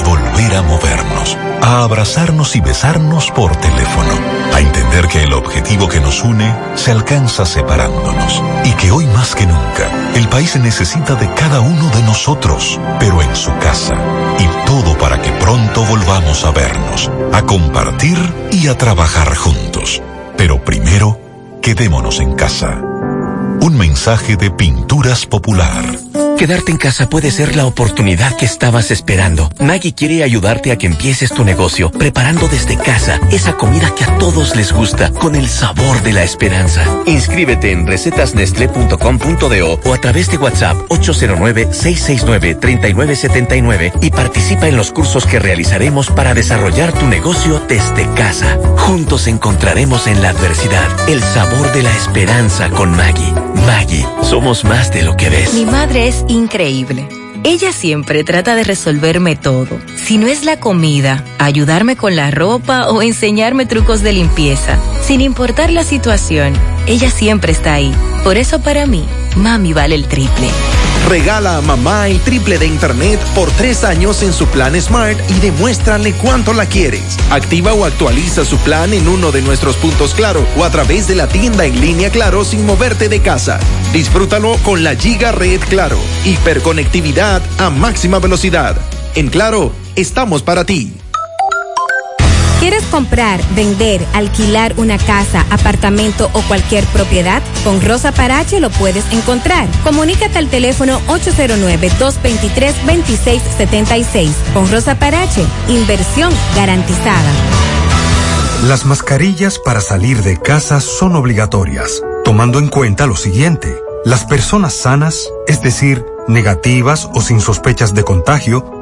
volver a movernos, a abrazarnos y besarnos por teléfono, a entender que el objetivo que nos une se alcanza separándonos y que hoy más que nunca el país necesita de cada uno de nosotros, pero en su casa. Y todo para que pronto volvamos a vernos, a compartir y a trabajar juntos. Pero primero, quedémonos en casa. Un mensaje de Pinturas Popular. Quedarte en casa puede ser la oportunidad que estabas esperando. Maggie quiere ayudarte a que empieces tu negocio, preparando desde casa esa comida que a todos les gusta, con el sabor de la esperanza. Inscríbete en recetasnestle.com.do o a través de WhatsApp 809-669-3979 y participa en los cursos que realizaremos para desarrollar tu negocio desde casa. Juntos encontraremos en la adversidad el sabor de la esperanza con Maggie. Maggie, somos más de lo que ves. Mi madre es increíble. Ella siempre trata de resolverme todo. Si no es la comida, ayudarme con la ropa o enseñarme trucos de limpieza. Sin importar la situación, ella siempre está ahí. Por eso para mí, mami vale el triple. Regala a mamá el triple de internet por tres años en su plan Smart y demuéstrale cuánto la quieres. Activa o actualiza su plan en uno de nuestros puntos Claro o a través de la tienda en línea Claro sin moverte de casa. Disfrútalo con la Giga Red Claro. Hiperconectividad a máxima velocidad. En Claro, estamos para ti. ¿Quieres comprar, vender, alquilar una casa, apartamento o cualquier propiedad? Con Rosa Parache lo puedes encontrar. Comunícate al teléfono 809-223-2676. Con Rosa Parache, inversión garantizada. Las mascarillas para salir de casa son obligatorias, tomando en cuenta lo siguiente. Las personas sanas, es decir, negativas o sin sospechas de contagio,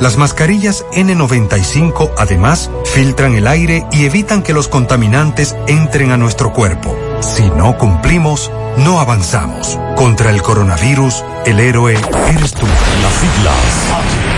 Las mascarillas N95 además filtran el aire y evitan que los contaminantes entren a nuestro cuerpo. Si no cumplimos, no avanzamos. Contra el coronavirus, el héroe eres tú. Las siglas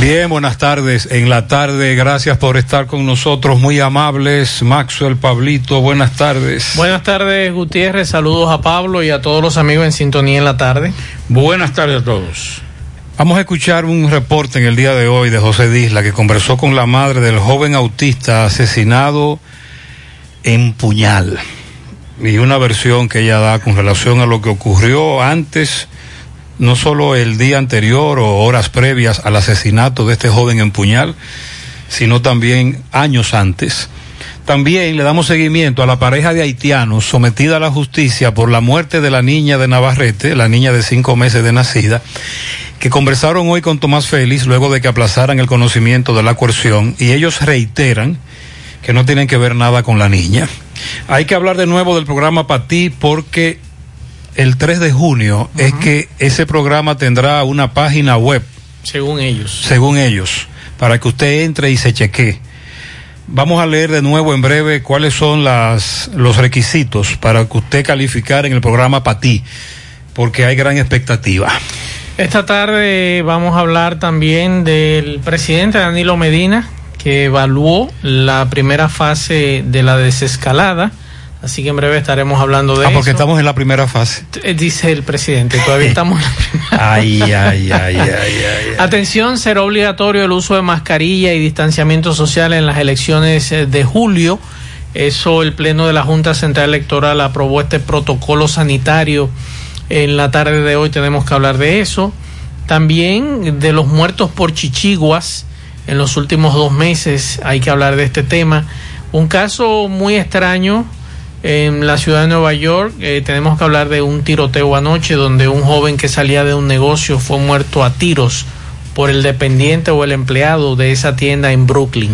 Bien, buenas tardes. En la tarde, gracias por estar con nosotros, muy amables. Maxwell, Pablito, buenas tardes. Buenas tardes, Gutiérrez. Saludos a Pablo y a todos los amigos en sintonía en la tarde. Buenas tardes a todos. Vamos a escuchar un reporte en el día de hoy de José Disla, que conversó con la madre del joven autista asesinado en puñal. Y una versión que ella da con relación a lo que ocurrió antes no solo el día anterior o horas previas al asesinato de este joven en Puñal, sino también años antes. También le damos seguimiento a la pareja de haitianos sometida a la justicia por la muerte de la niña de Navarrete, la niña de cinco meses de nacida, que conversaron hoy con Tomás Félix luego de que aplazaran el conocimiento de la coerción y ellos reiteran que no tienen que ver nada con la niña. Hay que hablar de nuevo del programa Patí porque el 3 de junio es que ese programa tendrá una página web. Según ellos. Según ellos, para que usted entre y se chequee. Vamos a leer de nuevo en breve cuáles son las, los requisitos para que usted calificar en el programa Patí, porque hay gran expectativa. Esta tarde vamos a hablar también del presidente Danilo Medina, que evaluó la primera fase de la desescalada Así que en breve estaremos hablando de ah, porque estamos en la primera fase. Eh, dice el presidente, todavía estamos en la primera ay, ay, ay, ay, ay, Atención, será obligatorio el uso de mascarilla y distanciamiento social en las elecciones eh, de julio. Eso el Pleno de la Junta Central Electoral aprobó este protocolo sanitario. En la tarde de hoy tenemos que hablar de eso. También de los muertos por chichiguas en los últimos dos meses hay que hablar de este tema. Un caso muy extraño En la ciudad de Nueva York eh, tenemos que hablar de un tiroteo anoche donde un joven que salía de un negocio fue muerto a tiros por el dependiente o el empleado de esa tienda en Brooklyn.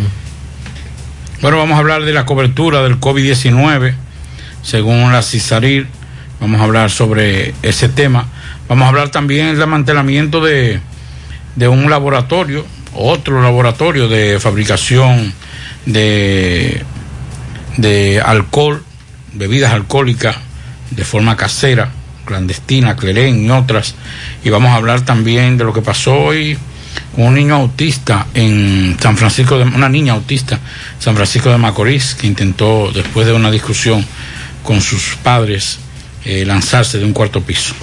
Bueno, vamos a hablar de la cobertura del COVID-19 según la CISARIR. Vamos a hablar sobre ese tema. Vamos a hablar también del desmantelamiento de, de un laboratorio, otro laboratorio de fabricación de, de alcohol bebidas alcohólicas de forma casera, clandestina, Clerén y otras. Y vamos a hablar también de lo que pasó hoy con un niño autista en San Francisco de una niña autista San Francisco de Macorís que intentó después de una discusión con sus padres eh, lanzarse de un cuarto piso.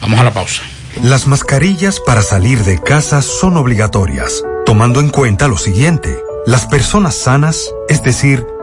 Vamos a la pausa. Las mascarillas para salir de casa son obligatorias, tomando en cuenta lo siguiente. Las personas sanas, es decir,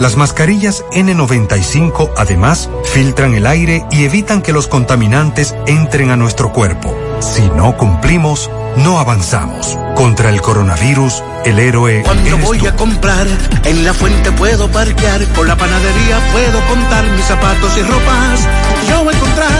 las mascarillas N95 además filtran el aire y evitan que los contaminantes entren a nuestro cuerpo. Si no cumplimos, no avanzamos. Contra el coronavirus, el héroe. Cuando voy a comprar, en la fuente puedo parquear, con la panadería puedo contar mis zapatos y ropas. Yo voy a encontrar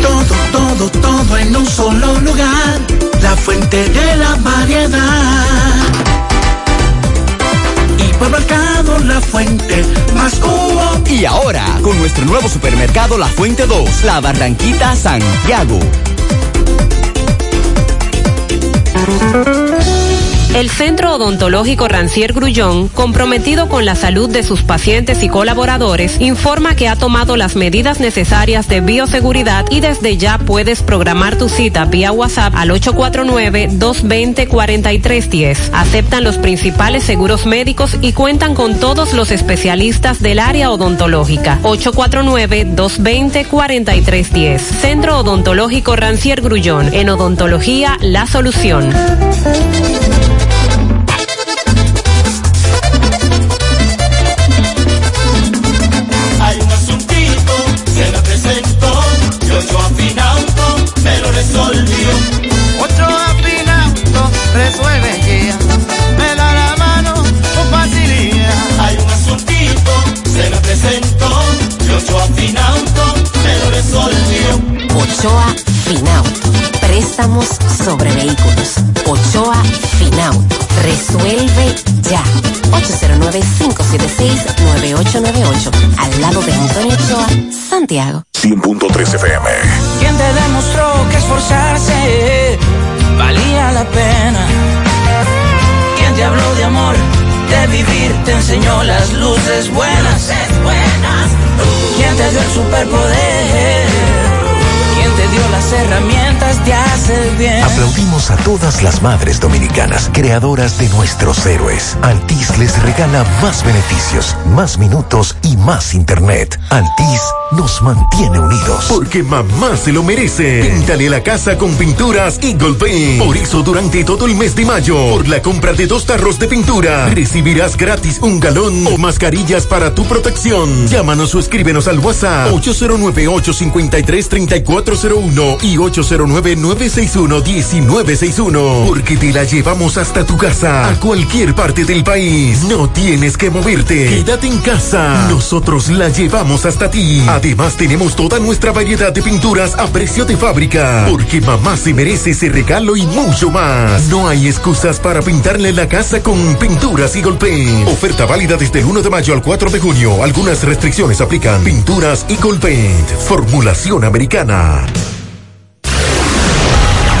todo, todo, todo en un solo lugar. La fuente de la variedad. Hipermercado La Fuente, más cubo. Y ahora, con nuestro nuevo supermercado La Fuente 2, La Barranquita Santiago. El Centro Odontológico Rancier Grullón, comprometido con la salud de sus pacientes y colaboradores, informa que ha tomado las medidas necesarias de bioseguridad y desde ya puedes programar tu cita vía WhatsApp al 849-220-4310. Aceptan los principales seguros médicos y cuentan con todos los especialistas del área odontológica. 849-220-4310. Centro Odontológico Rancier Grullón. En odontología, la solución. A todas las madres dominicanas, creadoras de nuestros héroes. Altis les regala más beneficios, más minutos y más internet. Altis nos mantiene unidos. Porque mamá se lo merece. Píntale la casa con pinturas Eagle Paint. Por eso durante todo el mes de mayo, por la compra de dos tarros de pintura, recibirás gratis un galón o mascarillas para tu protección. Llámanos o escríbenos al WhatsApp 809 853 34 y 809-961-1961. Porque te la llevamos hasta tu casa, a cualquier parte del país. No tienes que moverte. Quédate en casa. Nosotros la llevamos hasta ti. Además, tenemos toda nuestra variedad de pinturas a precio de fábrica. Porque mamá se merece ese regalo y mucho más. No hay excusas para pintarle la casa con pinturas y golpe. Oferta válida desde el 1 de mayo al 4 de junio. Algunas restricciones aplican. Pinturas y Paint. Formulación americana.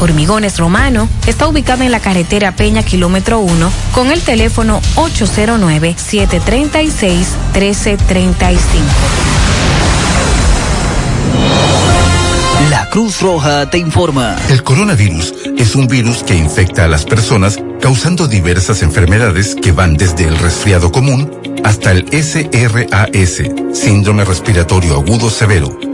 Hormigones Romano está ubicado en la carretera Peña Kilómetro 1 con el teléfono 809-736-1335. La Cruz Roja te informa. El coronavirus es un virus que infecta a las personas causando diversas enfermedades que van desde el resfriado común hasta el SRAS, síndrome respiratorio agudo severo.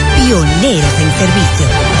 pioneros en servicio.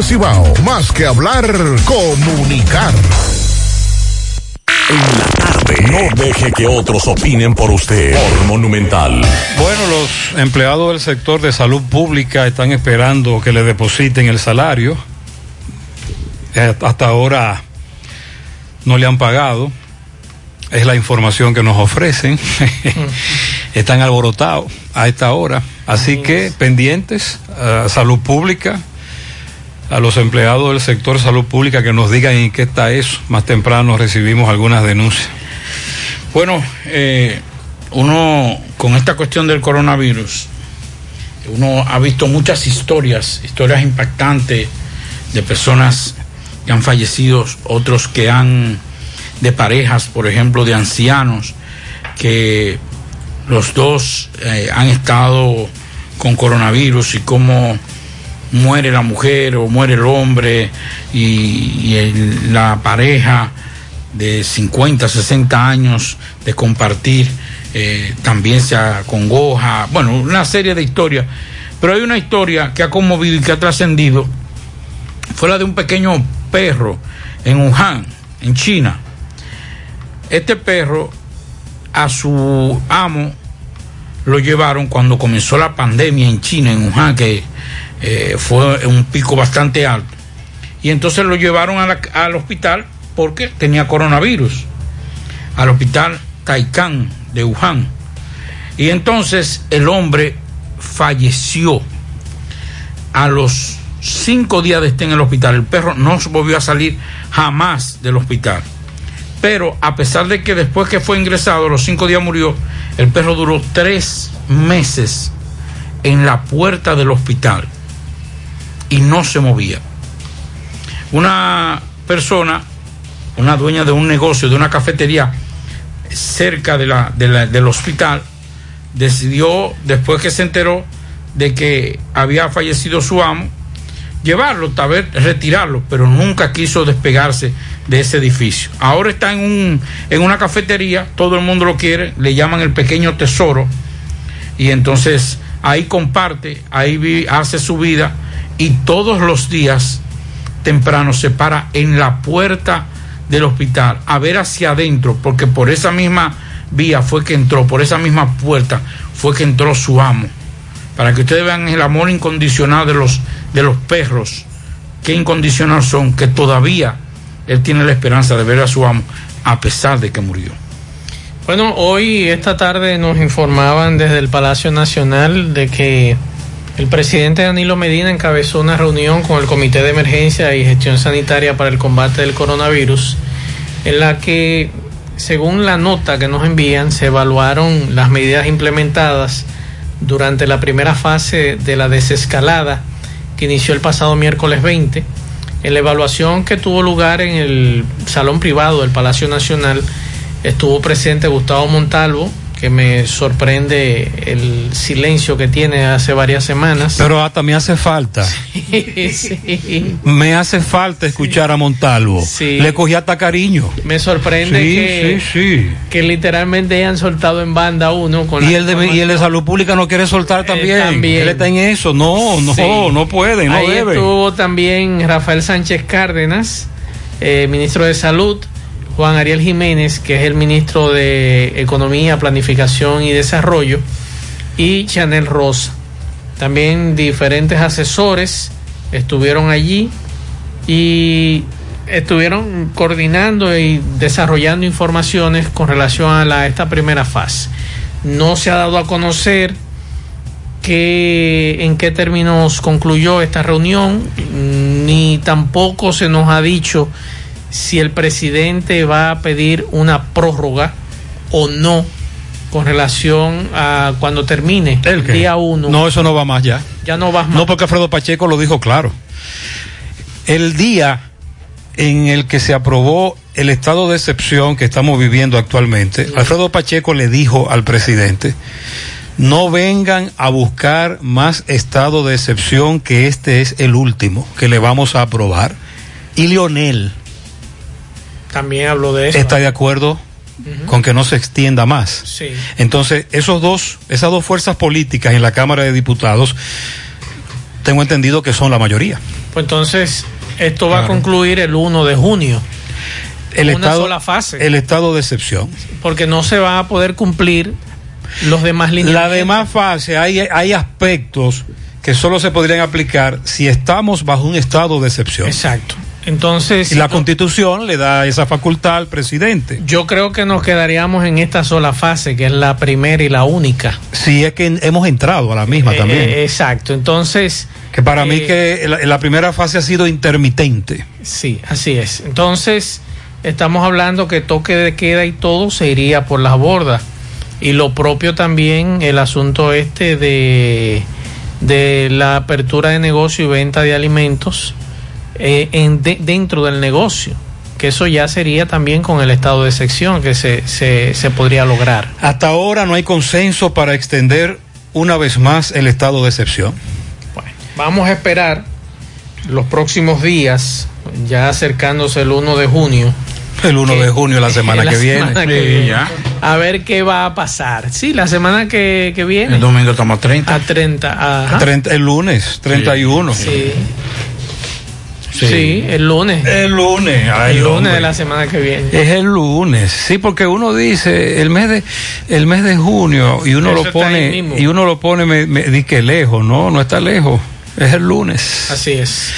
Cibao. Más que hablar, comunicar. En la tarde. No deje que otros opinen por usted. Por Monumental. Bueno, los empleados del sector de salud pública están esperando que le depositen el salario. Eh, Hasta ahora no le han pagado. Es la información que nos ofrecen. están alborotados a esta hora. Así que pendientes salud pública, a los empleados del sector salud pública que nos digan en qué está eso. Más temprano recibimos algunas denuncias. Bueno, eh, uno con esta cuestión del coronavirus, uno ha visto muchas historias, historias impactantes de personas que han fallecido, otros que han, de parejas, por ejemplo, de ancianos, que los dos eh, han estado con coronavirus y cómo muere la mujer o muere el hombre y, la pareja de 50, 60 años de compartir eh, también se acongoja, bueno, una serie de historias. Pero hay una historia que ha conmovido y que ha trascendido, fue la de un pequeño perro en Wuhan, en China. Este perro a su amo lo llevaron cuando comenzó la pandemia en China, en Wuhan, que eh, fue un pico bastante alto. Y entonces lo llevaron a al hospital porque tenía coronavirus, al hospital Taikang de Wuhan. Y entonces el hombre falleció a los cinco días de estar en el hospital. El perro no volvió a salir jamás del hospital. Pero a pesar de que después que fue ingresado, los cinco días murió, el perro duró tres meses en la puerta del hospital y no se movía. Una persona, una dueña de un negocio, de una cafetería cerca de la, de la- del hospital, decidió, después que se enteró de que había fallecido su amo, llevarlo, tal vez retirarlo, pero nunca quiso despegarse de ese edificio. Ahora está en, un, en una cafetería, todo el mundo lo quiere, le llaman el pequeño tesoro, y entonces ahí comparte, ahí hace su vida, y todos los días temprano se para en la puerta del hospital a ver hacia adentro, porque por esa misma vía fue que entró, por esa misma puerta fue que entró su amo. Para que ustedes vean el amor incondicional de los, de los perros, qué incondicional son, que todavía él tiene la esperanza de ver a su amo, a pesar de que murió. Bueno, hoy, esta tarde, nos informaban desde el Palacio Nacional de que el presidente Danilo Medina encabezó una reunión con el Comité de Emergencia y Gestión Sanitaria para el Combate del Coronavirus, en la que, según la nota que nos envían, se evaluaron las medidas implementadas durante la primera fase de la desescalada que inició el pasado miércoles 20. En la evaluación que tuvo lugar en el salón privado del Palacio Nacional, estuvo presente Gustavo Montalvo, que me sorprende el silencio que tiene hace varias semanas. Pero hasta me hace falta. Sí. Me hace falta escuchar a Montalvo. Sí. Le cogí hasta cariño. Me sorprende Sí, que, sí, que literalmente hayan soltado en banda uno con Y el, de, y el de salud pública no quiere soltar también. Eh, también. Él está en eso. No, no, Sí. no puede, no Ahí debe. estuvo también Rafael Sánchez Cárdenas, eh, ministro de Salud, Juan Ariel Jiménez, que es el ministro de Economía, Planificación y Desarrollo, y Chanel Rosa. También diferentes asesores estuvieron allí y estuvieron coordinando y desarrollando informaciones con relación a esta primera fase. No se ha dado a conocer en qué términos concluyó esta reunión, ni tampoco se nos ha dicho si el presidente va a pedir una prórroga o no con relación a cuando termine el qué? día 1. No, eso no va más ya. Ya no vas más. No, porque Alfredo Pacheco lo dijo claro. El día en el que se aprobó el estado de excepción que estamos viviendo actualmente, Alfredo Pacheco le dijo al presidente, no vengan a buscar más estado de excepción que este es el último que le vamos a aprobar. Y Lionel También habló de eso. está de acuerdo con que no se extienda más. Sí. Entonces, esos dos, esas dos fuerzas políticas en la Cámara de Diputados, tengo entendido que son la mayoría. Pues entonces, esto va a concluir el 1 de junio. El Una estado, sola fase. El estado de excepción. Porque no se va a poder cumplir los demás líneas. La demás fase, hay, hay aspectos que solo se podrían aplicar si estamos bajo un estado de excepción. Exacto. Entonces, Y la constitución le da esa facultad al presidente. yo creo que nos quedaríamos en esta sola fase, que es la primera y la única. Si es que hemos entrado a la misma Eh, también. eh, exacto. Entonces. que para mí eh, que la, la primera fase ha sido intermitente. Sí, así es. Entonces, estamos hablando que toque de queda y todo se iría por las bordas. Y lo propio también el asunto este de, de la apertura de negocio y venta de alimentos eh, en, de- dentro del negocio. Que eso ya sería también con el estado de sección que se, se, se podría lograr. Hasta ahora no hay consenso para extender una vez más el estado de excepción. Vamos a esperar los próximos días, ya acercándose el 1 de junio. El 1 de junio, la semana La que viene. semana que viene. A ver qué va a pasar. Sí, la semana que, que viene. El domingo estamos a 30. A 30. Ajá. 30 el lunes, 31. Sí. Sí. El lunes. El lunes. ay, el lunes hombre. de la semana que viene. Es el lunes, sí, porque uno dice el mes de el mes de junio y uno Eso lo pone y uno lo pone me, me di que lejos, no, no está lejos, es el lunes, Así es.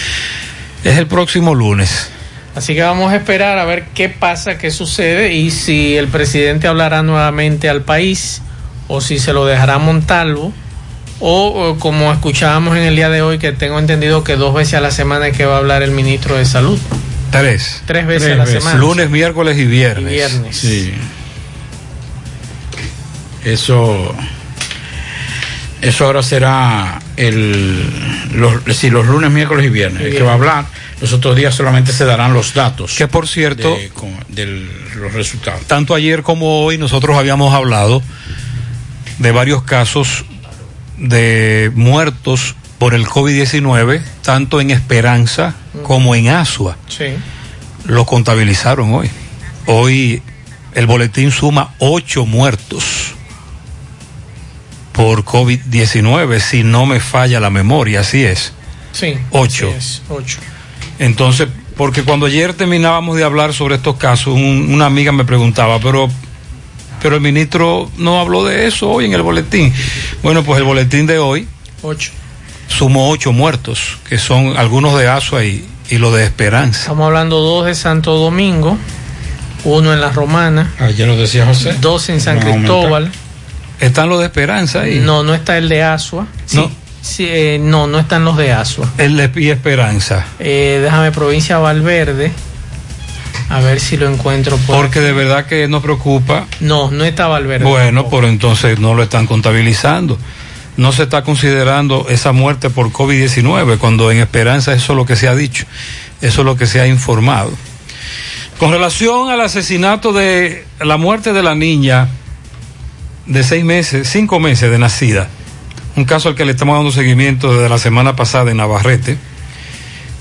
es el próximo lunes. Así que vamos a esperar a ver qué pasa, qué sucede y si el presidente hablará nuevamente al país o si se lo dejará Montalvo O, o como escuchábamos en el día de hoy, que tengo entendido que dos veces a la semana es que va a hablar el ministro de Salud. Tres. Tres veces a la semana. Lunes, miércoles y viernes. Y viernes. Sí. Eso. Eso ahora será el, los, sí, los lunes, miércoles y viernes. El que va a hablar. Los otros días solamente se darán los datos. Que por cierto, de, con- de los resultados. tanto ayer como hoy nosotros habíamos hablado de varios casos de muertos por el COVID-19, tanto en Esperanza como en Asua. Sí. Lo contabilizaron hoy. Hoy el boletín suma ocho muertos por COVID-19, si no me falla la memoria, así es. Sí. Ocho. así es, ocho. Entonces, porque cuando ayer terminábamos de hablar sobre estos casos, un- una amiga me preguntaba, pero, pero el ministro no habló de eso hoy en el boletín. Bueno, pues el boletín de hoy Ocho. sumó ocho muertos, que son algunos de Asua y, y lo de Esperanza. Estamos hablando dos de Santo Domingo, uno en la Romana, Ayer lo decía José. dos en San. Cristóbal. ¿Están los de Esperanza ahí? No, no está el de Asua. Sí, No. sí, eh, no, no están los de Asua. El de y Esperanza. Eh, déjame provincia Valverde. A ver si lo encuentro por Porque de verdad que nos preocupa. No, no está Valverde. Bueno, por entonces no lo están contabilizando. No se está considerando esa muerte por COVID-19, cuando en Esperanza eso es lo que se ha dicho, eso es lo que se ha informado. Con relación al asesinato de la muerte de la niña de seis meses, cinco meses de nacida, un caso al que le estamos dando seguimiento desde la semana pasada en Navarrete,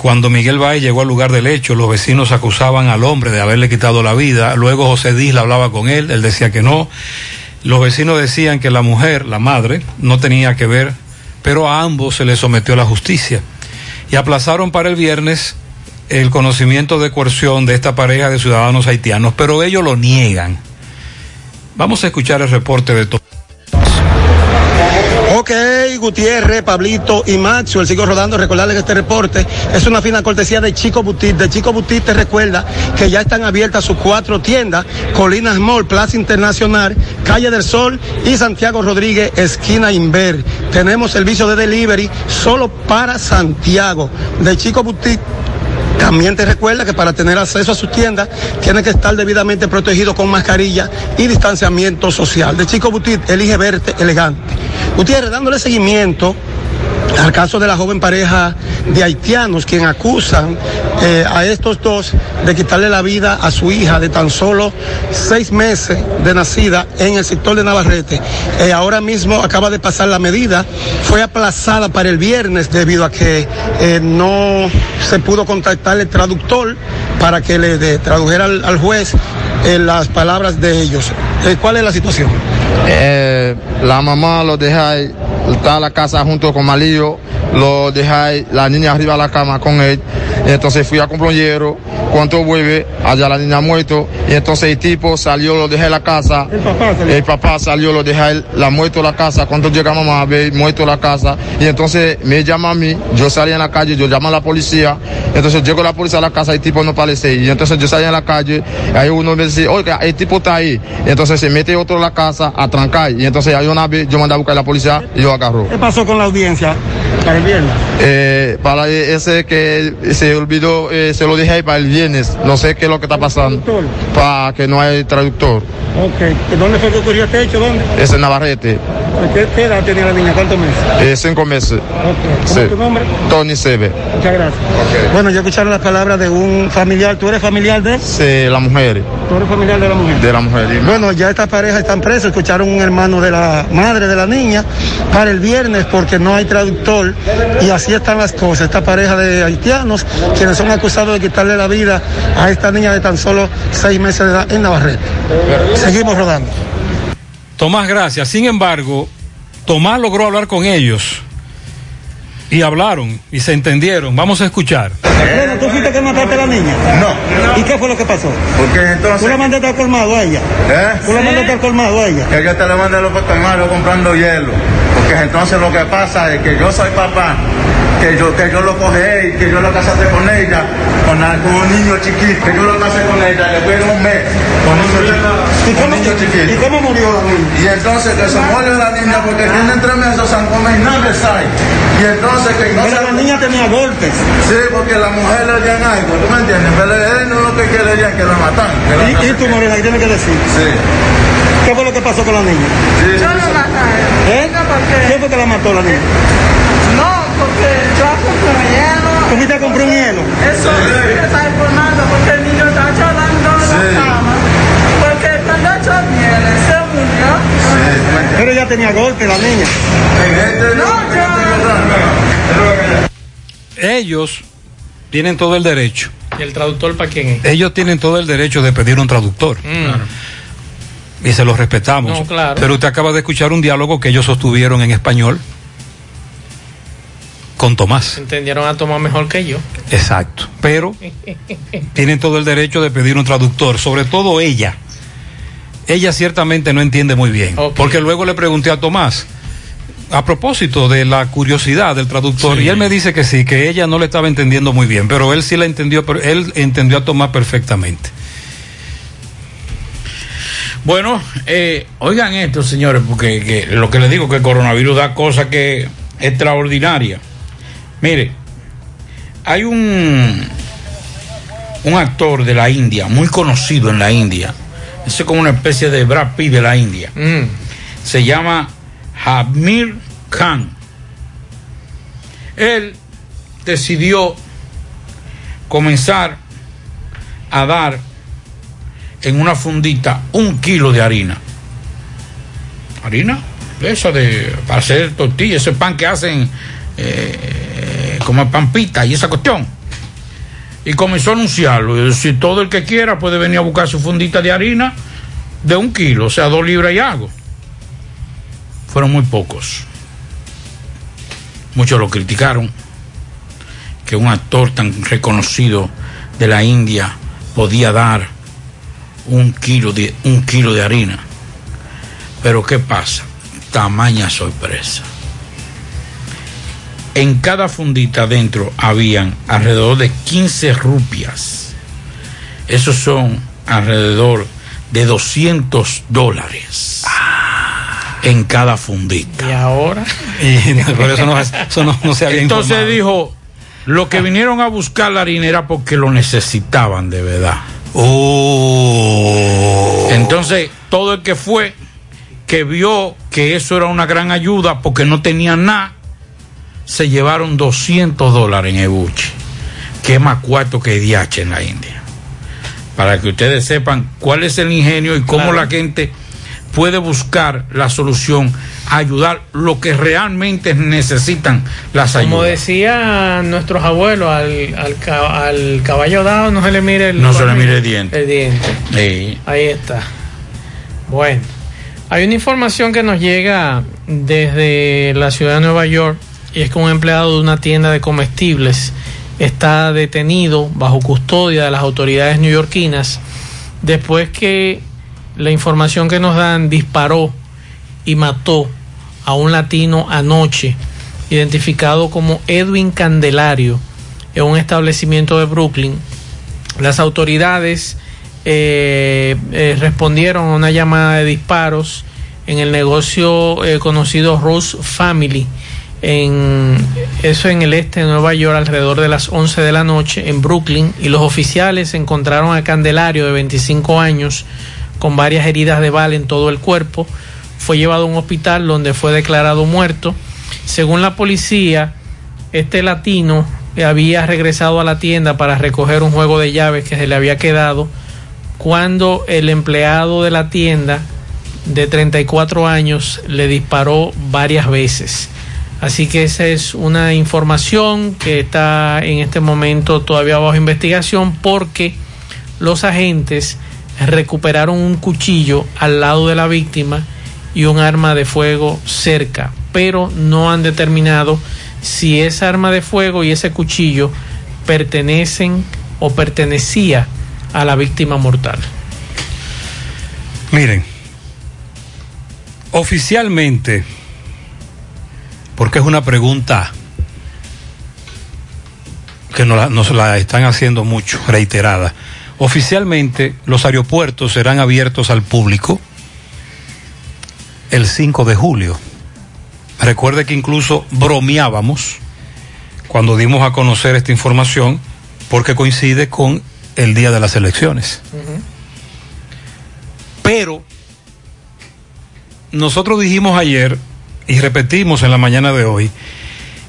cuando Miguel Valle llegó al lugar del hecho, los vecinos acusaban al hombre de haberle quitado la vida. Luego José Disla hablaba con él, él decía que no. Los vecinos decían que la mujer, la madre, no tenía que ver, pero a ambos se les sometió a la justicia. Y aplazaron para el viernes el conocimiento de coerción de esta pareja de ciudadanos haitianos, pero ellos lo niegan. Vamos a escuchar el reporte de todo. Ok, Gutiérrez, Pablito y Maxwell, sigo rodando. Recordarles que este reporte es una fina cortesía de Chico Butit. De Chico Butit te recuerda que ya están abiertas sus cuatro tiendas: Colinas Mall, Plaza Internacional, Calle del Sol y Santiago Rodríguez, esquina Inver. Tenemos servicio de delivery solo para Santiago. De Chico Butit también te recuerda que para tener acceso a sus tiendas tiene que estar debidamente protegido con mascarilla y distanciamiento social. De Chico Butit, elige verte elegante. Gutiérrez, dándole seguimiento al caso de la joven pareja de haitianos quien acusan eh, a estos dos de quitarle la vida a su hija de tan solo seis meses de nacida en el sector de Navarrete. Eh, ahora mismo acaba de pasar la medida, fue aplazada para el viernes debido a que eh, no se pudo contactar el traductor para que le tradujera al, juez las palabras de ellos. ¿Cuál es la situación? La mamá lo deja está en la casa junto con Malillo, lo ahí, la niña arriba de la cama con él. Y entonces fui a hierro, cuando vuelve, allá la niña muerto, y entonces el tipo salió, lo dejé en la casa. El papá salió. El papá salió, lo deja él, la muerto en la casa. Cuando llega mamá a ver, muerto en la casa. Y entonces me llama a mí, yo salí en la calle, yo llamo a la policía. Entonces llego la policía a la casa, el tipo no aparece. Y entonces yo salí en la calle, ahí uno me dice, oiga, el tipo está ahí. Y entonces se mete otro en la casa a trancar. Y entonces hay una vez, yo mandé a buscar a la policía y yo agarró. ¿Qué pasó con la audiencia para el viernes? Eh, para ese que se olvidó, eh, se lo dije ahí para el viernes. No sé qué es lo que está pasando. Para que no hay traductor. Ok, ¿dónde fue que ocurrió este hecho? ¿Dónde? Es en Navarrete. ¿Qué, qué edad tenía la niña? ¿Cuántos meses? Eh, cinco meses. ¿Cómo es tu nombre? Tony Sebe. Muchas gracias. Bueno, ya escucharon las palabras de un familiar. ¿Tú eres familiar de? Sí, la mujer. ¿Tú eres familiar de la mujer? De la mujer. Bueno, ya estas parejas están presos. Escucharon un hermano de la madre de la niña para el viernes porque no hay traductor. Y así están las cosas. Esta pareja de haitianos, quienes son acusados de quitarle la vida a esta niña de tan solo seis meses de edad en Navarrete. Seguimos rodando. Tomás, gracias. Sin embargo, Tomás logró hablar con ellos y hablaron y se entendieron. Vamos a escuchar. Bueno, ¿tú fuiste que mataste a la niña? No. ¿Y qué fue lo que pasó? Porque entonces. ¿Tú la mandaste al colmado a ella? ¿Eh? ¿Tú la mandaste al colmado a ella? Es que te le mandé los colmados comprando hielo. Porque entonces lo que pasa es que yo soy papá, que yo, que yo lo cogí, que yo lo casé con ella, con, un niño chiquito, que yo lo casé con ella, después de un mes, con un niño chiquito. ¿Y cómo, un niño chiquito. ¿Y cómo murió la niña? Y entonces que se muere la niña porque vienen tres meses San Gómez y sale. Y entonces que no Pero se- la niña tenía golpes. Sí, porque la mujer le dieron algo, ¿tú me entiendes? Pero él no lo que quería que la matan. Que la Y, y tú, Morena, ¿qué tienes que decir? Sí. ¿Qué fue lo que pasó con la niña? Yo no maté. ¿Eh? ¿Quién fue que la mató la niña? No, porque yo compré hielo. ¿Tú fuiste a comprar un hielo? Eso sí está informando porque el niño está llorando en la cama. Porque cuando yo viene se murió. Pero ella tenía golpes, la niña. No, yo. Ellos tienen todo el derecho. ¿Y el traductor para quién es? Ellos tienen todo el derecho de pedir un traductor. Y se los respetamos. No, claro. Pero usted acaba de escuchar un diálogo que ellos sostuvieron en español con Tomás. Entendieron a Tomás mejor que yo. Exacto. Pero tienen todo el derecho de pedir un traductor, sobre todo ella. Ella ciertamente no entiende muy bien. Porque luego le pregunté a Tomás, a propósito de la curiosidad del traductor, y él me dice que sí, que ella no le estaba entendiendo muy bien, pero él sí la entendió, pero él entendió a Tomás perfectamente. Bueno, eh, oigan esto, señores, porque que lo que les digo que el coronavirus da cosas que extraordinarias. Mire, hay un un actor de la India, muy conocido en la India. Ese es como una especie de Brad Pitt de la India. Se llama Hamir Khan. Él decidió comenzar a dar en una fundita un kilo de harina. Harina, esa de para hacer tortillas, ese pan que hacen eh, como pampita y esa cuestión. Y comenzó a anunciarlo. Decir, todo el que quiera puede venir a buscar su fundita de harina de un kilo, o sea, dos libras y algo. Fueron muy pocos. Muchos lo criticaron. Que un actor tan reconocido de la India podía dar un kilo de, un kilo de harina. Pero ¿qué pasa? Tamaña sorpresa. En cada fundita adentro habían alrededor de 15 rupias. Esos son alrededor de 200 dólares. En cada fundita. ¿Y ahora? Y por eso no, eso no- no se había Entonces informado. dijo, lo que vinieron a buscar la harina era porque lo necesitaban de verdad. Oh. Entonces, todo el que fue, que vio que eso era una gran ayuda porque no tenían nada, se llevaron 200 dólares en Ebuchi, que es más cuarto que DH en la India. Para que ustedes sepan cuál es el ingenio y cómo la gente puede buscar la solución, ayudar lo que realmente necesitan las Como ayudas. decía nuestros abuelos, al, al, ca- al caballo dado no se le mire el No se le mire el diente. El diente. Sí. Ahí está. Bueno, hay una información que nos llega desde la ciudad de Nueva York y es que un empleado de una tienda de comestibles está detenido bajo custodia de las autoridades neoyorquinas después que la información que nos dan disparó y mató a un latino anoche identificado como Edwin Candelario en un establecimiento de Brooklyn. Las autoridades eh, eh, respondieron a una llamada de disparos en el negocio eh, conocido Rose Family, en, eso en el este de Nueva York alrededor de las 11 de la noche en Brooklyn y los oficiales encontraron a Candelario de 25 años con varias heridas de bala en todo el cuerpo. Fue llevado a un hospital donde fue declarado muerto. Según la policía, este latino había regresado a la tienda para recoger un juego de llaves que se le había quedado cuando el empleado de la tienda de 34 años le disparó varias veces. Así que esa es una información que está en este momento todavía bajo investigación porque los agentes recuperaron un cuchillo al lado de la víctima y un arma de fuego cerca, pero no han determinado si esa arma de fuego y ese cuchillo pertenecen o pertenecía a la víctima mortal. Miren, oficialmente, porque es una pregunta que nos la, nos la están haciendo mucho, reiterada. Oficialmente, los aeropuertos serán abiertos al público el 5 de julio. Recuerde que incluso bromeábamos cuando dimos a conocer esta información porque coincide con el día de las elecciones. Pero nosotros dijimos ayer y repetimos en la mañana de hoy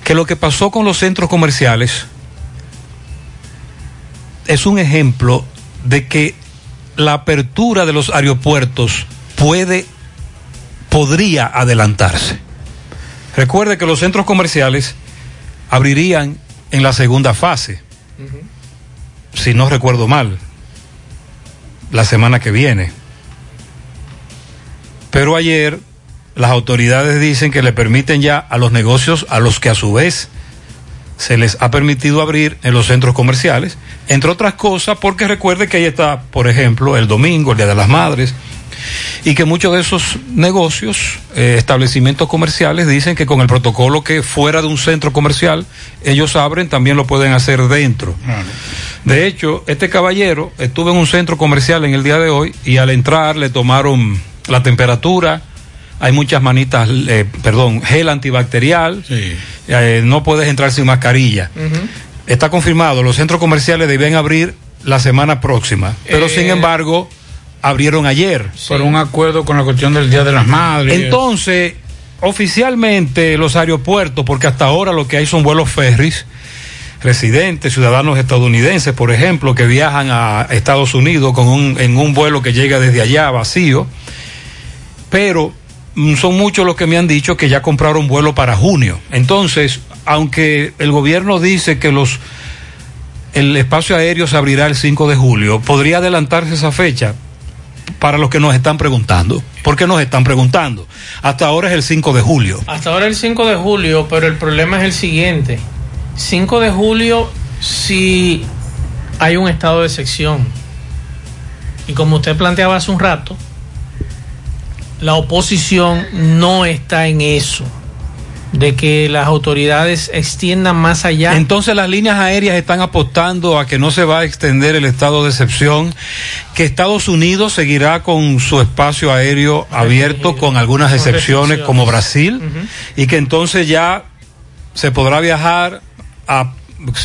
que lo que pasó con los centros comerciales es un ejemplo de que la apertura de los aeropuertos puede podría adelantarse. Recuerde que los centros comerciales abrirían en la segunda fase, si no recuerdo mal, la semana que viene. Pero ayer las autoridades dicen que le permiten ya a los negocios, a los que a su vez se les ha permitido abrir en los centros comerciales, entre otras cosas porque recuerde que ahí está, por ejemplo, el domingo, el Día de las Madres, y que muchos de esos negocios, eh, establecimientos comerciales, dicen que con el protocolo que fuera de un centro comercial ellos abren, también lo pueden hacer dentro. De hecho, este caballero estuvo en un centro comercial en el día de hoy y al entrar le tomaron la temperatura, hay muchas manitas, eh, perdón, gel antibacterial, eh, no puedes entrar sin mascarilla. Está confirmado, los centros comerciales deben abrir la semana próxima, pero sin embargo abrieron ayer. Por un acuerdo con la cuestión del Día de las Madres. Entonces, oficialmente los aeropuertos, porque hasta ahora lo que hay son vuelos ferries, residentes, ciudadanos estadounidenses, por ejemplo, que viajan a Estados Unidos con un, en un vuelo que llega desde allá vacío, pero son muchos los que me han dicho que ya compraron vuelo para junio. Entonces, aunque el gobierno dice que los el espacio aéreo se abrirá el 5 de julio, podría adelantarse esa fecha para los que nos están preguntando. ¿Por qué nos están preguntando? Hasta ahora es el 5 de julio. Hasta ahora el 5 de julio, pero el problema es el siguiente. 5 de julio si hay un estado de sección. Y como usted planteaba hace un rato, la oposición no está en eso de que las autoridades extiendan más allá. Entonces las líneas aéreas están apostando a que no se va a extender el estado de excepción, que Estados Unidos seguirá con su espacio aéreo abierto con algunas excepciones como Brasil y que entonces ya se podrá viajar a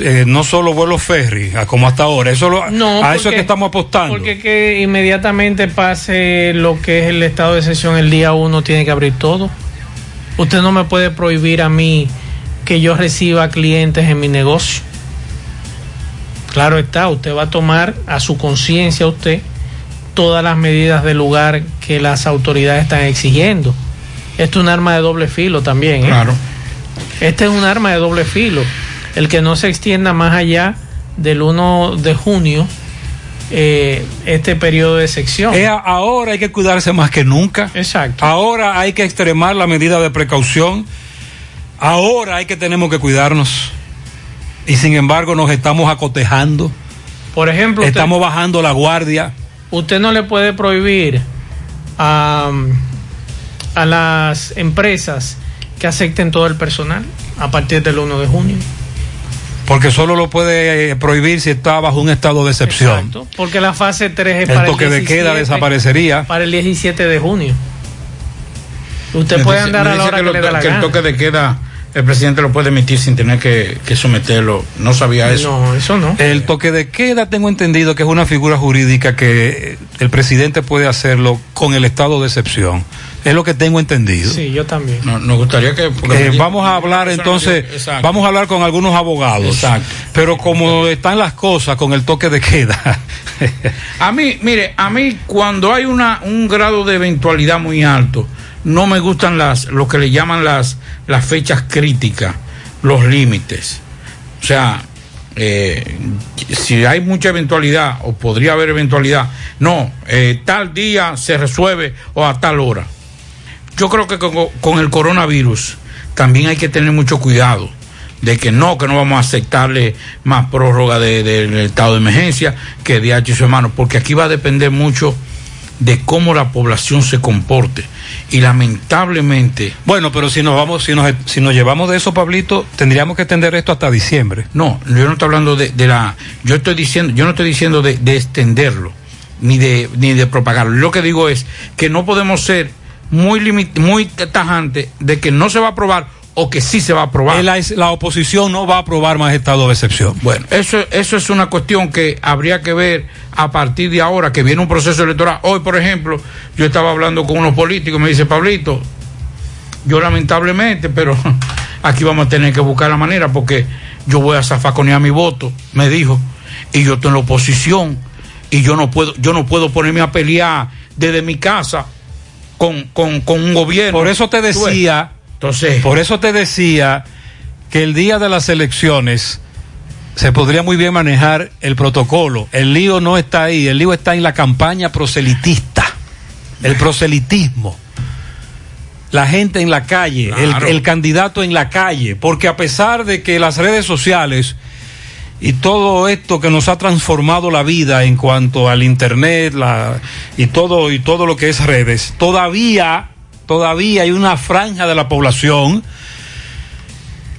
eh, no solo vuelos ferry, como hasta ahora, eso lo- No, a eso es que estamos apostando. Porque que inmediatamente pase lo que es el estado de excepción el día uno tiene que abrir todo. Usted no me puede prohibir a mí que yo reciba clientes en mi negocio. Claro está, usted va a tomar a su conciencia usted todas las medidas del lugar que las autoridades están exigiendo. Esto es un arma de doble filo también. ¿eh? Claro. Este es un arma de doble filo. El que no se extienda más allá del 1 de junio eh, este periodo de sección. Ahora hay que cuidarse más que nunca. Exacto. Ahora hay que extremar la medida de precaución. Ahora hay que tenemos que cuidarnos. Y sin embargo nos estamos acotejando. Por ejemplo, usted- estamos bajando la guardia. Usted no le puede prohibir a, a las empresas que acepten todo el personal a partir del 1 de junio. Porque solo lo puede eh, prohibir si está bajo un estado de excepción. Exacto, Porque la fase 3 es El para toque el de queda 17, desaparecería. Para el 17 de junio. Usted Me puede dice- andar me a la hora que, lo- le dé la que el gana. toque de queda el presidente lo puede emitir sin tener que, que someterlo. No sabía eso. No, eso no. El toque de queda tengo entendido que es una figura jurídica que el presidente puede hacerlo con el estado de excepción. Es lo que tengo entendido. Sí, yo también. No, nos gustaría que... Eh, vamos a hablar entonces, Exacto. vamos a hablar con algunos abogados. Exacto. Pero como están las cosas con el toque de queda, A mí, mire, a mí cuando hay una, un grado de eventualidad muy alto, no me gustan las, lo que le llaman las, las fechas críticas, los límites. O sea, eh, si hay mucha eventualidad o podría haber eventualidad, no, eh, tal día se resuelve o a tal hora. Yo creo que con, con el coronavirus también hay que tener mucho cuidado de que no, que no vamos a aceptarle más prórroga de- del estado de emergencia que de H y su hermano, porque aquí va a depender mucho de cómo la población se comporte. Y lamentablemente... bueno, pero si nos vamos, si nos, si nos llevamos de eso, Pablito, tendríamos que extender esto hasta diciembre. No, yo no estoy hablando de, de la... Yo estoy diciendo, yo no estoy diciendo de, de extenderlo, ni de, ni de propagarlo. Lo que digo es que no podemos ser muy, limit- muy tajante de que no se va a aprobar o que sí se va a aprobar. La, la oposición no va a aprobar más estado de excepción. Bueno, eso, eso es una cuestión que habría que ver a partir de ahora que viene un proceso electoral. Hoy, por ejemplo, yo estaba hablando con unos políticos, me dice, Pablito, yo lamentablemente, pero aquí vamos a tener que buscar la manera porque yo voy a zafaconear mi voto, me dijo, y yo estoy en la oposición y yo no puedo, yo no puedo ponerme a pelear desde mi casa con, con, con un gobierno. Por eso te decía, entonces, por eso te decía que el día de las elecciones se podría muy bien manejar el protocolo. El lío no está ahí, el lío está en la campaña proselitista, el proselitismo. La gente en la calle, el, candidato en la calle, porque a pesar de que las redes sociales y todo esto que nos ha transformado la vida en cuanto al internet la, y todo y todo lo que es redes, todavía todavía hay una franja de la población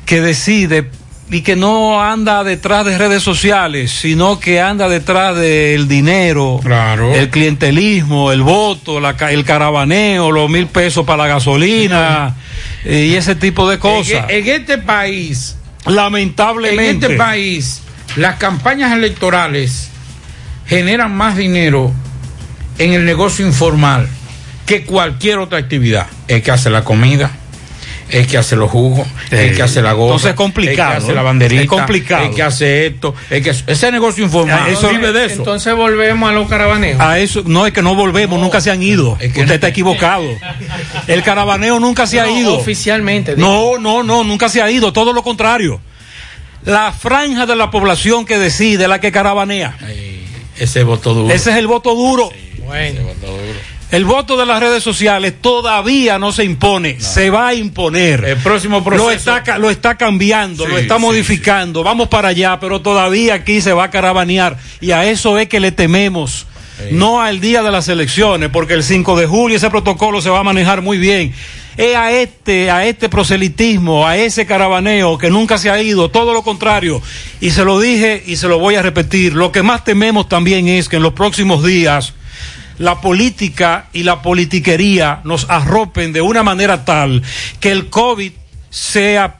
que decide y que no anda detrás de redes sociales, sino que anda detrás del dinero, el clientelismo, el voto, la el caravaneo, los mil pesos para la gasolina y ese tipo de cosas. En, en este país, lamentablemente, en este país, las campañas electorales generan más dinero en el negocio informal que cualquier otra actividad. El que hace la comida, el que hace los jugos, el que hace la gorra, Entonces es complicado, el que hace la banderita, Es complicado. el que hace esto, el que ese negocio informal Ah, eso- vive de eso. Entonces volvemos a los carabaneos. A eso, no es que no volvemos, nunca se han ido. Usted está equivocado. El caravaneo nunca se ha ido. Oficialmente. digo. No, no, no, nunca se ha ido, todo lo contrario. La franja de la población que decide, la que caravanea. Ese voto duro. Ese es el voto duro. Bueno. El voto de las redes sociales todavía no se impone, se va a imponer. El próximo proceso. Lo está, ca- lo está cambiando, lo está sí, modificando. Vamos para allá, pero todavía aquí se va a caravanear. Y a eso es que le tememos. No al día de las elecciones, porque el 5 de julio ese protocolo se va a manejar muy bien. Es a este, a este proselitismo, a ese caravaneo que nunca se ha ido, todo lo contrario. Y se lo dije y se lo voy a repetir. Lo que más tememos también es que en los próximos días la política y la politiquería nos arropen de una manera tal que el COVID sea,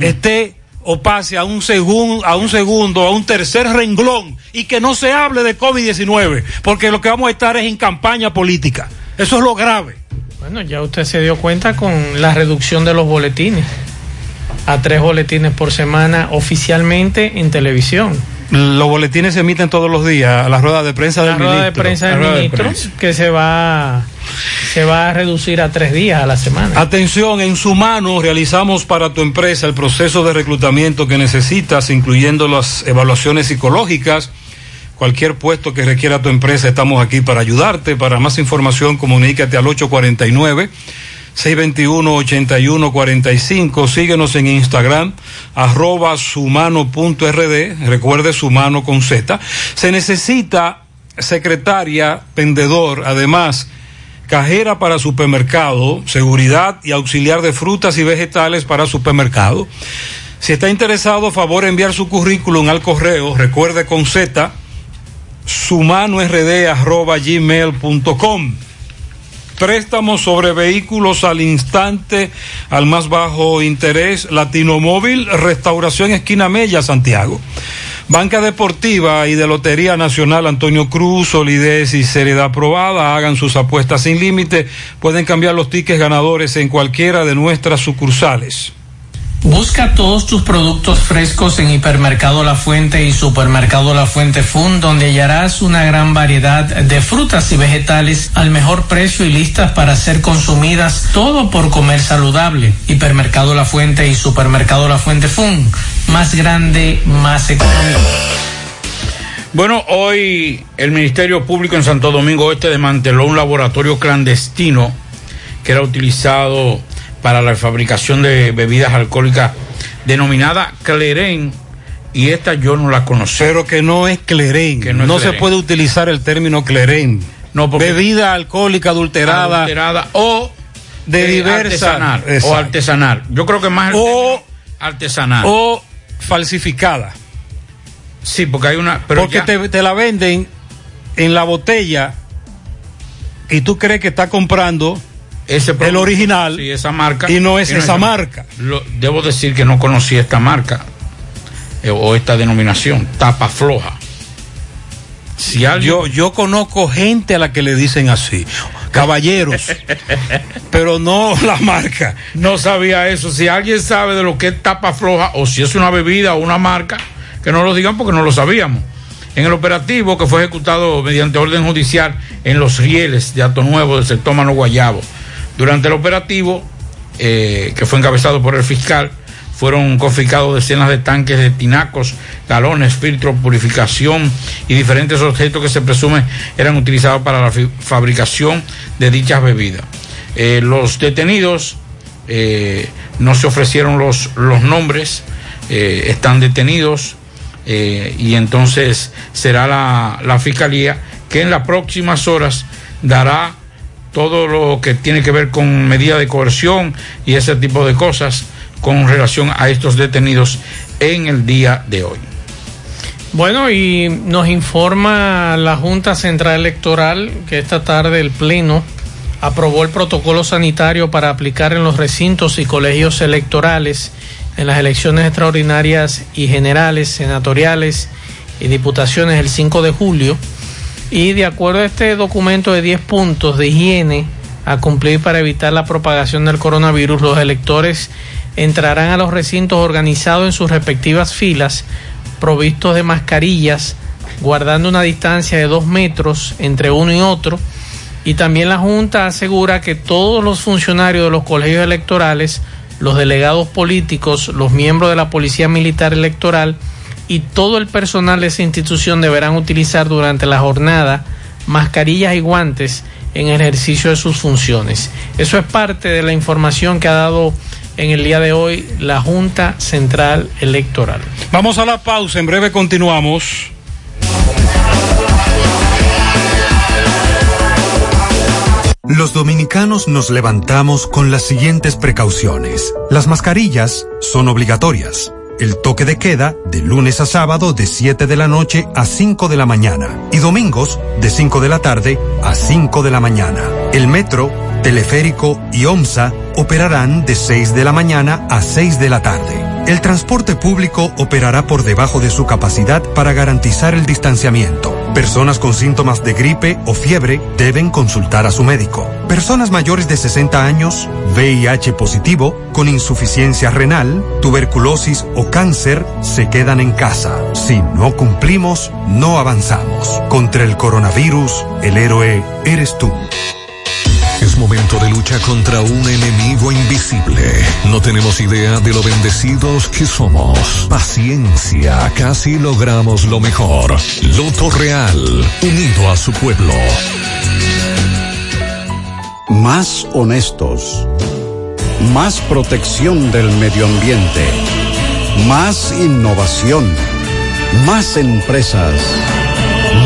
esté o pase a un, segun- a un segundo, a un tercer renglón y que no se hable de COVID-19, porque lo que vamos a estar es en campaña política. Eso es lo grave. Bueno, ya usted se dio cuenta con la reducción de los boletines a tres boletines por semana oficialmente en televisión. Los boletines se emiten todos los días a la rueda de prensa La del rueda de ministro. prensa La del de ministro prensa. que se va se va a reducir a tres días a la semana. Atención, en su mano realizamos para tu empresa el proceso de reclutamiento que necesitas, incluyendo las evaluaciones psicológicas. Cualquier puesto que requiera tu empresa, estamos aquí para ayudarte. Para más información, comunícate al 849. 621-8145. Síguenos en Instagram, arroba sumano.rd. Recuerde sumano con Z. Se necesita secretaria, vendedor, además, cajera para supermercado, seguridad y auxiliar de frutas y vegetales para supermercado. Si está interesado, favor enviar su currículum al correo, recuerde con Z, sumanord arroba gmail.com. Préstamos sobre vehículos al instante, al más bajo interés, Latino Móvil, Restauración Esquina Mella, Santiago. Banca Deportiva y de Lotería Nacional Antonio Cruz, solidez y seriedad aprobada. Hagan sus apuestas sin límite. Pueden cambiar los tickets ganadores en cualquiera de nuestras sucursales. Busca todos tus productos frescos en Hipermercado La Fuente y Supermercado La Fuente Fun, donde hallarás una gran variedad de frutas y vegetales al mejor precio y listas para ser consumidas, todo por comer saludable. Hipermercado La Fuente y Supermercado La Fuente Fun, más grande, más económico. Bueno, hoy el Ministerio Público en Santo Domingo Este desmanteló un laboratorio clandestino que era utilizado para la fabricación de bebidas alcohólicas denominada Cleren y esta yo no la conocí. Pero que no es Cleren. Que no se puede utilizar el término Cleren. No, porque- Bebida alcohólica adulterada. Adulterada o de eh, artesanal o artesanal. Yo creo que más O- artesanal. O falsificada. sí, porque hay una pero Porque ya- te, te la venden en la botella y tú crees que está comprando ese el original sí, esa marca y no es y esa marca. Lo- debo decir que no conocía esta marca eh, o esta denominación, tapa floja. Si alguien Yo, yo conozco gente a la que le dicen así, caballeros, pero no la marca. no sabía eso, si alguien sabe de lo que es tapa floja o si es una bebida o una marca, que no lo digan porque no lo sabíamos. En el operativo que fue ejecutado mediante orden judicial en los rieles de Ato Nuevo del sector Mano Guayabo. Durante el operativo, eh, que fue encabezado por el fiscal, fueron confiscados decenas de tanques de tinacos, galones, filtros, purificación y diferentes objetos que se presume eran utilizados para la fabricación de dichas bebidas. Eh, los detenidos eh, no se ofrecieron los, los nombres, están detenidos y entonces será la, la fiscalía que en las próximas horas dará todo lo que tiene que ver con medida de coerción y ese tipo de cosas con relación a estos detenidos en el día de hoy. Bueno, y nos informa la Junta Central Electoral que esta tarde el Pleno aprobó el protocolo sanitario para aplicar en los recintos y colegios electorales en las elecciones extraordinarias y generales, senatoriales y diputaciones el 5 de julio. Y de acuerdo a este documento de 10 puntos de higiene a cumplir para evitar la propagación del coronavirus, los electores entrarán a los recintos organizados en sus respectivas filas, provistos de mascarillas, guardando una distancia de dos metros entre uno y otro. Y también la Junta asegura que todos los funcionarios de los colegios electorales, los delegados políticos, los miembros de la Policía Militar Electoral y todo el personal de esa institución deberán utilizar durante la jornada mascarillas y guantes en ejercicio de sus funciones. Eso es parte de la información que ha dado en el día de hoy la Junta Central Electoral. Vamos a la pausa, en breve continuamos. Los dominicanos nos levantamos con las siguientes precauciones. Las mascarillas son obligatorias. El toque de queda de lunes a sábado de 7 de la noche a 5 de la mañana y domingos de 5 de la tarde a 5 de la mañana. El metro, teleférico y OMSA operarán de 6 de la mañana a 6 de la tarde. El transporte público operará por debajo de su capacidad para garantizar el distanciamiento. Personas con síntomas de gripe o fiebre deben consultar a su médico. Personas mayores de 60 años, VIH positivo, con insuficiencia renal, tuberculosis o cáncer se quedan en casa. Si no cumplimos, no avanzamos. Contra el coronavirus, el héroe eres tú. Momento de lucha contra un enemigo invisible. No tenemos idea de lo bendecidos que somos. Paciencia, casi logramos lo mejor. Loto Real, unido a su pueblo. Más honestos. Más protección del medio ambiente. Más innovación. Más empresas.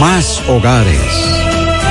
Más hogares.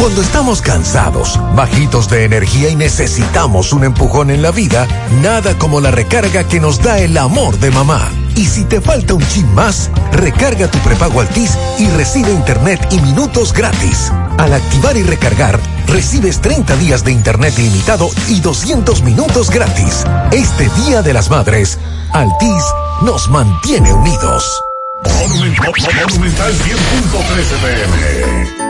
Cuando estamos cansados, bajitos de energía y necesitamos un empujón en la vida, nada como la recarga que nos da el amor de mamá. Y si te falta un chin más, recarga tu prepago Altis y recibe internet y minutos gratis. Al activar y recargar, recibes 30 días de internet ilimitado y 200 minutos gratis. Este Día de las Madres, Altis nos mantiene unidos. Monumental 100.13 pm.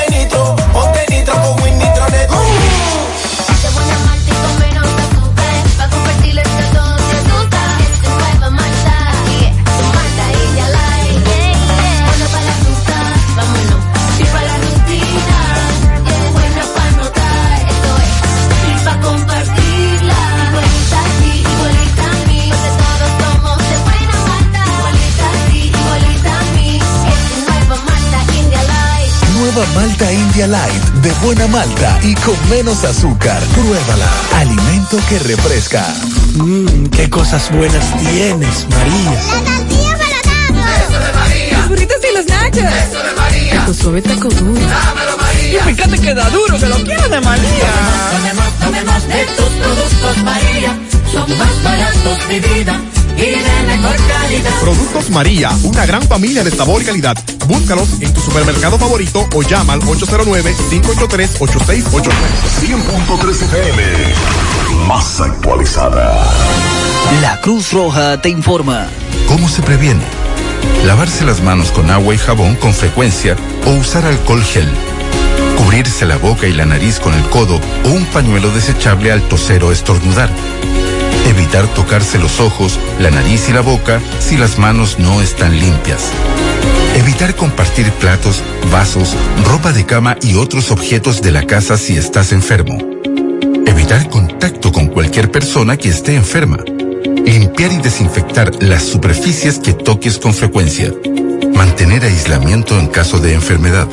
Malta India Light, de buena malta y con menos azúcar. Pruébala. Alimento que refresca. Mmm, qué cosas buenas tienes, María. tortilla para Eso de María. Los burritos y los nachos. Eso de María. Tu suave taco duro. Dámelo, María. Y fíjate que da duro, que lo quiero de María. Más, dame más de tus productos, María. Son más baratos de vida y de mejor calidad. Productos María, una gran familia de sabor y calidad. Búscalos en tu supermercado favorito o llama al 809-583-8689. 100.3 FM, más actualizada. La Cruz Roja te informa. ¿Cómo se previene? Lavarse las manos con agua y jabón con frecuencia o usar alcohol gel. Cubrirse la boca y la nariz con el codo o un pañuelo desechable al toser o estornudar. Evitar tocarse los ojos, la nariz y la boca si las manos no están limpias. Evitar compartir platos, vasos, ropa de cama y otros objetos de la casa si estás enfermo. Evitar contacto con cualquier persona que esté enferma. Limpiar y desinfectar las superficies que toques con frecuencia. Mantener aislamiento en caso de enfermedad.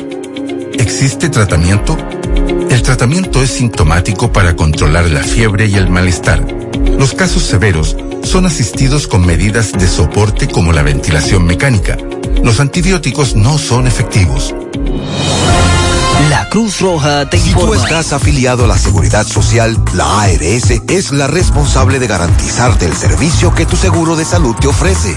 ¿Existe tratamiento? El tratamiento es sintomático para controlar la fiebre y el malestar. Los casos severos son asistidos con medidas de soporte como la ventilación mecánica. Los antibióticos no son efectivos. La Cruz Roja te Si tú informa. estás afiliado a la Seguridad Social, la ARS es la responsable de garantizarte el servicio que tu seguro de salud te ofrece.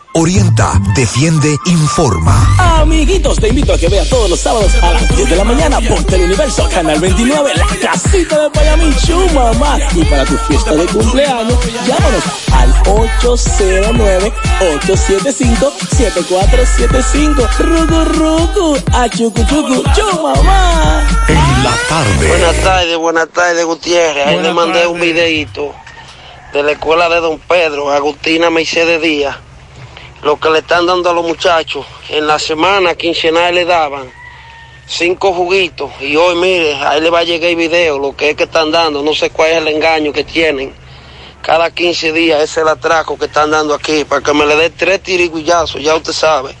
Orienta, defiende, informa. Amiguitos, te invito a que veas todos los sábados a las 10 de la mañana por Teleuniverso, Canal 29, la casita de Payamichu, mamá. Y para tu fiesta de cumpleaños, llámanos al 809-875-7475. Rugu, rugu, a chucu, chucu, chu, mamá. En la tarde. Buenas tardes, buenas tardes, Gutiérrez. Ahí le mandé un videito de la escuela de Don Pedro, Agustina Mercedes Díaz. Lo que le están dando a los muchachos. En la semana quincenal le daban cinco juguitos. Y hoy, mire, ahí le va a llegar el video, lo que es que están dando. No sé cuál es el engaño que tienen. Cada 15 días ese es el atraco que están dando aquí. Para que me le dé tres tirigullazos, ya usted sabe.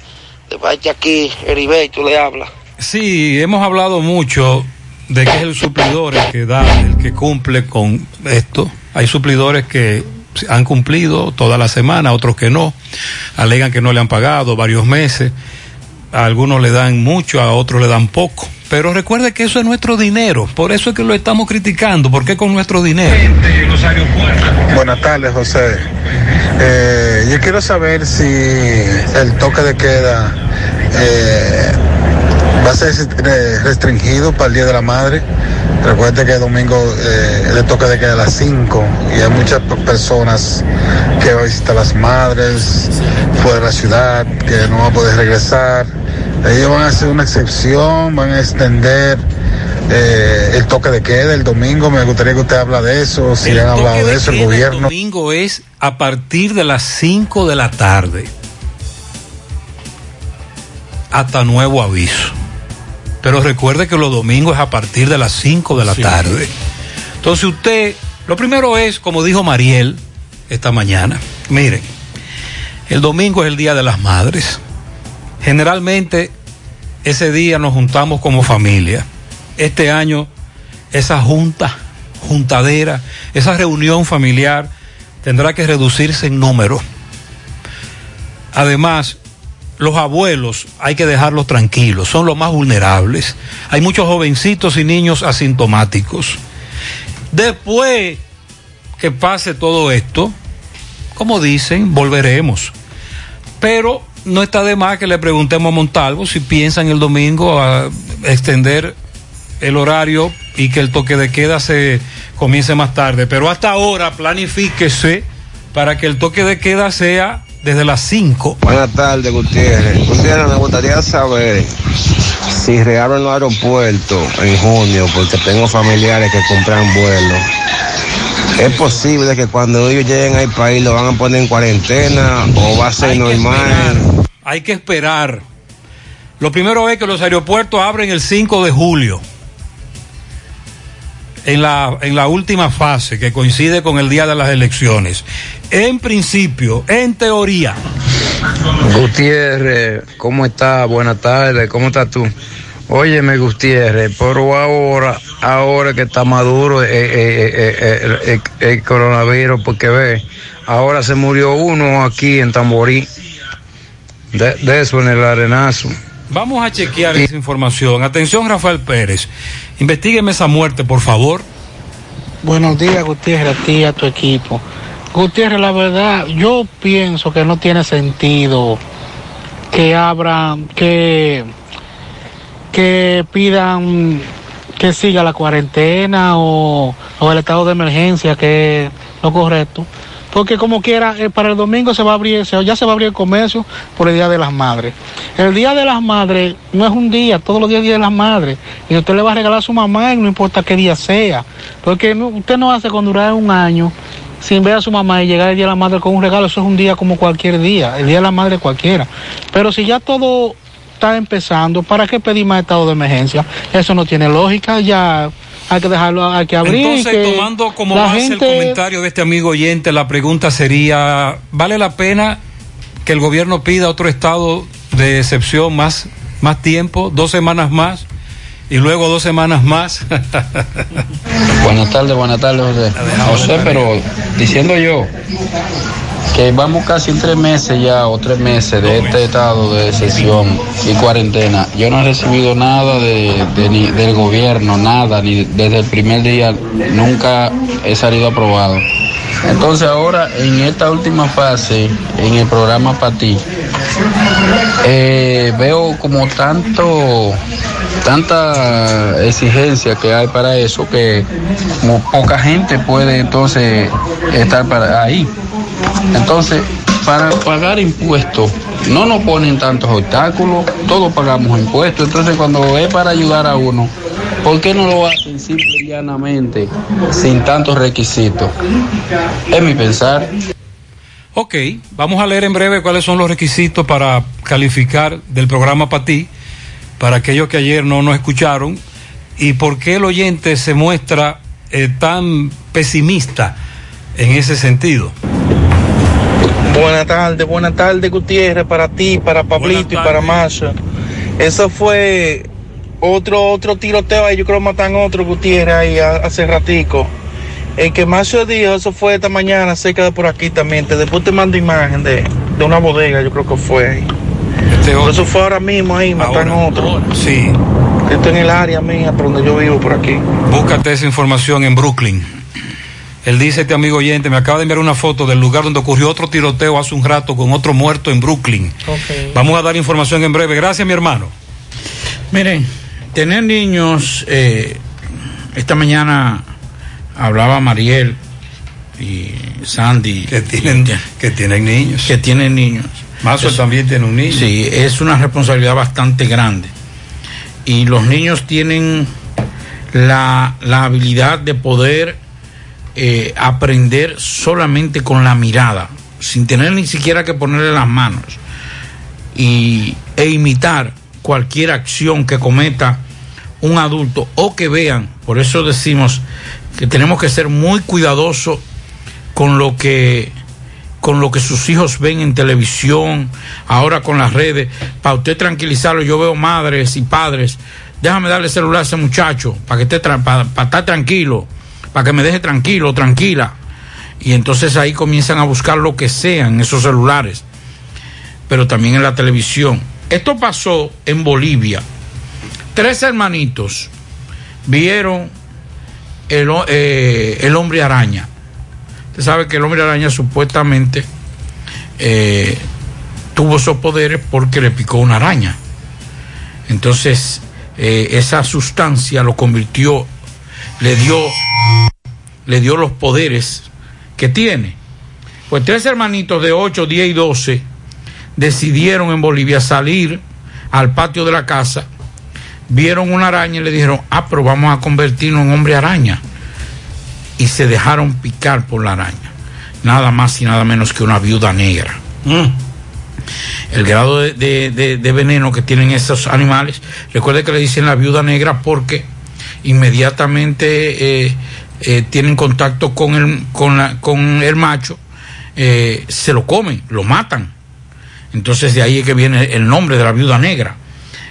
De parte aquí, Heriberto le habla. Sí, hemos hablado mucho de que es el suplidor el que da, el que cumple con esto. Hay suplidores que han cumplido toda la semana, otros que no. Alegan que no le han pagado varios meses. A algunos le dan mucho, a otros le dan poco. Pero recuerde que eso es nuestro dinero. Por eso es que lo estamos criticando. porque con nuestro dinero? Buenas tardes, José. Eh, yo quiero saber si el toque de queda eh, va a ser restringido para el Día de la Madre. Recuerde que domingo eh, el toque de queda a las 5 y hay muchas personas que van a visitar a las madres fuera de la ciudad, que no van a poder regresar. Ellos van a hacer una excepción, van a extender eh, el toque de queda el domingo. Me gustaría que usted habla de eso, si El han hablado de eso el gobierno. domingo es a partir de las 5 de la tarde. Hasta nuevo aviso. Pero recuerde que los domingos es a partir de las 5 de la tarde. Entonces usted, lo primero es, como dijo Mariel esta mañana, miren, el domingo es el Día de las Madres. Generalmente ese día nos juntamos como familia este año esa junta, juntadera, esa reunión familiar tendrá que reducirse en número. Además, los abuelos hay que dejarlos tranquilos, son los más vulnerables. Hay muchos jovencitos y niños asintomáticos. Después que pase todo esto, como dicen, volveremos. Pero no está de más que le preguntemos a Montalvo si piensan el domingo a extender el horario y que el toque de queda se comience más tarde. Pero hasta ahora planifíquese para que el toque de queda sea desde las 5. Buenas tardes, Gutiérrez. Gutiérrez, me gustaría saber si reabren los aeropuertos en junio, porque tengo familiares que compran vuelos. ¿Es posible que cuando ellos lleguen al país lo van a poner en cuarentena o va a ser Hay que normal? esperar, hay que esperar. Lo primero es que los aeropuertos abren el 5 de julio. En la, en la última fase que coincide con el día de las elecciones. En principio, en teoría. Gutiérrez, ¿cómo está? Buenas tardes, ¿cómo estás tú? Óyeme, Gutiérrez, pero ahora, ahora que está maduro eh, eh, eh, el, el coronavirus, porque ve, ahora se murió uno aquí en Tamborí, de, de eso en el arenazo. Vamos a chequear esa información. Atención, Rafael Pérez. Investígueme esa muerte, por favor. Buenos días, Gutiérrez, a ti y a tu equipo. Gutiérrez, la verdad, yo pienso que no tiene sentido que abran, que, que pidan que siga la cuarentena o, o el estado de emergencia, que es lo correcto. Porque como quiera, eh, para el domingo se va a abrir, ya se va a abrir el comercio por el Día de las Madres. El Día de las Madres no es un día, todos los días es Día de las Madres. Y usted le va a regalar a su mamá y no importa qué día sea. Porque no- usted no hace con durar un año sin ver a su mamá y llegar el Día de la Madre con un regalo. Eso es un día como cualquier día, el Día de la Madre cualquiera. Pero si ya todo está empezando, ¿para qué pedir más estado de emergencia? Eso no tiene lógica, ya hay que dejarlo, hay que abrir. Entonces, que tomando como base gente- el comentario de este amigo oyente, la pregunta sería, ¿vale la pena que el gobierno pida otro estado de excepción más, más tiempo, dos semanas más, y luego dos semanas más? Buenas tardes, buenas tardes, José. José, pero diciendo yo que vamos casi tres meses ya o tres meses de este estado de sesión y cuarentena. Yo no he recibido nada de, del gobierno, nada, ni desde el primer día nunca he salido aprobado. Entonces ahora en esta última fase, en el programa para ti, eh, veo como tanto tanta exigencia que hay para eso que como poca gente puede entonces estar para ahí entonces para pagar impuestos no nos ponen tantos obstáculos todos pagamos impuestos entonces cuando es para ayudar a uno ¿por qué no lo hacen simple y llanamente sin tantos requisitos? es mi pensar Ok, vamos a leer en breve cuáles son los requisitos para calificar del programa para ti, para aquellos que ayer no nos escucharon, y por qué el oyente se muestra eh, tan pesimista en ese sentido. Buenas tardes, buenas tardes Gutiérrez, para ti, para Pablito y para Masha. Eso fue otro otro tiroteo ahí, yo creo que matan otro Gutiérrez ahí hace ratico. El que Masha dijo, eso fue esta mañana cerca de por aquí también. Te después te mando imagen de, de una bodega, yo creo que fue ahí. Pero eso fue ahora mismo ahí, matan otro. Sí. Esto en el área mía, por donde yo vivo, por aquí. Búscate esa información en Brooklyn. Él dice, este amigo oyente, me acaba de enviar una foto del lugar donde ocurrió otro tiroteo hace un rato con otro muerto en Brooklyn. Vamos a dar información en breve. Gracias, mi hermano. Miren, tener niños, eh, esta mañana hablaba Mariel y Sandy. Que tienen, que tienen niños. Que tienen niños. Mazo también tiene un niño. Sí, es una responsabilidad bastante grande. Y los niños tienen la, la habilidad de poder eh, aprender solamente con la mirada, sin tener ni siquiera que ponerle las manos. Y, e imitar cualquier acción que cometa un adulto o que vean. Por eso decimos que tenemos que ser muy cuidadosos con lo que con lo que sus hijos ven en televisión, ahora con las redes, para usted tranquilizarlo. Yo veo madres y padres déjame darle celular a ese muchacho para que esté para estar tranquilo, para que me deje tranquilo, tranquila. Y entonces ahí comienzan a buscar lo que sea en esos celulares, pero también en la televisión. Esto pasó en Bolivia. Tres hermanitos vieron el, eh, el hombre araña. Usted sabe que el hombre araña supuestamente eh, tuvo esos poderes porque le picó una araña. Entonces, eh, esa sustancia lo convirtió, le dio, le dio los poderes que tiene. Pues tres hermanitos de 8, 10 y 12 decidieron en Bolivia salir al patio de la casa, vieron una araña y le dijeron, ah, pero vamos a convertirnos en hombre araña. Y se dejaron picar por la araña. Nada más y nada menos que una viuda negra. El grado de, de- de- de veneno que tienen esos animales, recuerde que le dicen la viuda negra porque inmediatamente eh, eh, tienen contacto con el, con la- con el macho, eh, se lo comen, lo matan. Entonces de ahí es que viene el nombre de la viuda negra.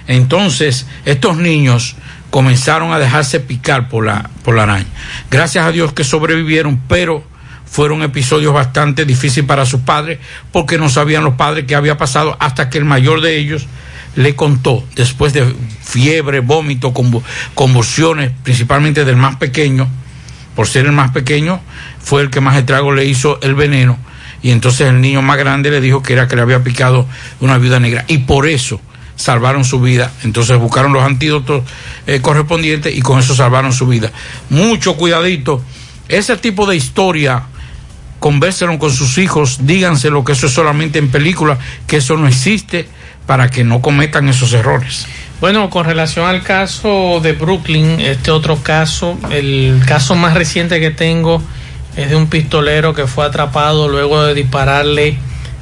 Entonces estos niños comenzaron a dejarse picar por la, por la araña. Gracias a Dios que sobrevivieron, pero fueron episodios bastante difíciles para sus padres porque no sabían los padres qué había pasado hasta que el mayor de ellos le contó, después de fiebre, vómito, convu- convulsiones, principalmente del más pequeño, por ser el más pequeño, fue el que más estrago le hizo el veneno. Y entonces el niño más grande le dijo que era que le había picado una viuda negra. Y por eso salvaron su vida. Entonces buscaron los antídotos eh, correspondientes y con eso salvaron su vida. Mucho cuidadito. Ese tipo de historia, convérselo con sus hijos, díganselo que eso es solamente en película, que eso no existe, para que no cometan esos errores. Bueno, con relación al caso de Brooklyn, este otro caso, el caso más reciente que tengo es de un pistolero que fue atrapado luego de dispararle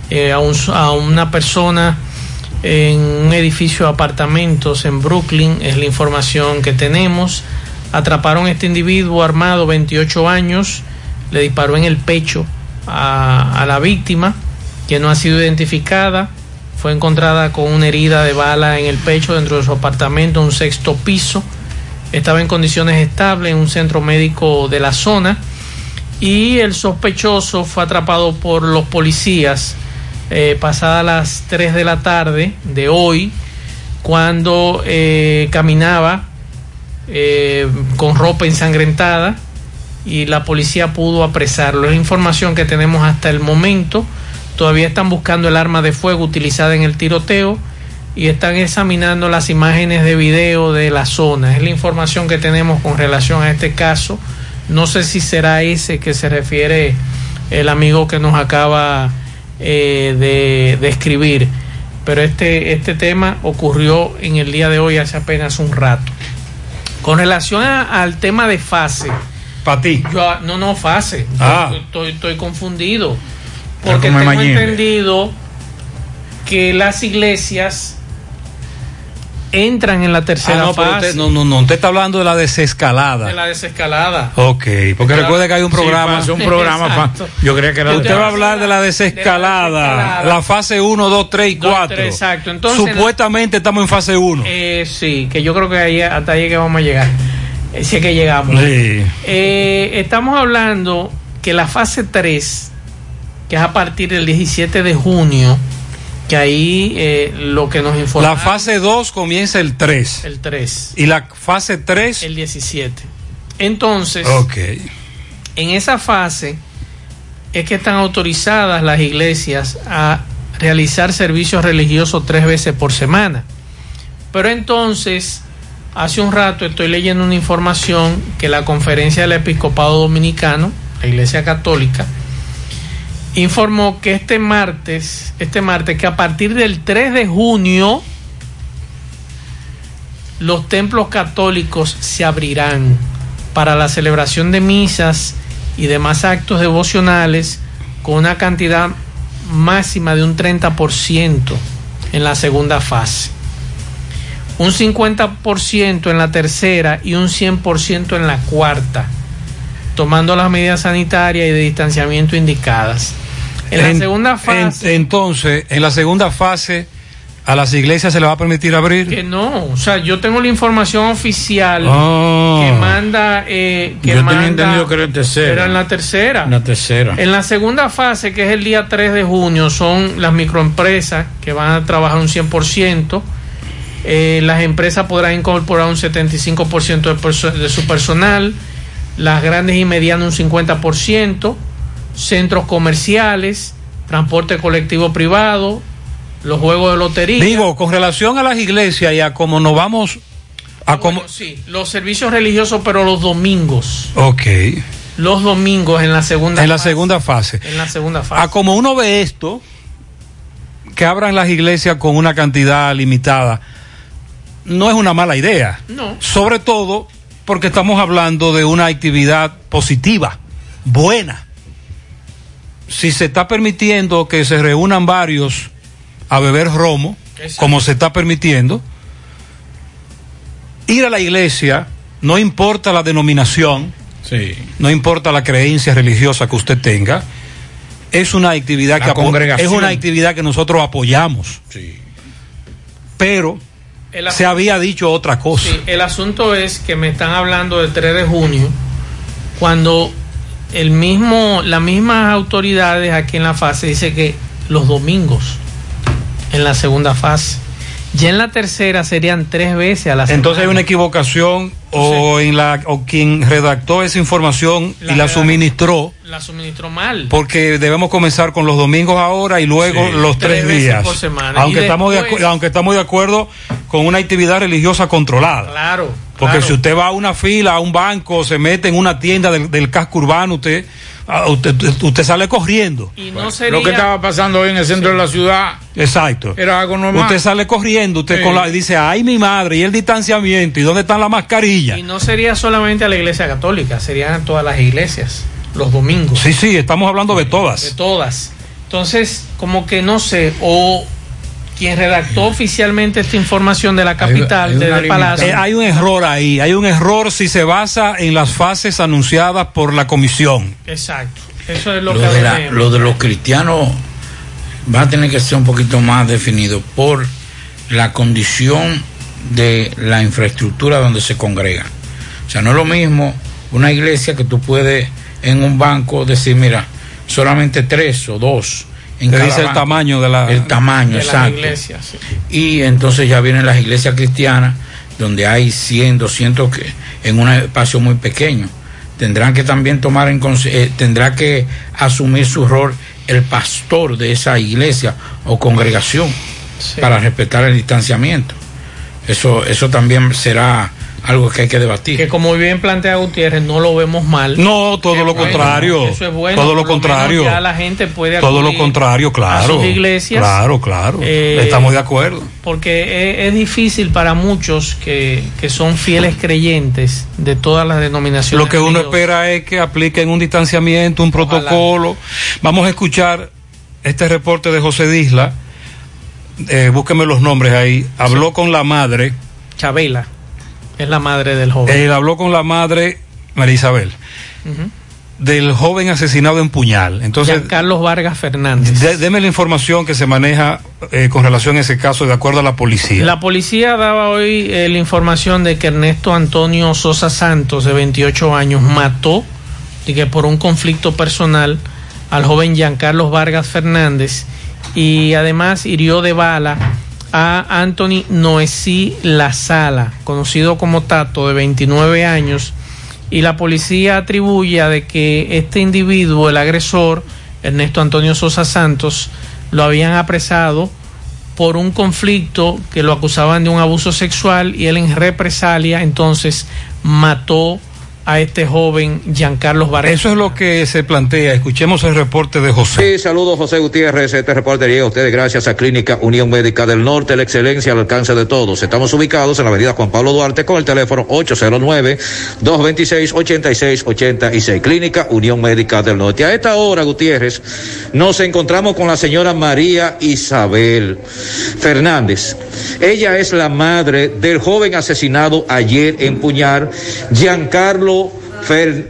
eh, a, a una persona en un edificio de apartamentos en Brooklyn, es la información que tenemos. Atraparon a este individuo armado, 28 años, le disparó en el pecho a, a la víctima, que no ha sido identificada. Fue encontrada con una herida de bala en el pecho dentro de su apartamento, un sexto piso. Estaba en condiciones estables en un centro médico de la zona. Y el sospechoso fue atrapado por los policías eh, pasadas las 3 de la tarde de hoy, cuando eh, caminaba eh, con ropa ensangrentada y la policía pudo apresarlo. Es información que tenemos hasta el momento. Todavía están buscando el arma de fuego utilizada en el tiroteo y están examinando las imágenes de video de la zona. Es la información que tenemos con relación a este caso. No sé si será ese que se refiere el amigo que nos acaba eh, de, de escribir, pero este, este tema ocurrió en el día de hoy hace apenas un rato. Con relación a- al tema de fase. Para ti. Yo, no, no, fase. Yo Ah. Estoy, estoy confundido. Porque tengo Mayimbe. entendido que las iglesias entran en la Ah, tercera no, pero fase usted, no, no, no, usted está hablando de la desescalada. de la desescalada. Ok, porque recuerde que hay un Sí, programa. pasó un programa, yo creía que era. Usted va a hablar de la desescalada, la fase 1, 2, 3 y 4. tres, exacto. Entonces, Supuestamente estamos en fase 1. Eh, sí, que yo creo que ahí, hasta ahí que vamos a llegar. Eh, Si es que llegamos. Sí. Eh, estamos hablando que la fase 3, que es a partir del 17 de junio, que ahí eh, lo que nos informa. La fase 2 comienza el 3. El 3. Y la fase 3. El 17. Entonces, Ok. en esa fase es que están autorizadas las iglesias a realizar servicios religiosos tres veces por semana. Pero entonces, hace un rato estoy leyendo una información que la conferencia del episcopado dominicano, la iglesia católica, informó que este martes, este martes, que a partir del 3 de junio, los templos católicos se abrirán para la celebración de misas y demás actos devocionales con una cantidad máxima de un 30% en la segunda fase, un 50% en la tercera y un 100% en la cuarta, tomando las medidas sanitarias y de distanciamiento indicadas. En la segunda fase... entonces, en la segunda fase ¿A las iglesias se le va a permitir abrir? Que no, o sea, yo tengo la información oficial Oh. que manda. Eh, que Yo tenía manda- entendido que era en tercera. Era en la tercera. La tercera. En la segunda fase, que es el día 3 de junio, son las microempresas que van a trabajar un 100%. Eh, las empresas podrán incorporar un 75% de, perso- de su personal, las grandes y medianas un 50%, centros comerciales, transporte colectivo privado, los juegos de lotería. Digo, con relación a las iglesias y a cómo nos vamos a cómo... Sí, los servicios religiosos, pero los domingos. Ok. Los domingos en la segunda En la fase. segunda fase. En la segunda fase. A como uno ve esto, que abran las iglesias con una cantidad limitada, no es una mala idea. No. Sobre todo porque estamos hablando de una actividad positiva, buena. Si se está permitiendo que se reúnan varios a beber romo, como se está permitiendo, ir a la iglesia, no importa la denominación, Sí. no importa la creencia religiosa que usted tenga, es una actividad La que es una actividad que nosotros apoyamos. Pero El se había dicho otra cosa. Sí, el asunto es que me están hablando del 3 de junio, cuando el mismo, las mismas autoridades aquí en la fase dice que los domingos, en la segunda fase. Ya en la tercera serían tres veces a la semana. Entonces hay una equivocación o en la o quien redactó esa información y la suministró La suministró mal. porque debemos comenzar con los domingos ahora y luego Sí. los Tres días. por semana. Aunque Y estamos de después- acu- aunque estamos de acuerdo con una actividad religiosa controlada. Claro. Porque claro. si usted va a una fila, a un banco, se mete en una tienda del, del casco urbano, usted, usted, usted sale corriendo. Y no Lo sería... que estaba pasando hoy en el centro de la ciudad Exacto. era algo normal. Usted sale corriendo, usted Sí. con la, y dice, ay mi madre, y el distanciamiento, y dónde están las mascarillas. Y no sería solamente a la iglesia católica, serían todas las iglesias, los domingos. Sí, sí, estamos hablando de de todas. todas. Entonces, como que no sé, o quien redactó oficialmente esta información de la capital, hay el Palacio. Eh, hay un error ahí, hay un error si se basa en las fases anunciadas por la comisión. Exacto. Eso es lo, lo que de, la- lo de los cristianos va a tener que ser un poquito más definido por la condición de la infraestructura donde se congregan. O sea, no es lo mismo una iglesia que tú puedes en un banco decir, mira, solamente tres o dos. En Te cada dice el tamaño de la... El tamaño, de las exacto. iglesias. sí. Y entonces ya vienen las iglesias cristianas, donde hay 100, 200 que, en un espacio muy pequeño. Tendrán que también tomar en eh, tendrá que asumir su rol el pastor de esa iglesia o congregación Sí. para respetar el distanciamiento. Eso, eso también será algo que hay que debatir. Que como bien plantea Gutiérrez, no lo vemos mal. No, todo lo bueno, contrario. Eso es bueno. todo lo contrario. Ya la gente puede Todo lo contrario, claro. A sus iglesias. Claro, claro. Eh, Estamos de acuerdo. Porque es, es difícil para muchos que, que son fieles creyentes de todas las denominaciones. Lo que uno espera es que apliquen un distanciamiento, un protocolo. Vamos a escuchar este reporte de José Disla. Eh, búsqueme los nombres ahí. Habló con la madre. Chabela es la madre del joven. Él habló con la madre, María Isabel, del joven asesinado en puñal. Entonces, Carlos Vargas Fernández. de- deme la información que se maneja eh, con relación a ese caso de acuerdo a la policía. La policía daba hoy eh, la información de que Ernesto Antonio Sosa Santos, de 28 años, mató y que por un conflicto personal al joven Giancarlos Vargas Fernández y además hirió de bala a Anthony Noesí La Sala, conocido como Tato, de 29 años, y la policía atribuye de que este individuo, el agresor, Ernesto Antonio Sosa Santos, lo habían apresado por un conflicto que lo acusaban de un abuso sexual y él en represalia entonces mató a este joven Giancarlos Vargas. Eso es lo que se plantea. Escuchemos el reporte de José. Sí, saludos José Gutiérrez, este reporte llega a ustedes gracias a Clínica Unión Médica del Norte, la excelencia al alcance de todos. Estamos ubicados en la avenida Juan Pablo Duarte con el teléfono 809-226-8686. Clínica Unión Médica del Norte. A esta hora, Gutiérrez, nos encontramos con la señora María Isabel Fernández. Ella es la madre del joven asesinado ayer en Puñar, Giancarlo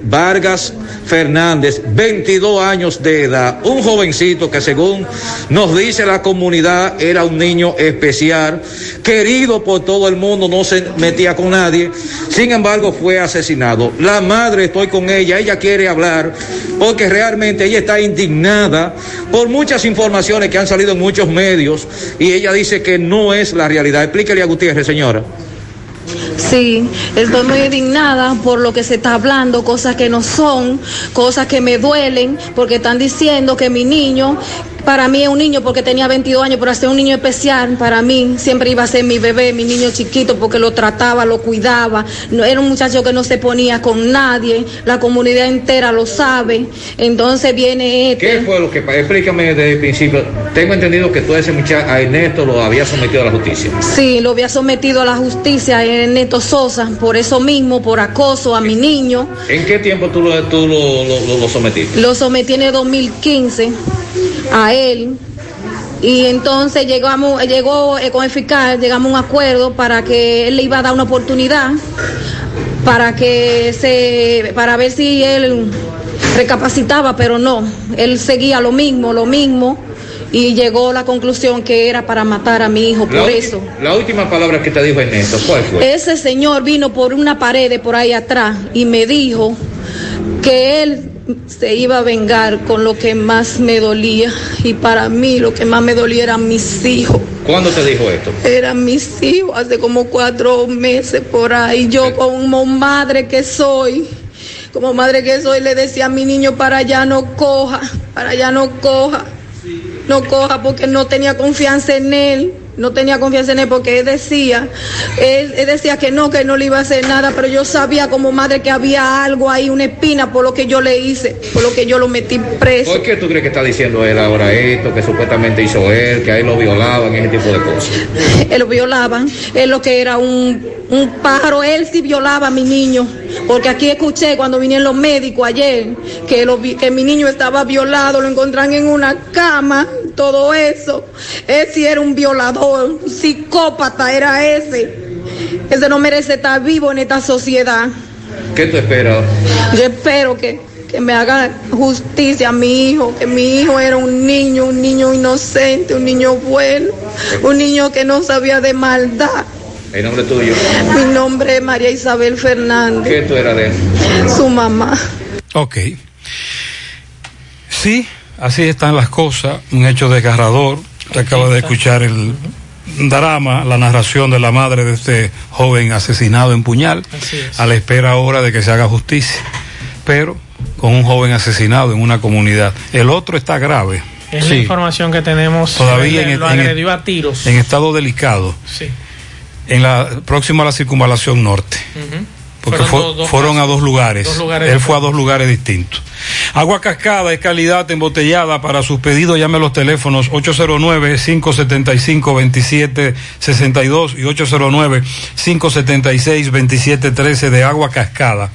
Vargas Fernández, 22 años de edad, un jovencito que según nos dice la comunidad era un niño especial, querido por todo el mundo, no se metía con nadie, sin embargo fue asesinado. La madre, estoy con ella, ella quiere hablar porque realmente ella está indignada por muchas informaciones que han salido en muchos medios y ella dice que no es la realidad. Explíquele a Gutiérrez, señora. Sí, estoy muy indignada por lo que se está hablando, cosas que no son, cosas que me duelen, porque están diciendo que mi niño, para mí es un niño porque tenía 22 años, pero hasta un niño especial, para mí siempre iba a ser mi bebé, mi niño chiquito, porque lo trataba, lo cuidaba, no, era un muchacho que no se ponía con nadie, la comunidad entera lo sabe, entonces viene este. ¿Qué fue lo que? Explícame desde el principio. Tengo entendido que tú a ese muchacho, a Ernesto, lo había sometido a la justicia. Sí, lo había sometido a la justicia en Neto Sosa, por eso mismo, por acoso a mi niño. ¿En qué tiempo tú lo, tú lo- lo- lo sometiste? Lo sometí en el 2015 a él. Y entonces llegamos, llegó eh, con el fiscal, llegamos a un acuerdo para que él le iba a dar una oportunidad para que se, para ver si él recapacitaba, pero no, él seguía lo mismo, lo mismo, y llegó a la conclusión que era para matar a mi hijo, La, por eso. la última palabra que te dijo Ernesto, ¿cuál fue? Ese señor vino por una pared de por ahí atrás y me dijo que él se iba a vengar con lo que más me dolía y para mí lo que más me dolía eran mis hijos. ¿Cuándo te dijo esto? Eran mis hijos hace como cuatro meses por ahí. Yo como madre que soy, como madre que soy, le decía a mi niño para allá no coja, para allá no coja, no coja porque no tenía confianza en él. No tenía confianza en él porque él decía, él, él decía que no, que no le iba a hacer nada, pero yo sabía como madre que había algo ahí, una espina por lo que yo le hice, por lo que yo lo metí preso. ¿Por qué tú crees que está diciendo él ahora esto, que supuestamente hizo él, que a él lo violaban, ese tipo de cosas? él lo violaban, él lo que era un, un pájaro, él sí violaba a mi niño, porque aquí escuché cuando vinieron los médicos ayer que, lo que mi niño estaba violado, lo encontraron en una cama, todo eso, sí era un violador, un psicópata era ese, ese no merece estar vivo en esta sociedad, ¿Qué tú esperas? yo espero que, que me haga justicia a mi hijo, que mi hijo era un niño, un niño inocente, un niño bueno, un niño que no sabía de maldad. El nombre tuyo. Mi nombre es María Isabel Fernández, ¿Qué tú eras de él? su mamá. Ok. Sí, así están las cosas. Un hecho desgarrador. Te acaba de escuchar el drama, la narración de la madre de este joven asesinado en puñal, a la espera ahora de que se haga justicia. Pero con un joven asesinado en una comunidad. El otro está grave. Es la información que tenemos. Todavía Él en- lo en- agredió a tiros. en estado delicado. Sí. En la próxima a la circunvalación norte. Porque Fueron fue- a dos lugares. Dos lugares Él fue a dos lugares distintos. Agua cascada es calidad embotellada. Para sus pedidos llame a los teléfonos 809-575-2762 y 809-576-2713 de agua cascada.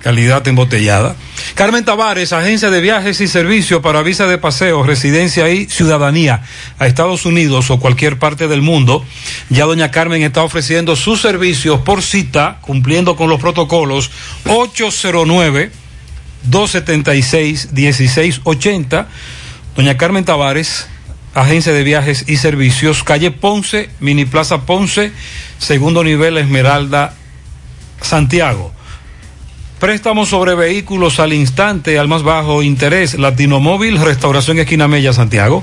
Calidad embotellada. Carmen Tavares, agencia de viajes y servicios para visa de paseo, residencia y ciudadanía a Estados Unidos o cualquier parte del mundo. Ya doña Carmen está ofreciendo sus servicios por cita, cumpliendo con los protocolos 809 276 1680. Doña Carmen Tavares, agencia de viajes y servicios, calle Ponce, Mini Plaza Ponce, segundo nivel Esmeralda, Santiago. Préstamos sobre vehículos al instante, al más bajo interés. Latinomóvil, Restauración Esquina Mella, Santiago.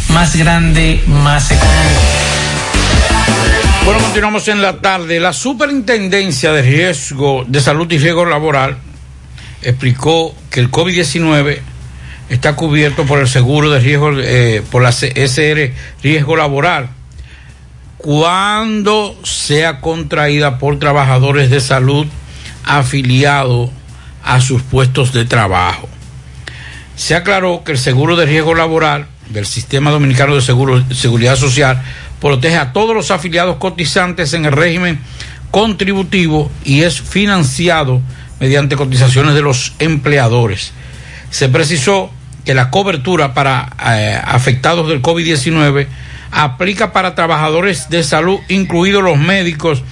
más grande, más económico. Bueno, continuamos en la tarde. La Superintendencia de Riesgo de Salud y Riesgo Laboral explicó que el COVID-19 está cubierto por el seguro de riesgo, eh, por la SR Riesgo Laboral, cuando sea contraída por trabajadores de salud afiliados a sus puestos de trabajo. Se aclaró que el seguro de riesgo laboral del Sistema Dominicano de Seguridad Social protege a todos los afiliados cotizantes en el régimen contributivo y es financiado mediante cotizaciones de los empleadores. Se precisó que la cobertura para eh, afectados del COVID-19 aplica para trabajadores de salud, incluidos los médicos,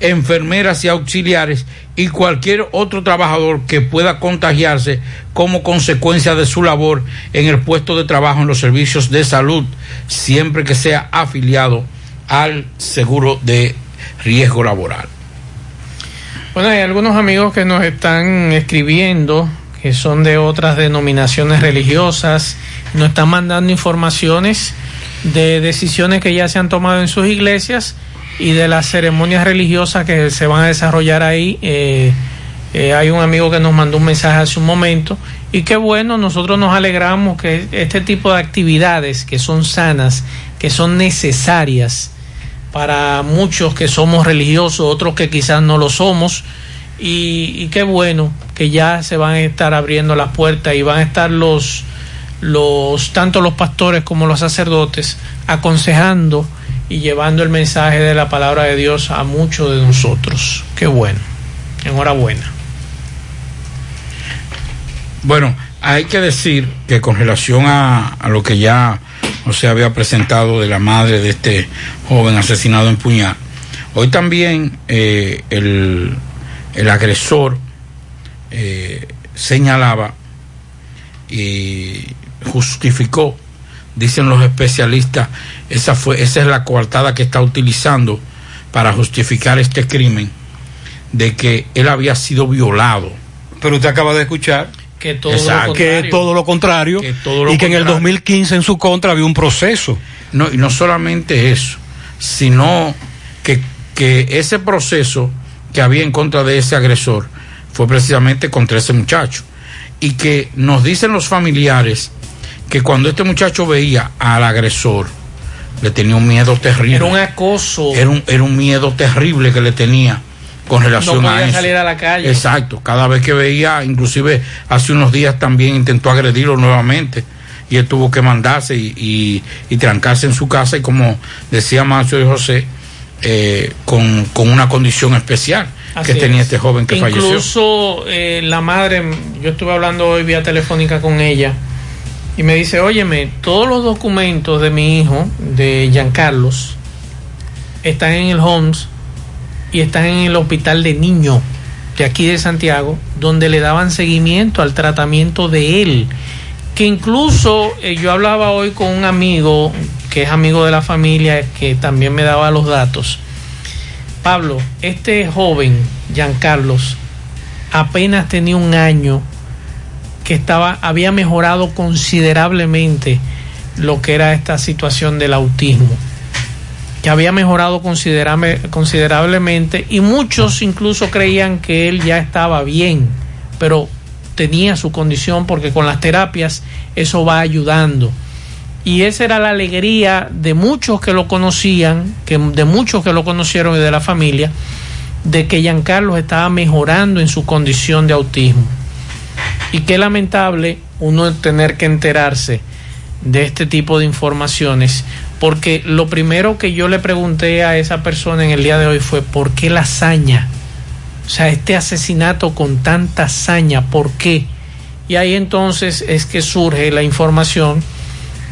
enfermeras y auxiliares y cualquier otro trabajador que pueda contagiarse como consecuencia de su labor en el puesto de trabajo en los servicios de salud, siempre que sea afiliado al seguro de riesgo laboral. Bueno, hay algunos amigos que nos están escribiendo, que son de otras denominaciones religiosas, nos están mandando informaciones de decisiones que ya se han tomado en sus iglesias y de las ceremonias religiosas que se van a desarrollar ahí. Eh, eh, hay un amigo que nos mandó un mensaje hace un momento y qué bueno, nosotros nos alegramos que este tipo de actividades que son sanas, que son necesarias para muchos que somos religiosos, otros que quizás no lo somos, y, y qué bueno que ya se van a estar abriendo las puertas y van a estar los, los tanto los pastores como los sacerdotes aconsejando y llevando el mensaje de la palabra de Dios a muchos de nosotros. Qué bueno. Enhorabuena. Bueno, hay que decir que con relación a, a lo que ya se había presentado de la madre de este joven asesinado en puñal, hoy también eh, el, el agresor eh, señalaba y justificó, dicen los especialistas, esa fue, esa es la coartada que está utilizando para justificar este crimen de que él había sido violado. Pero usted acaba de escuchar que todo Exacto. lo que contrario. todo lo contrario Que todo lo y que en el contrario. 2015 en su contra había un proceso. No, y no solamente eso, sino que, que ese proceso que había en contra de ese agresor fue precisamente contra ese muchacho. Y que nos dicen los familiares que cuando este muchacho veía al agresor, le tenía un miedo terrible. Era un acoso. Era un, era un miedo terrible que le tenía con relación no a podía eso. salir a la calle. Exacto, cada vez que veía, inclusive hace unos días también intentó agredirlo nuevamente y él tuvo que mandarse y, y- y trancarse en su casa y como decía Mancio y José, eh, con, con una condición especial Así que tenía es. este joven que falleció. Incluso eh, la madre, yo estuve hablando hoy vía telefónica con ella y me dice, óyeme, todos los documentos de mi hijo, de Giancarlos, están en el Homs y están en el hospital de niño de aquí de Santiago, donde le daban seguimiento al tratamiento de él. Que incluso eh, yo hablaba hoy con un amigo que es amigo de la familia, que también me daba los datos. Pablo, este joven, Giancarlos, apenas tenía un año que estaba, había mejorado considerablemente lo que era esta situación del autismo, que había mejorado considerable- considerablemente y muchos incluso creían que él ya estaba bien, pero tenía su condición porque con las terapias eso va ayudando. Y esa era la alegría de muchos que lo conocían, que, de muchos que lo conocieron y de la familia, de que Giancarlo estaba mejorando en su condición de autismo. Y qué lamentable uno tener que enterarse de este tipo de informaciones, porque lo primero que yo le pregunté a esa persona en el día de hoy fue, ¿por qué la hazaña? O sea, este asesinato con tanta hazaña, ¿por qué? Y ahí entonces es que surge la información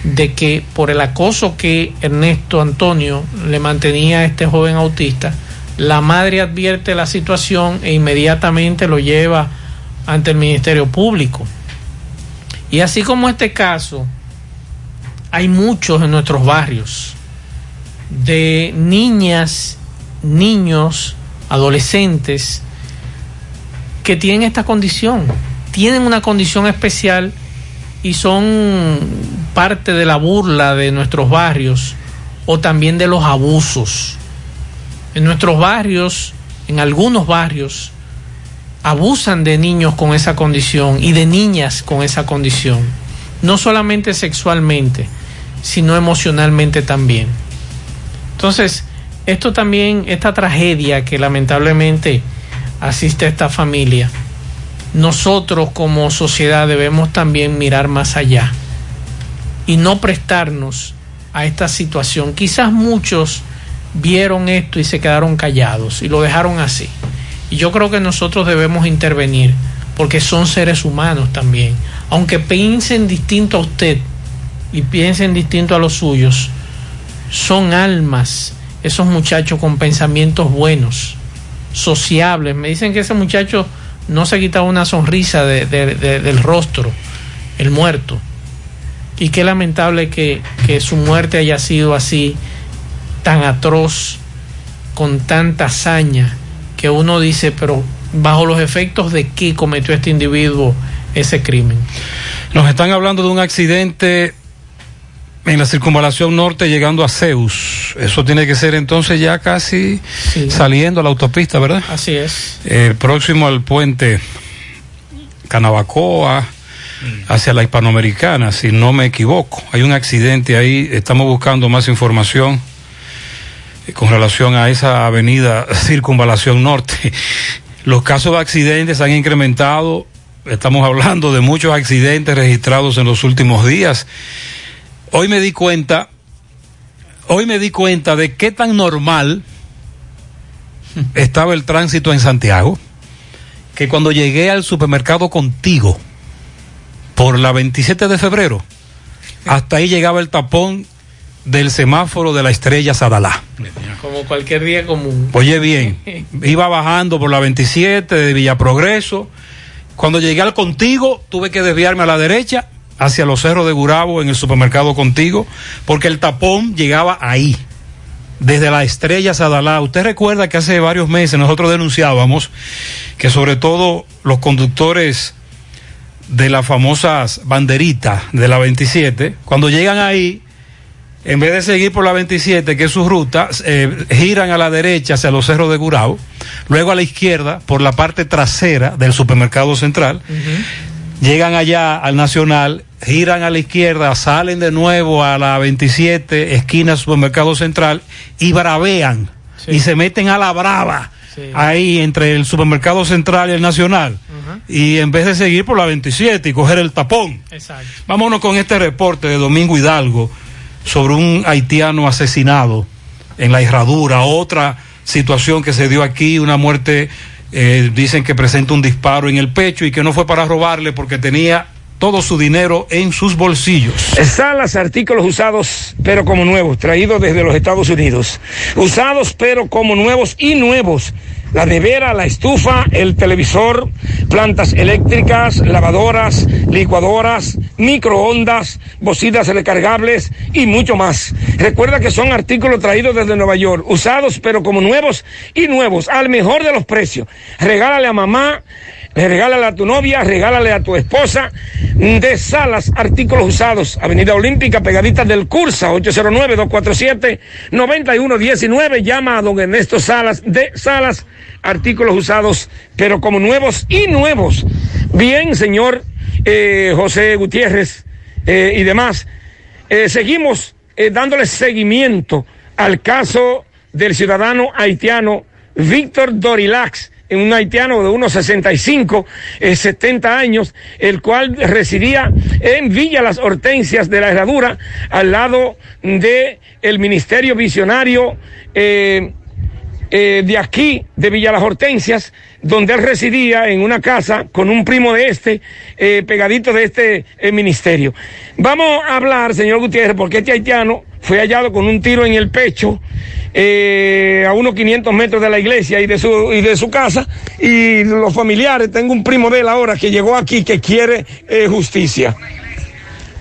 de que por el acoso que Ernesto Antonio le mantenía a este joven autista, la madre advierte la situación e inmediatamente lo lleva ante el Ministerio Público. Y así como este caso, hay muchos en nuestros barrios de niñas, niños, adolescentes que tienen esta condición, tienen una condición especial y son parte de la burla de nuestros barrios o también de los abusos. En nuestros barrios, en algunos barrios, abusan de niños con esa condición y de niñas con esa condición, no solamente sexualmente, sino emocionalmente también. Entonces, esto también, esta tragedia que lamentablemente asiste a esta familia, nosotros como sociedad debemos también mirar más allá y no prestarnos a esta situación. Quizás muchos vieron esto y se quedaron callados y lo dejaron así. Y yo creo que nosotros debemos intervenir porque son seres humanos también. Aunque piensen distinto a usted y piensen distinto a los suyos, son almas, esos muchachos con pensamientos buenos, sociables. Me dicen que ese muchacho no se quitaba una sonrisa de- de- de- del rostro, el muerto. Y qué lamentable que, que su muerte haya sido así, tan atroz, con tanta hazaña, que uno dice, pero bajo los efectos de qué cometió este individuo ese crimen. Nos están hablando de un accidente en la circunvalación norte llegando a Zeus. Eso tiene que ser entonces ya casi saliendo a la autopista, ¿verdad? Así es. Eh, próximo al puente Canabacoa hacia la hispanoamericana, si no me equivoco. Hay un accidente ahí, estamos buscando más información con relación a esa avenida Circunvalación Norte. Los casos de accidentes han incrementado, estamos hablando de muchos accidentes registrados en los últimos días. Hoy me di cuenta, hoy me di cuenta de qué tan normal estaba el tránsito en Santiago, que cuando llegué al supermercado contigo, por la 27 de febrero, hasta ahí llegaba el tapón del semáforo de la estrella Sadalá. Como cualquier día común. Oye bien, iba bajando por la 27 de Villa Progreso. Cuando llegué al Contigo, tuve que desviarme a la derecha hacia los cerros de Gurabo en el supermercado Contigo, porque el tapón llegaba ahí, desde la estrella Sadalá. Usted recuerda que hace varios meses nosotros denunciábamos que sobre todo los conductores de las famosas banderitas de la 27, cuando llegan ahí, en vez de seguir por la 27, que es su ruta, eh, giran a la derecha hacia los cerros de Gurao, luego a la izquierda por la parte trasera del supermercado central, llegan allá al Nacional, giran a la izquierda, salen de nuevo a la 27, esquina supermercado central, y bravean y se meten a la brava. Ahí entre el supermercado central y el nacional. Y en vez de seguir por la 27 y coger el tapón. Exacto. Vámonos con este reporte de Domingo Hidalgo sobre un haitiano asesinado en la herradura. Otra situación que se dio aquí, una muerte, eh, dicen que presenta un disparo en el pecho y que no fue para robarle porque tenía todo su dinero en sus bolsillos. Salas, artículos usados pero como nuevos, traídos desde los Estados Unidos. Usados pero como nuevos y nuevos. La nevera, la estufa, el televisor, plantas eléctricas, lavadoras, licuadoras, microondas, bocinas recargables y mucho más. Recuerda que son artículos traídos desde Nueva York, usados pero como nuevos y nuevos, al mejor de los precios. Regálale a mamá, regálale a tu novia, regálale a tu esposa. De Salas, artículos usados, Avenida Olímpica, pegadita del Cursa, 809-247-9119. Llama a don Ernesto Salas de Salas, artículos usados, pero como nuevos y nuevos. Bien, señor eh, José Gutiérrez eh, y demás. Eh, seguimos eh, dándole seguimiento al caso del ciudadano haitiano Víctor Dorilax, un haitiano de unos 65, eh, 70 años, el cual residía en Villa Las Hortensias de la Herradura, al lado de el Ministerio Visionario eh, eh, de aquí, de Villa Hortensias, donde él residía en una casa con un primo de este, eh, pegadito de este eh, ministerio. Vamos a hablar, señor Gutiérrez, porque este haitiano fue hallado con un tiro en el pecho eh, a unos 500 metros de la iglesia y de su y de su casa y los familiares. Tengo un primo de él ahora que llegó aquí que quiere justicia.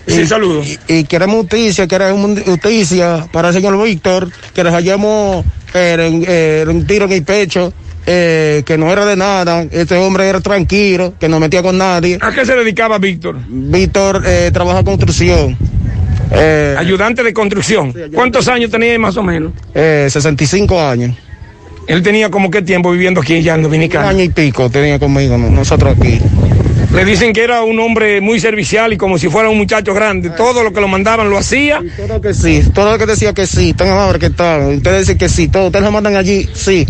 Sí, saludos. Y, y queremos justicia, queremos justicia para el señor Víctor, que nos hallamos eh, eh, un tiro en el pecho, eh, que no era de nada, este hombre era tranquilo, que no metía con nadie. ¿A qué se dedicaba Víctor? Víctor eh, trabaja en construcción. Eh, Ayudante de construcción. ¿Cuántos años tenía más o menos? eh, 65 años. Él tenía como qué tiempo viviendo aquí ya en Un Dominicana. año y pico tenía conmigo, ¿no? nosotros aquí. Le dicen que era un hombre muy servicial y como si fuera un muchacho grande. Todo lo que lo mandaban lo hacía. Todo que sí, todo lo que decía que sí, tan amable que está. Ustedes dicen que sí, todo, ustedes lo mandan allí, sí.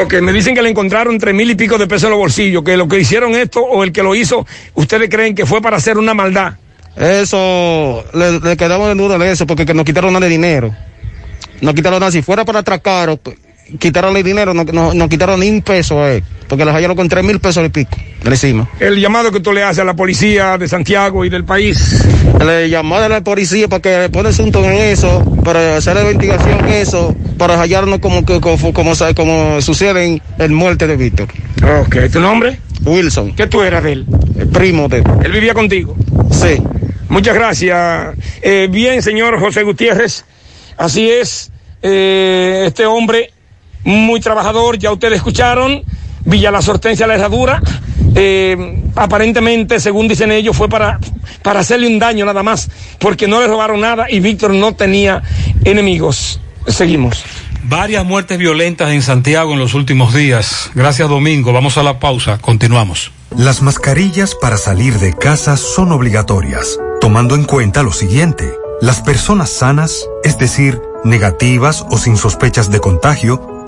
Ok, me dicen que le encontraron tres mil y pico de pesos en los bolsillos, que lo que hicieron esto o el que lo hizo, ustedes creen que fue para hacer una maldad. Eso, le, le quedamos en duda de eso, porque que nos quitaron nada de dinero. Nos quitaron nada, si fuera para atracar, quitarle dinero, no, no, no quitaron ni un peso a él, porque les hallaron con tres mil pesos y pico, de encima. El llamado que tú le haces a la policía de Santiago y del país. Le llamó a la policía para que pone asunto en eso, para hacer la investigación en eso, para hallarnos como, que- como, como, como sucede en el muerte de Víctor. Ok, ¿tu nombre? Wilson. ¿Qué tú eras de él? El primo de él. ¿Él vivía contigo? Sí. Muchas gracias. Eh, bien, señor José Gutiérrez. Así es. eh, este hombre, muy trabajador, ya ustedes escucharon. Villa La Sortencia La Herradura. eh, aparentemente, según dicen ellos, fue para, para hacerle un daño nada más, porque no le robaron nada y Víctor no tenía enemigos. Seguimos. Varias muertes violentas en Santiago en los últimos días. Gracias, Domingo. Vamos a la pausa. Continuamos. Las mascarillas para salir de casa son obligatorias, tomando en cuenta lo siguiente. Las personas sanas, es decir, negativas o sin sospechas de contagio,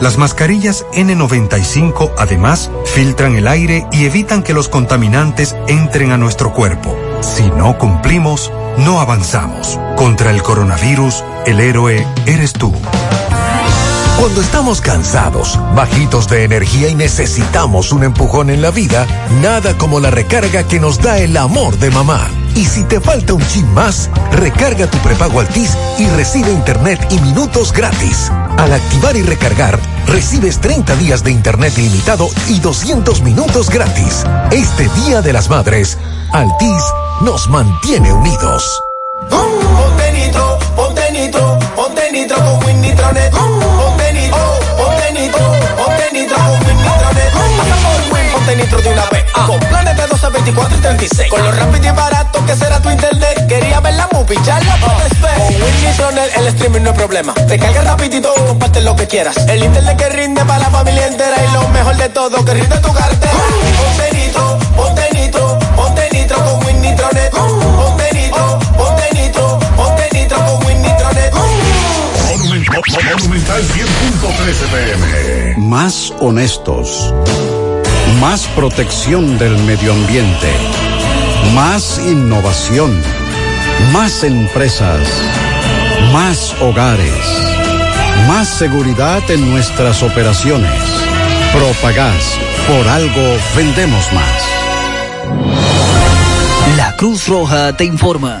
Las mascarillas N95 además filtran el aire y evitan que los contaminantes entren a nuestro cuerpo. Si no cumplimos, no avanzamos. Contra el coronavirus, el héroe eres tú. Cuando estamos cansados, bajitos de energía y necesitamos un empujón en la vida, nada como la recarga que nos da el amor de mamá. Y si te falta un chin más, recarga tu prepago Altis y recibe internet y minutos gratis. Al activar y recargar, recibes 30 días de internet ilimitado y 200 minutos gratis. Este Día de las Madres, Altis nos mantiene unidos. Con Win Nitronet. Ponte nitro, ponte nitro, ponte nitro con Win Nitronet. Pasa por Win, ponte nitro de una vez. Con planes de 12, 24 y 36. Con lo rápido y barato que será tu internet. Quería ver la movie, ya la puedes ver. Con Win Nitronet el streaming no es problema. Te carga rapidito, comparte lo que quieras. El internet que rinde para la familia entera. Y lo mejor de todo, que rinde tu cartera. Ponte nitro, ponte nitro, ponte nitro con Win Nitronet. Ponte nitro, ponte nitro, ponte nitro con Win Nitronet. Monumental 100.13 pm. Más honestos. Más protección del medio ambiente. Más innovación. Más empresas. Más hogares. Más seguridad en nuestras operaciones. Propagás. Por algo vendemos más. La Cruz Roja te informa.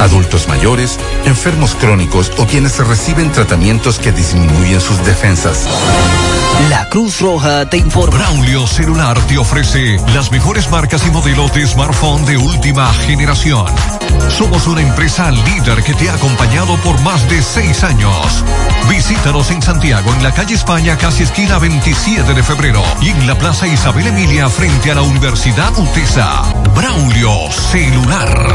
Adultos mayores, enfermos crónicos o quienes reciben tratamientos que disminuyen sus defensas. La Cruz Roja te informa. Braulio Celular te ofrece las mejores marcas y modelos de smartphone de última generación. Somos una empresa líder que te ha acompañado por más de seis años. Visítanos en Santiago, en la calle España, casi esquina 27 de febrero, y en la Plaza Isabel Emilia, frente a la Universidad UTESA. Braulio Celular.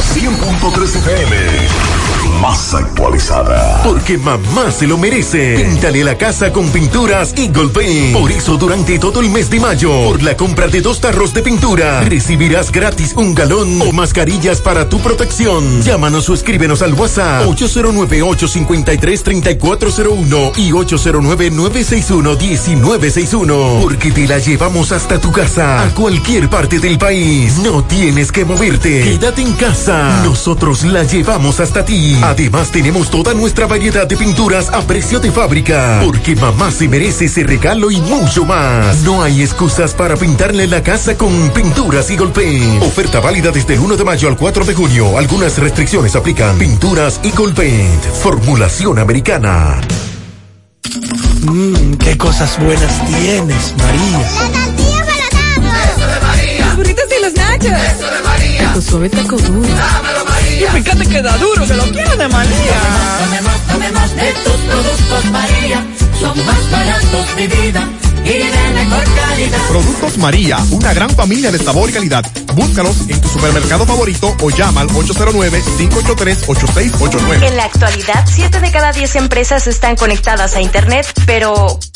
100.3 FM. Más actualizada. Porque mamá se lo merece. Píntale la casa con pinturas Eagle Paint. Por eso durante todo el mes de mayo, por la compra de dos tarros de pintura, recibirás gratis un galón o mascarillas para tu protección. Llámanos o escríbenos al WhatsApp 809-853-3401 y 809-961-1961. Porque te la llevamos hasta tu casa, a cualquier parte del país. No tienes que moverte. Quédate en casa. Nosotros la llevamos hasta ti. Además tenemos toda nuestra variedad de pinturas a precio de fábrica. Porque mamá se merece ese regalo y mucho más. No hay excusas para pintarle la casa con pinturas y golpe. Oferta válida desde el 1 de mayo al 4 de junio. Algunas restricciones aplican. Pinturas y Paint. Formulación americana. Mmm, qué cosas buenas tienes, María. La tortilla para Eso de María. Los burritos y los nachos. Eso de María. Tu suave taco duro. Dámelo, María. Y fíjate que da duro, que lo quiero de María. Tomemos, tomemos de tus productos, María. Son más baratos, mi vida. Y de mejor calidad. Productos María, una gran familia de sabor y calidad. Búscalos en tu supermercado favorito o llama al 809-583-8689. En la actualidad, 7 de cada 10 empresas están conectadas a Internet, pero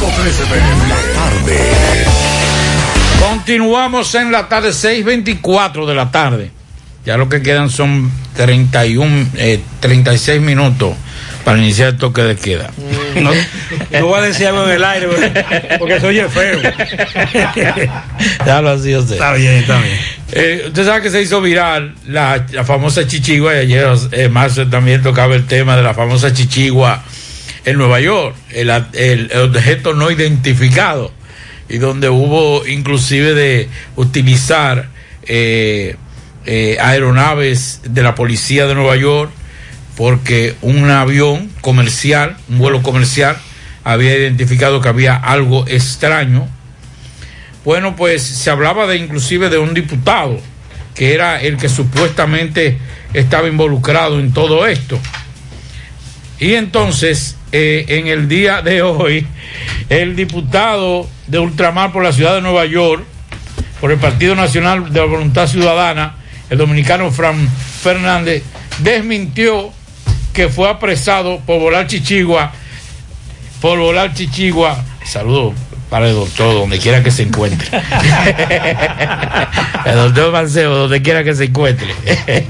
Monumental 100.13 PM. La tarde. Continuamos en la tarde, 6.24 de la tarde. Ya lo que quedan son 31, eh, 36 minutos para iniciar el toque de queda. No, no voy a decir algo en el aire porque- oye feo. Déjalo así, usted. Está bien, está bien. Eh, usted sabe que se hizo viral la, la famosa chichigua y ayer eh, Marcel también tocaba el tema de la famosa chichigua en Nueva York, el, objeto no identificado y donde hubo inclusive de utilizar eh, eh, aeronaves de la policía de Nueva York porque un avión comercial, un vuelo comercial, había identificado que había algo extraño bueno, pues se hablaba de inclusive de un diputado que era el que supuestamente estaba involucrado en todo esto. Y entonces, eh, en el día de hoy, el diputado de ultramar por la ciudad de Nueva York, por el Partido Nacional de la Voluntad Ciudadana, el dominicano Fran Fernández, desmintió que fue apresado por volar chichigua, por volar chichigua. Saludos para el doctor, donde quiera que se encuentre. el doctor Mancebo, donde quiera que se encuentre.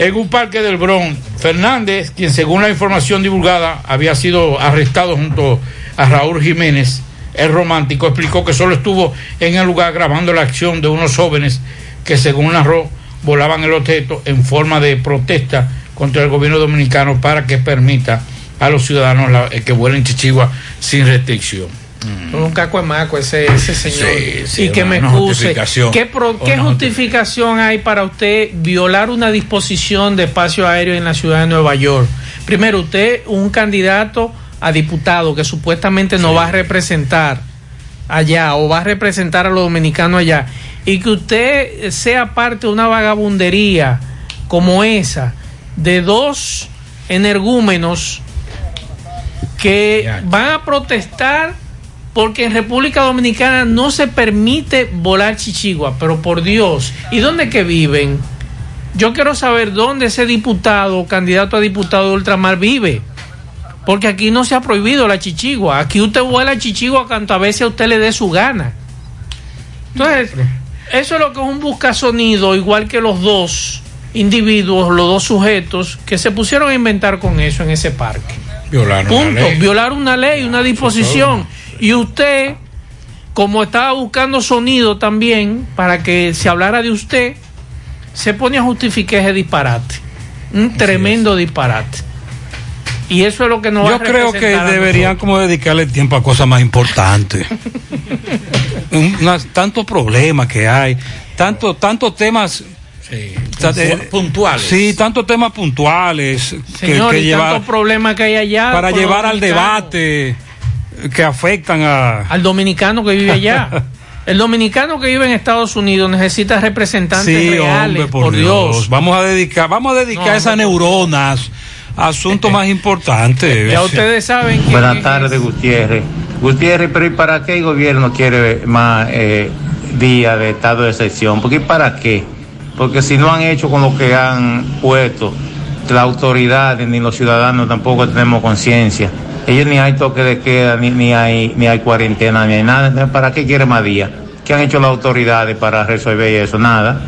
en un parque del Bronx, Fernández, quien según la información divulgada había sido arrestado junto a Raúl Jiménez, el romántico, explicó que solo estuvo en el lugar grabando la acción de unos jóvenes que según narró volaban el objeto en forma de protesta contra el gobierno dominicano para que permita a los ciudadanos eh, que vuelen chichigua sin restricción. Un caco de maco ese, ese señor. Sí, sí, y que me excuse. justificación. ¿Qué, pro- qué justificación hay para usted violar una disposición de espacio aéreo en la ciudad de Nueva York? Primero, usted, un candidato a diputado que supuestamente no va a representar allá o va a representar a los dominicanos allá y que usted sea parte de una vagabundería como esa de dos energúmenos que van a protestar porque en República Dominicana no se permite volar chichigua, pero por Dios, ¿y dónde que viven? Yo quiero saber dónde ese diputado o candidato a diputado de ultramar vive. Porque aquí no se ha prohibido la chichigua. Aquí usted vuela chichigua cuanto a veces a usted le dé su gana. Entonces, eso es lo que es un buscasonido, igual que los dos individuos, los dos sujetos que se pusieron a inventar con eso en ese parque. Punto. ley. Violar una ley, una disposición. Y usted, como estaba buscando sonido también para que se hablara de usted, se pone a justificar ese disparate. Un tremendo disparate. Y eso es lo que nos va Yo a creo que deberían como dedicarle tiempo a cosas más importantes. Tantos problemas que hay, tantos tantos temas ta- eh, puntuales. Sí, tantos temas puntuales que, Señor, que y llevar tantos problemas que hay allá. para llevar al debate que afectan a Al dominicano que vive allá. El dominicano que vive en Estados Unidos necesita representantes Sí, reales, hombre, por, Dios. Vamos a dedicar, vamos a dedicar No, esas neuronas a asuntos más importantes. Ya ustedes saben que Buenas tardes, Gutiérrez. Gutiérrez, pero ¿y para qué el gobierno quiere más eh, días de estado de excepción? Porque ¿y para qué? Porque si no han hecho con lo que han puesto, las autoridades ni los ciudadanos tampoco tenemos conciencia. Ellos ni hay toque de queda, ni, ni hay ni hay cuarentena, ni hay nada. Entonces, ¿para qué quiere más días? ¿Qué han hecho las autoridades para resolver eso? Nada.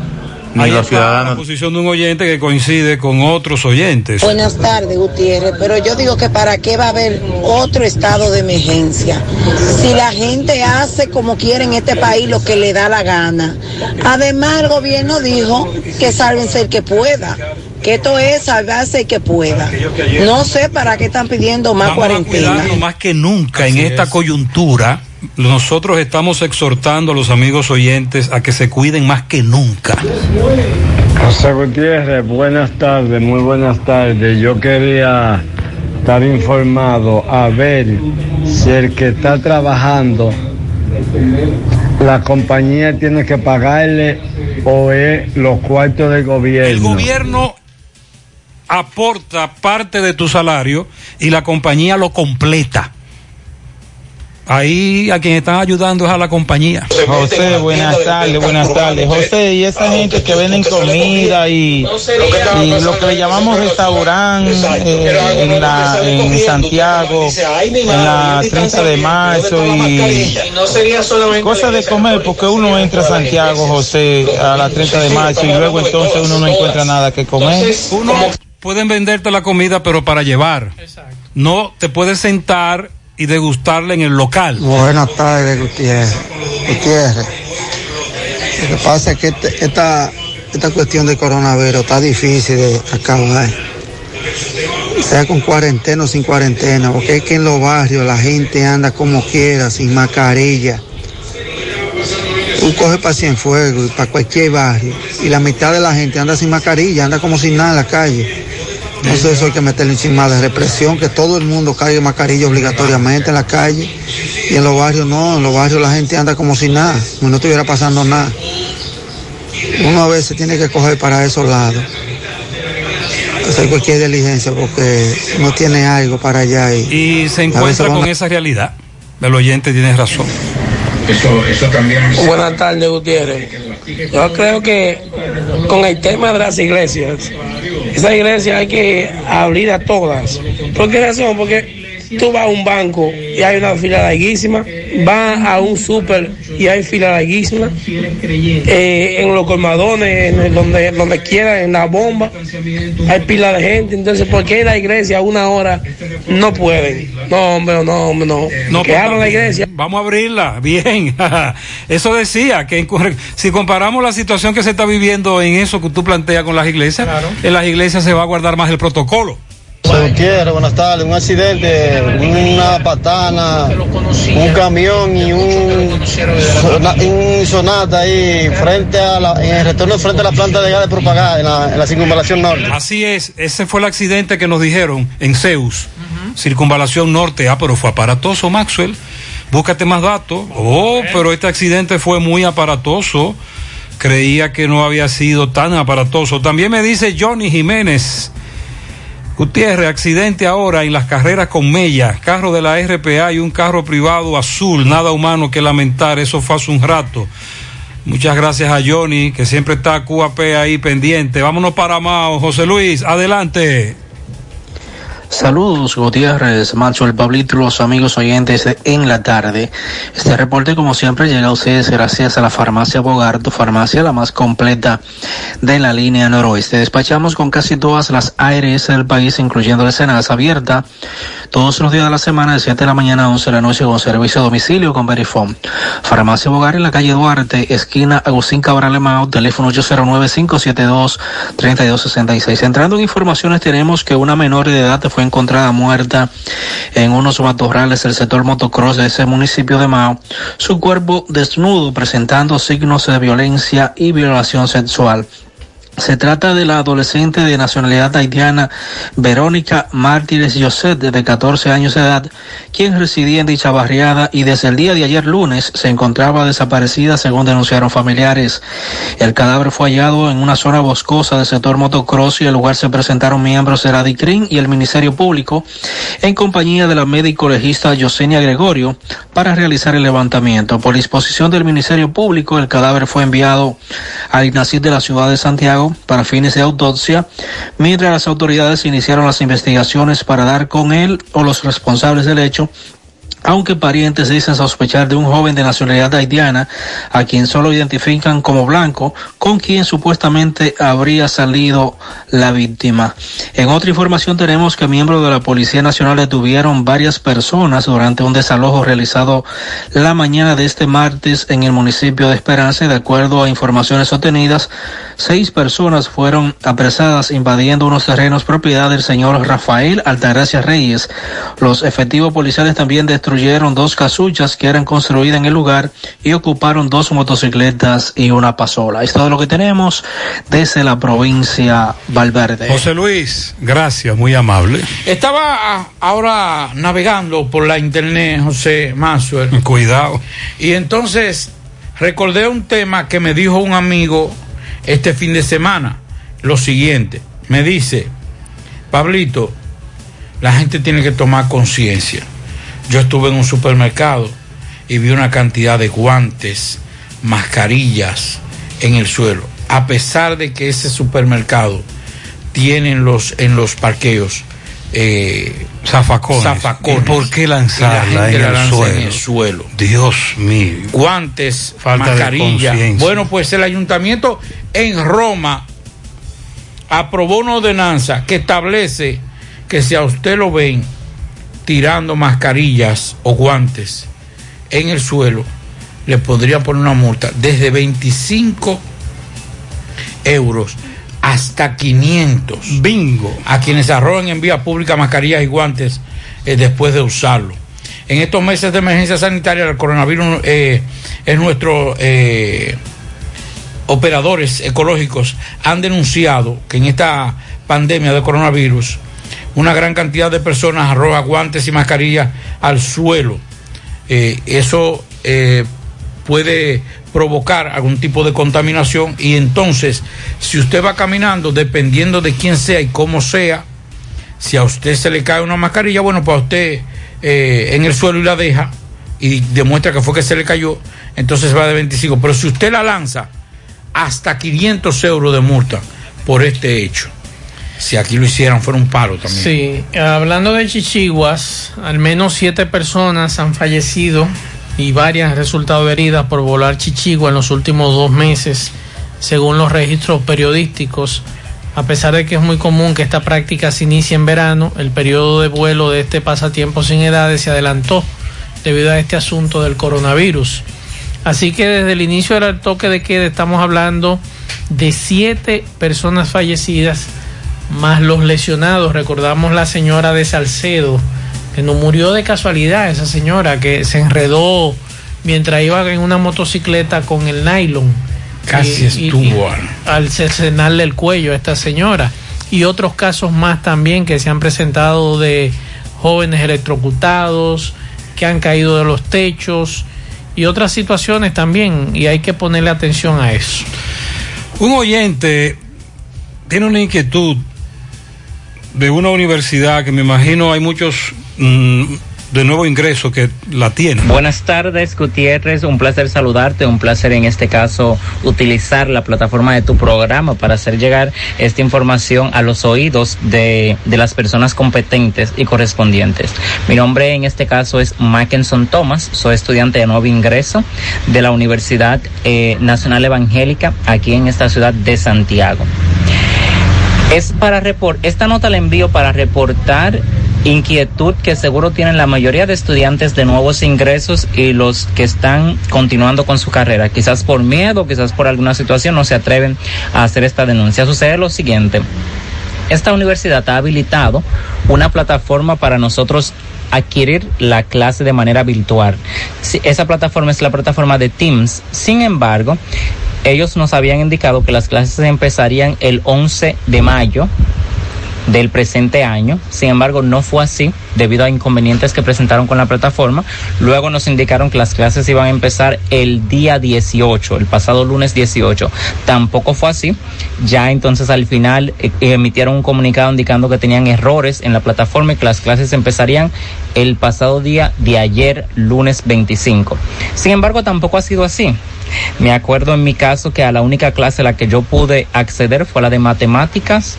Ni Ahí los está ciudadanos. la posición de un oyente que coincide con otros oyentes. Buenas tardes, Gutiérrez, pero yo digo que para qué va a haber otro estado de emergencia. Si la gente hace como quiere en este país lo que le da la gana. Además, el gobierno dijo que sálvense el que pueda, que esto es salvarse que pueda. No sé para qué están pidiendo más Vamos cuarentena. más que nunca en esta coyuntura. Nosotros estamos exhortando a los amigos oyentes a que se cuiden más que nunca. José Gutiérrez, buenas tardes, muy buenas tardes. Yo quería estar informado a ver si el que está trabajando, la compañía tiene que pagarle o es los cuartos del El gobierno. Aporta parte de tu salario y la compañía lo completa. Ahí a quien están ayudando es a la compañía. José, buenas tardes, buenas tardes. José, y esa gente que venden comida y, y lo que le llamamos restaurante eh, en, la, en Santiago, en la 30 de marzo y cosas de comer, porque uno entra a Santiago, José, a la 30 de marzo y luego entonces uno no encuentra nada que comer. Uno pueden venderte la comida, pero para llevar. No te puedes sentar y degustarla en el local. Buenas tardes, Gutiérrez. Gutiérrez. Lo que pasa es que este- esta, esta cuestión de coronavirus está difícil de acabar. Sea con cuarentena o sin cuarentena, porque es que en los barrios la gente anda como quiera, sin mascarilla. Tú coges para Cienfuegos y para cualquier barrio, y la mitad de la gente anda sin mascarilla, anda como sin nada en la calle. Entonces eso hay que meterle encima de represión, que todo el mundo cargue mascarilla obligatoriamente en la calle y en los barrios no, en los barrios la gente anda como si nada, como no estuviera pasando nada. Uno a veces tiene que coger para esos lados, hacer cualquier diligencia porque no tiene algo para allá y, Y se encuentra con a- esa realidad. El oyente tiene razón. Eso, eso también. Buenas tardes, Gutiérrez. Yo creo que con el tema de las iglesias, esa iglesia hay que abrir a todas. ¿Por qué razón? Porque tú vas a un banco y hay una fila larguísima, vas a un súper y hay fila larguísima, eh, en los colmadones, en el- donde, donde quiera, en la bomba, hay pila de gente. Entonces, ¿por qué la iglesia a una hora no pueden? No, hombre, no, hombre, no. No, que pues, la iglesia. Vamos a abrirla, bien. Eso decía que si comparamos la situación que se está viviendo en eso que tú planteas con las iglesias, en las iglesias se va a guardar más el protocolo. Gutiérrez, buenas tardes. Un accidente, una patana, un camión y un, sona- un sonata ahí frente a la, en el retorno frente a la planta de gas de en la, en la circunvalación norte. Así es, ese fue el accidente que nos dijeron en Zeus, circunvalación norte. Ah, pero fue aparatoso, Maxwell. Búscate más datos. Oh, pero este accidente fue muy aparatoso. Creía que no había sido tan aparatoso. También me dice Johnny Jiménez. Gutiérrez, accidente ahora en las carreras con Mella, carro de la RPA y un carro privado azul, nada humano que lamentar, eso fue hace un rato. Muchas gracias a Johnny, que siempre está QAP ahí pendiente. Vámonos para Mao. José Luis, adelante. Saludos Gutiérrez, Macho, el Pablito, los amigos oyentes de En la Tarde. Este reporte como siempre llega a ustedes gracias a la farmacia Bogarto, farmacia la más completa de la línea noroeste. Despachamos con casi todas las ARS del país, incluyendo la Senasa abierta todos los días de la semana de 7 de la mañana a 11 de la noche con servicio a domicilio con Verifone. Farmacia Bogar en la calle Duarte, esquina Agustín Cabral Emao, teléfono 809-572-3266. Entrando en informaciones tenemos que una menor de edad fue encontrada muerta en unos matorrales del sector motocross de ese municipio de Mao, su cuerpo desnudo presentando signos de violencia y violación sexual. Se trata de la adolescente de nacionalidad haitiana Verónica Mártires José, de 14 años de edad, quien residía en dicha barriada y desde el día de ayer lunes se encontraba desaparecida según denunciaron familiares. El cadáver fue hallado en una zona boscosa del sector motocross y el lugar se presentaron miembros de la y el Ministerio Público en compañía de la médico legista Yosenia Gregorio para realizar el levantamiento. Por disposición del Ministerio Público, el cadáver fue enviado al INACID de la ciudad de Santiago para fines de autopsia, mientras las autoridades iniciaron las investigaciones para dar con él o los responsables del hecho aunque parientes dicen sospechar de un joven de nacionalidad haitiana, a quien solo identifican como blanco, con quien supuestamente habría salido la víctima. En otra información tenemos que miembros de la Policía Nacional detuvieron varias personas durante un desalojo realizado la mañana de este martes en el municipio de Esperanza. De acuerdo a informaciones obtenidas, seis personas fueron apresadas invadiendo unos terrenos propiedad del señor Rafael Altagracia Reyes. Los efectivos policiales también destruyeron destruyeron dos casuchas que eran construidas en el lugar y ocuparon dos motocicletas y una pasola. Es todo lo que tenemos desde la provincia Valverde. José Luis, gracias, muy amable. Estaba ahora navegando por la internet, José Masuel. Cuidado. Y entonces recordé un tema que me dijo un amigo este fin de semana. Lo siguiente, me dice, Pablito, la gente tiene que tomar conciencia. Yo estuve en un supermercado y vi una cantidad de guantes, mascarillas en el suelo. A pesar de que ese supermercado tiene en los, en los parqueos eh, zafacones. zafacones. ¿Y por qué lanzarla Y la gente en la el lanza suelo? en el suelo. Dios mío. Guantes, Falta de. Bueno, pues el ayuntamiento en Roma aprobó una ordenanza que establece que si a usted lo ven tirando mascarillas o guantes en el suelo, le podrían poner una multa desde 25 euros hasta 500. Bingo. A quienes arrojen en vía pública mascarillas y guantes eh, después de usarlo. En estos meses de emergencia sanitaria, el coronavirus eh, es nuestro. eh, operadores ecológicos han denunciado que en esta pandemia de coronavirus una gran cantidad de personas arroja guantes y mascarillas al suelo. Eh, eso eh, puede provocar algún tipo de contaminación y entonces si usted va caminando dependiendo de quién sea y cómo sea si a usted se le cae una mascarilla bueno pues a usted eh, en el suelo y la deja y demuestra que fue que se le cayó entonces va de 25 pero si usted la lanza hasta 500 euros de multa por este hecho si aquí lo hicieran fuera un paro también Sí, hablando de chichiguas, al menos siete personas han fallecido y varias han resultado heridas por volar chichigua en los últimos dos meses, según los registros periodísticos. A pesar de que es muy común que esta práctica se inicie en verano, el periodo de vuelo de este pasatiempo sin edades se adelantó debido a este asunto del coronavirus. Así que desde el inicio del toque de queda estamos hablando de siete personas fallecidas más los lesionados. Recordamos la señora de Salcedo, que no murió de casualidad, esa señora que se enredó mientras iba en una motocicleta con el nylon. Casi estuvo. al cercenarle el cuello a esta señora. Y otros casos más también que se han presentado de jóvenes electrocutados, que han caído de los techos y otras situaciones también. Y hay que ponerle atención a eso. Un oyente tiene una inquietud de una universidad que me imagino hay muchos mm, de nuevo ingreso que la tienen. Buenas tardes, Gutiérrez. Un placer saludarte. Un placer en este caso utilizar la plataforma de tu programa para hacer llegar esta información a los oídos de, de las personas competentes y correspondientes. Mi nombre en este caso es Mackenson Thomas. Soy estudiante de nuevo ingreso de la Universidad eh, Nacional Evangélica aquí en esta ciudad de Santiago. Es para report esta nota la envío para reportar inquietud que seguro tienen la mayoría de estudiantes de nuevos ingresos y los que están continuando con su carrera. Quizás por miedo, quizás por alguna situación no se atreven a hacer esta denuncia. Sucede lo siguiente. Esta universidad ha habilitado una plataforma para nosotros adquirir la clase de manera virtual. Esa plataforma es la plataforma de Teams. Sin embargo, ellos nos habían indicado que las clases empezarían el 11 de mayo del presente año. Sin embargo, no fue así debido a inconvenientes que presentaron con la plataforma. Luego nos indicaron que las clases iban a empezar el día 18, el pasado lunes 18. Tampoco fue así. Ya entonces al final eh, emitieron un comunicado indicando que tenían errores en la plataforma y que las clases empezarían el pasado día de ayer, lunes 25. Sin embargo, tampoco ha sido así. Me acuerdo en mi caso que a la única clase a la que yo pude acceder fue la de matemáticas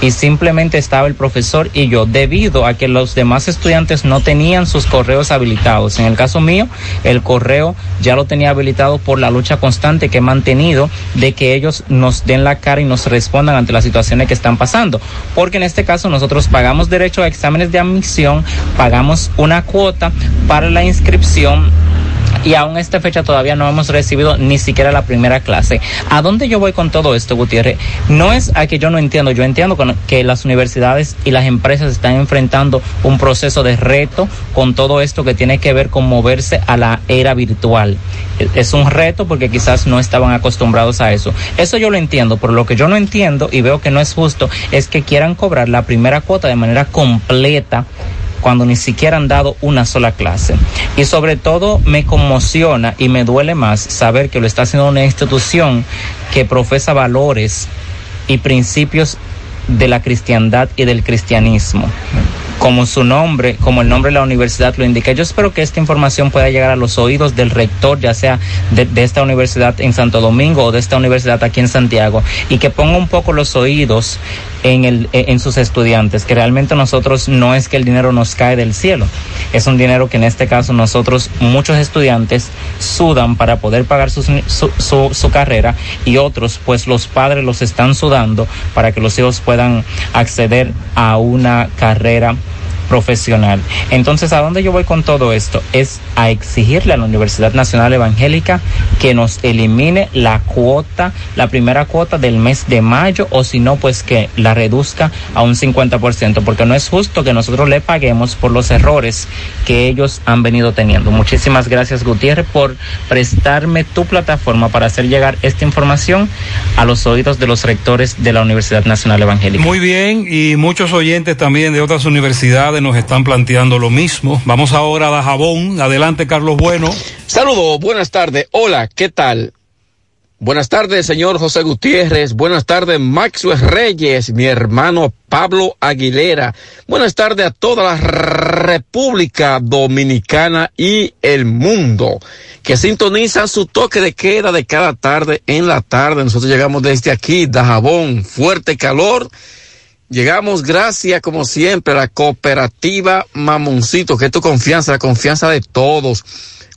y simplemente estaba el profesor y yo debido a que los demás estudiantes no tenían sus correos habilitados. En el caso mío, el correo ya lo tenía habilitado por la lucha constante que he mantenido de que ellos nos den la cara y nos respondan ante las situaciones que están pasando. Porque en este caso nosotros pagamos derecho a exámenes de admisión, pagamos una cuota para la inscripción y aún esta fecha todavía no hemos recibido ni siquiera la primera clase. ¿A dónde yo voy con todo esto, Gutiérrez? No es a que yo no entiendo, yo entiendo que las universidades y las empresas están enfrentando un proceso de reto con todo esto que tiene que ver con moverse a la era virtual. E- Es un reto porque quizás no estaban acostumbrados a eso. Eso yo lo entiendo, pero lo que yo no entiendo y veo que no es justo es que quieran cobrar la primera cuota de manera completa cuando ni siquiera han dado una sola clase. Y sobre todo me conmociona y me duele más saber que lo está haciendo una institución que profesa valores y principios de la cristiandad y del cristianismo. Como su nombre, como el nombre de la universidad lo indica. Yo espero que esta información pueda llegar a los oídos del rector, ya sea de, de esta universidad en Santo Domingo o de esta universidad aquí en Santiago, y que ponga un poco los oídos en, el, en sus estudiantes, que realmente nosotros no es que el dinero nos cae del cielo, es un dinero que en este caso nosotros, muchos estudiantes, sudan para poder pagar su, su, su carrera y otros, pues los padres los están sudando para que los hijos puedan acceder a una carrera profesional. Entonces, ¿a dónde yo voy con todo esto? Es a exigirle a la Universidad Nacional Evangélica que nos elimine la cuota, la primera cuota del mes de mayo, o si no, pues que la reduzca a un 50%, porque no es justo que nosotros le paguemos por los errores que ellos han venido teniendo. Muchísimas gracias, Gutiérrez, por prestarme tu plataforma para hacer llegar esta información a los oídos de los rectores de la Universidad Nacional Evangélica. Muy bien, y muchos oyentes también de otras universidades nos están planteando lo mismo. Vamos ahora a Dajabón. Adelante, Carlos Bueno. Saludos, buenas tardes. Hola, ¿qué tal? Buenas tardes, señor José Gutiérrez. Buenas tardes, Maxwell Reyes, mi hermano Pablo Aguilera. Buenas tardes a toda la República Dominicana y el mundo que sintonizan su toque de queda de cada tarde en la tarde. Nosotros llegamos desde aquí, Dajabón, fuerte calor. Llegamos gracias, como siempre, a la cooperativa Mamoncito, que es tu confianza, la confianza de todos.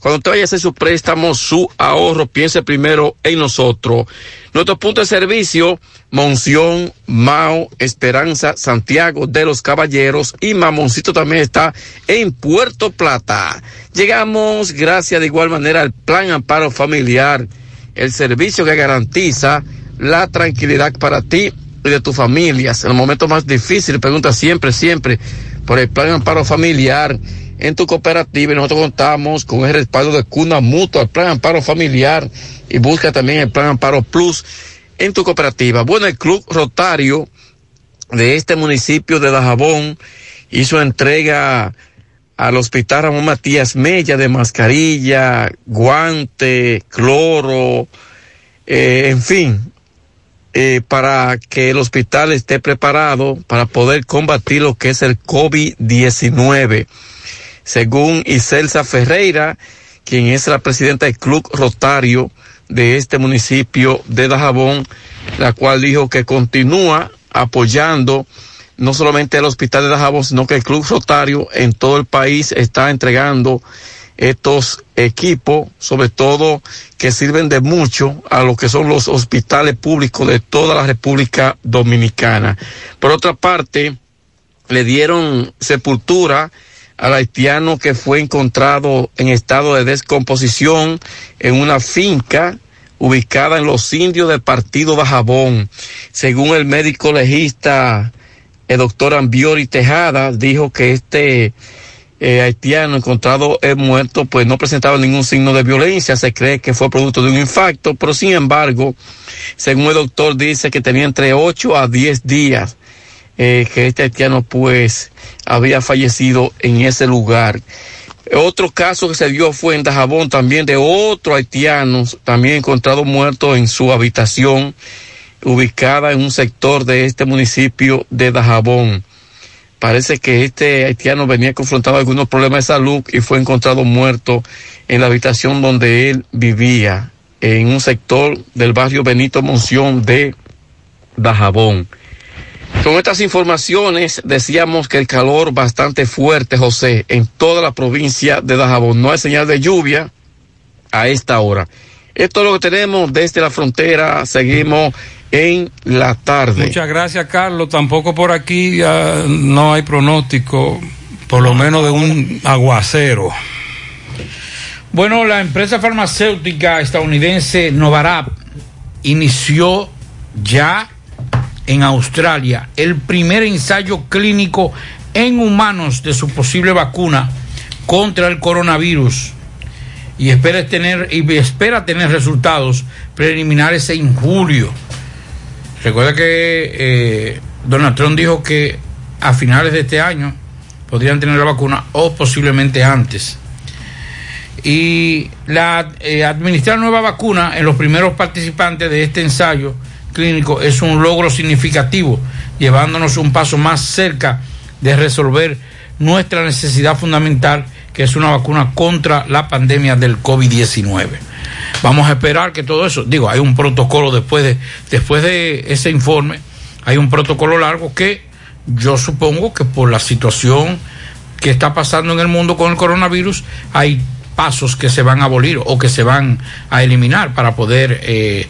Cuando te vaya a hacer su préstamo, su ahorro, piense primero en nosotros. Nuestro punto de servicio, Monción, Mao, Esperanza, Santiago de los Caballeros y Mamoncito también está en Puerto Plata. Llegamos gracias de igual manera al Plan Amparo Familiar, el servicio que garantiza la tranquilidad para ti y de tus familias. En los momentos más difíciles, pregunta siempre, siempre por el Plan Amparo Familiar en tu cooperativa y nosotros contamos con el respaldo de Cuna Mutua, el Plan Amparo Familiar y busca también el Plan Amparo Plus en tu cooperativa. Bueno, el Club Rotario de este municipio de Dajabón hizo entrega al Hospital Ramón Matías Mella de mascarilla, guante, cloro, eh, en fin, eh, para que el hospital esté preparado para poder combatir lo que es el COVID-19. Según Iselsa Ferreira, quien es la presidenta del Club Rotario de este municipio de Dajabón, la cual dijo que continúa apoyando no solamente el hospital de Dajabón, sino que el Club Rotario en todo el país está entregando estos equipos, sobre todo que sirven de mucho a lo que son los hospitales públicos de toda la República Dominicana. Por otra parte, le dieron sepultura al haitiano que fue encontrado en estado de descomposición en una finca ubicada en los indios del partido Bajabón. Según el médico legista, el doctor Ambiori Tejada, dijo que este eh, haitiano encontrado es muerto, pues no presentaba ningún signo de violencia, se cree que fue producto de un infarto, pero sin embargo, según el doctor dice que tenía entre 8 a 10 días eh, que este haitiano pues había fallecido en ese lugar. Otro caso que se dio fue en Dajabón también de otro haitiano, también encontrado muerto en su habitación ubicada en un sector de este municipio de Dajabón. Parece que este haitiano venía confrontado algunos problemas de salud y fue encontrado muerto en la habitación donde él vivía, en un sector del barrio Benito Monción de Dajabón. Con estas informaciones decíamos que el calor bastante fuerte, José, en toda la provincia de Dajabón. No hay señal de lluvia a esta hora. Esto es lo que tenemos desde la frontera. Seguimos en la tarde. Muchas gracias, Carlos. Tampoco por aquí ya no hay pronóstico, por lo menos de un aguacero. Bueno, la empresa farmacéutica estadounidense Novarap inició ya en Australia el primer ensayo clínico en humanos de su posible vacuna contra el coronavirus y espera tener y espera tener resultados preliminares en julio. Recuerda que eh, Donald Trump dijo que a finales de este año podrían tener la vacuna o posiblemente antes. Y la eh, administrar nueva vacuna en los primeros participantes de este ensayo clínico es un logro significativo, llevándonos un paso más cerca de resolver nuestra necesidad fundamental, que es una vacuna contra la pandemia del COVID-19. Vamos a esperar que todo eso, digo, hay un protocolo después de, después de ese informe, hay un protocolo largo que yo supongo que por la situación que está pasando en el mundo con el coronavirus, hay pasos que se van a abolir o que se van a eliminar para poder eh,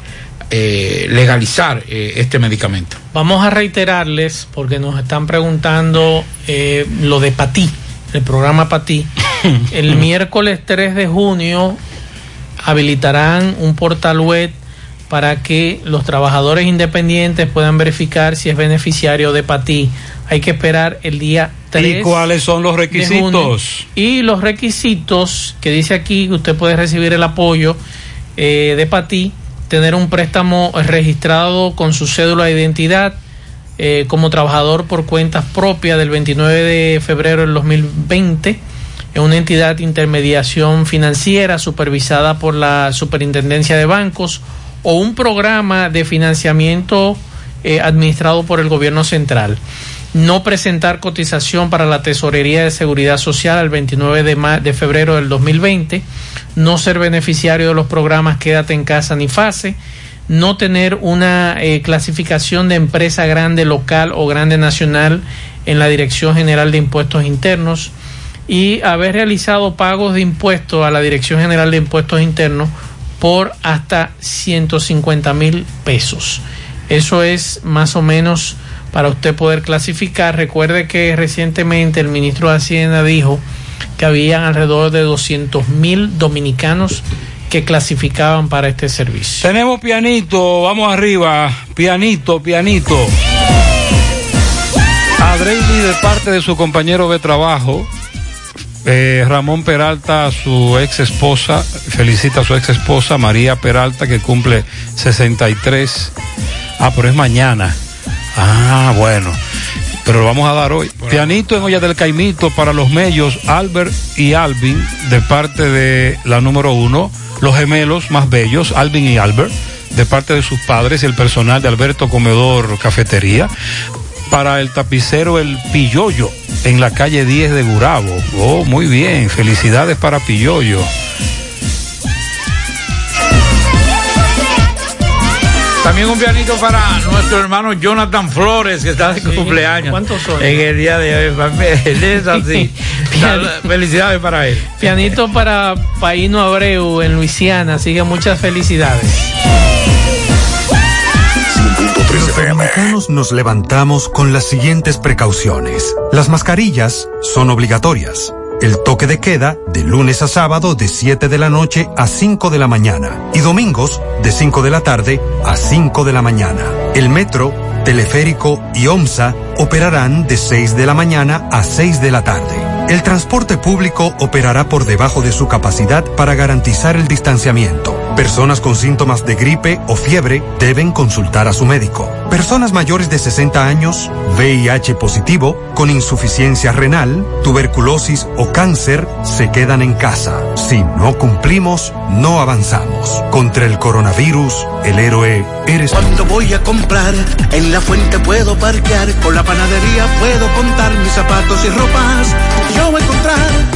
eh, legalizar eh, este medicamento. Vamos a reiterarles, porque nos están preguntando lo de Patí, el programa Patí. el miércoles 3 de junio habilitarán un portal web para que los trabajadores independientes puedan verificar si es beneficiario de Patí. Hay que esperar el día 3. ¿Y cuáles son los requisitos? Y los requisitos que dice aquí, usted puede recibir el apoyo eh, de Patí, tener un préstamo registrado con su cédula de identidad eh, como trabajador por cuentas propias del 29 de febrero del 2020 en una entidad de intermediación financiera supervisada por la Superintendencia de Bancos o un programa de financiamiento eh, administrado por el gobierno central. No presentar cotización para la Tesorería de Seguridad Social al 29 de, de febrero del 2020. No ser beneficiario de los programas Quédate en casa ni fase. No tener una eh, clasificación de empresa grande local o grande nacional en la Dirección General de Impuestos Internos y haber realizado pagos de impuestos a la Dirección General de Impuestos Internos por hasta 150 mil pesos. Eso es más o menos para usted poder clasificar. Recuerde que recientemente el ministro de Hacienda dijo que habían alrededor de 200 mil dominicanos que clasificaban para este servicio. Tenemos pianito, vamos arriba, pianito, pianito. A Dreyli de parte de su compañero de trabajo, eh, Ramón Peralta, su ex esposa, felicita a su ex esposa María Peralta que cumple 63. Ah, pero es mañana. Ah, bueno. Pero lo vamos a dar hoy. Pianito en olla del Caimito para los mellos Albert y Alvin de parte de la número uno, los gemelos más bellos, Alvin y Albert, de parte de sus padres y el personal de Alberto Comedor Cafetería. para el tapicero El Pilloyo en la calle 10 de Gurabo. Oh, muy bien, felicidades para Pilloyo. También un pianito para nuestro hermano Jonathan Flores, que está de cumpleaños. ¿Cuántos son? En el día de hoy. Él es así. felicidades para él. Pianito para Paino Abreu en Luisiana, así que muchas felicidades. Los dominicanos nos levantamos con las siguientes precauciones. Las mascarillas son obligatorias. El toque de queda de lunes a sábado de 7 de la noche a 5 de la mañana y domingos de 5 de la tarde a 5 de la mañana. El metro, teleférico y OMSA operarán de 6 de la mañana a 6 de la tarde. El transporte público operará por debajo de su capacidad para garantizar el distanciamiento. Personas con síntomas de gripe o fiebre deben consultar a su médico. Personas mayores de 60 años, VIH positivo, con insuficiencia renal, tuberculosis o cáncer se quedan en casa. Si no cumplimos, no avanzamos. Contra el coronavirus, el héroe eres. Cuando voy a comprar, en la fuente puedo parquear, con la panadería puedo contar mis zapatos y ropas. Yo voy a encontrar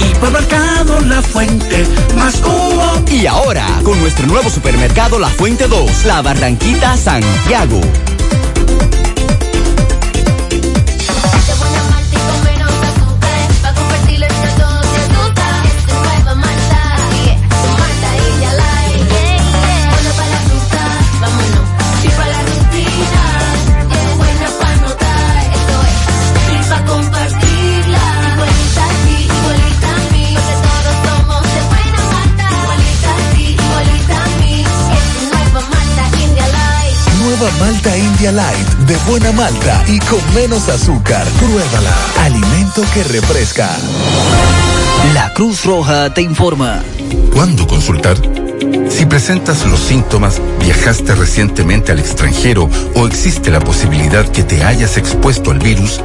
Hipermercado La Fuente, más cubo. Y ahora, con nuestro nuevo supermercado La Fuente 2, La Barranquita, Santiago. Light, de buena malta y con menos azúcar. Pruébala. Alimento que refresca. La Cruz Roja te informa. ¿Cuándo consultar? Si presentas los síntomas, viajaste recientemente al extranjero o existe la posibilidad que te hayas expuesto al virus,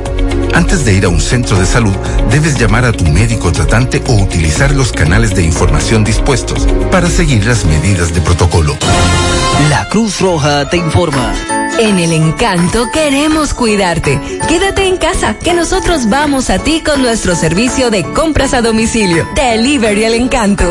antes de ir a un centro de salud, debes llamar a tu médico tratante o utilizar los canales de información dispuestos para seguir las medidas de protocolo. La Cruz Roja te informa. En el encanto queremos cuidarte. Quédate en casa, que nosotros vamos a ti con nuestro servicio de compras a domicilio. Delivery el encanto.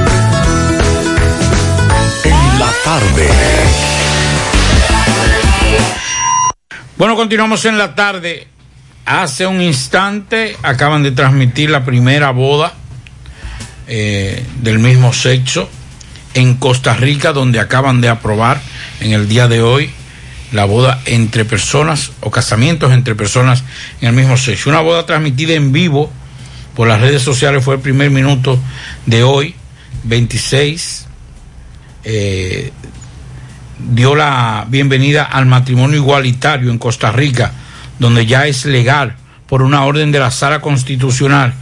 Bueno, continuamos en la tarde. Hace un instante acaban de transmitir la primera boda eh, del mismo sexo en Costa Rica, donde acaban de aprobar en el día de hoy la boda entre personas o casamientos entre personas en el mismo sexo. Una boda transmitida en vivo por las redes sociales fue el primer minuto de hoy, 26. Eh, dio la bienvenida al matrimonio igualitario en Costa Rica, donde ya es legal por una orden de la Sala Constitucional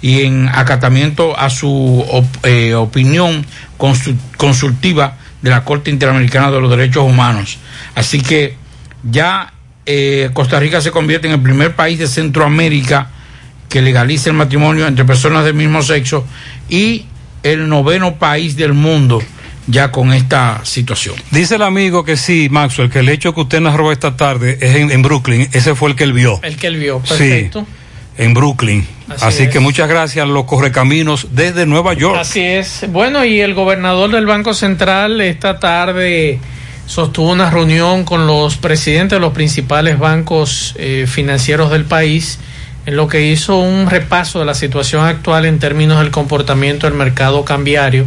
y en acatamiento a su eh, opinión consu- consultiva de la Corte Interamericana de los Derechos Humanos. Así que ya eh, Costa Rica se convierte en el primer país de Centroamérica que legaliza el matrimonio entre personas del mismo sexo y el noveno país del mundo ya con esta situación. Dice el amigo que sí, Maxwell, que el hecho que usted narró esta tarde es en, en Brooklyn, ese fue el que él vio. El que él vio, perfecto. Sí, en Brooklyn. Así Así, es. que muchas gracias a los correcaminos desde Nueva York. Así es. Bueno, y el gobernador del Banco Central esta tarde sostuvo una reunión con los presidentes de los principales bancos eh, financieros del país, en lo que hizo un repaso de la situación actual en términos del comportamiento del mercado cambiario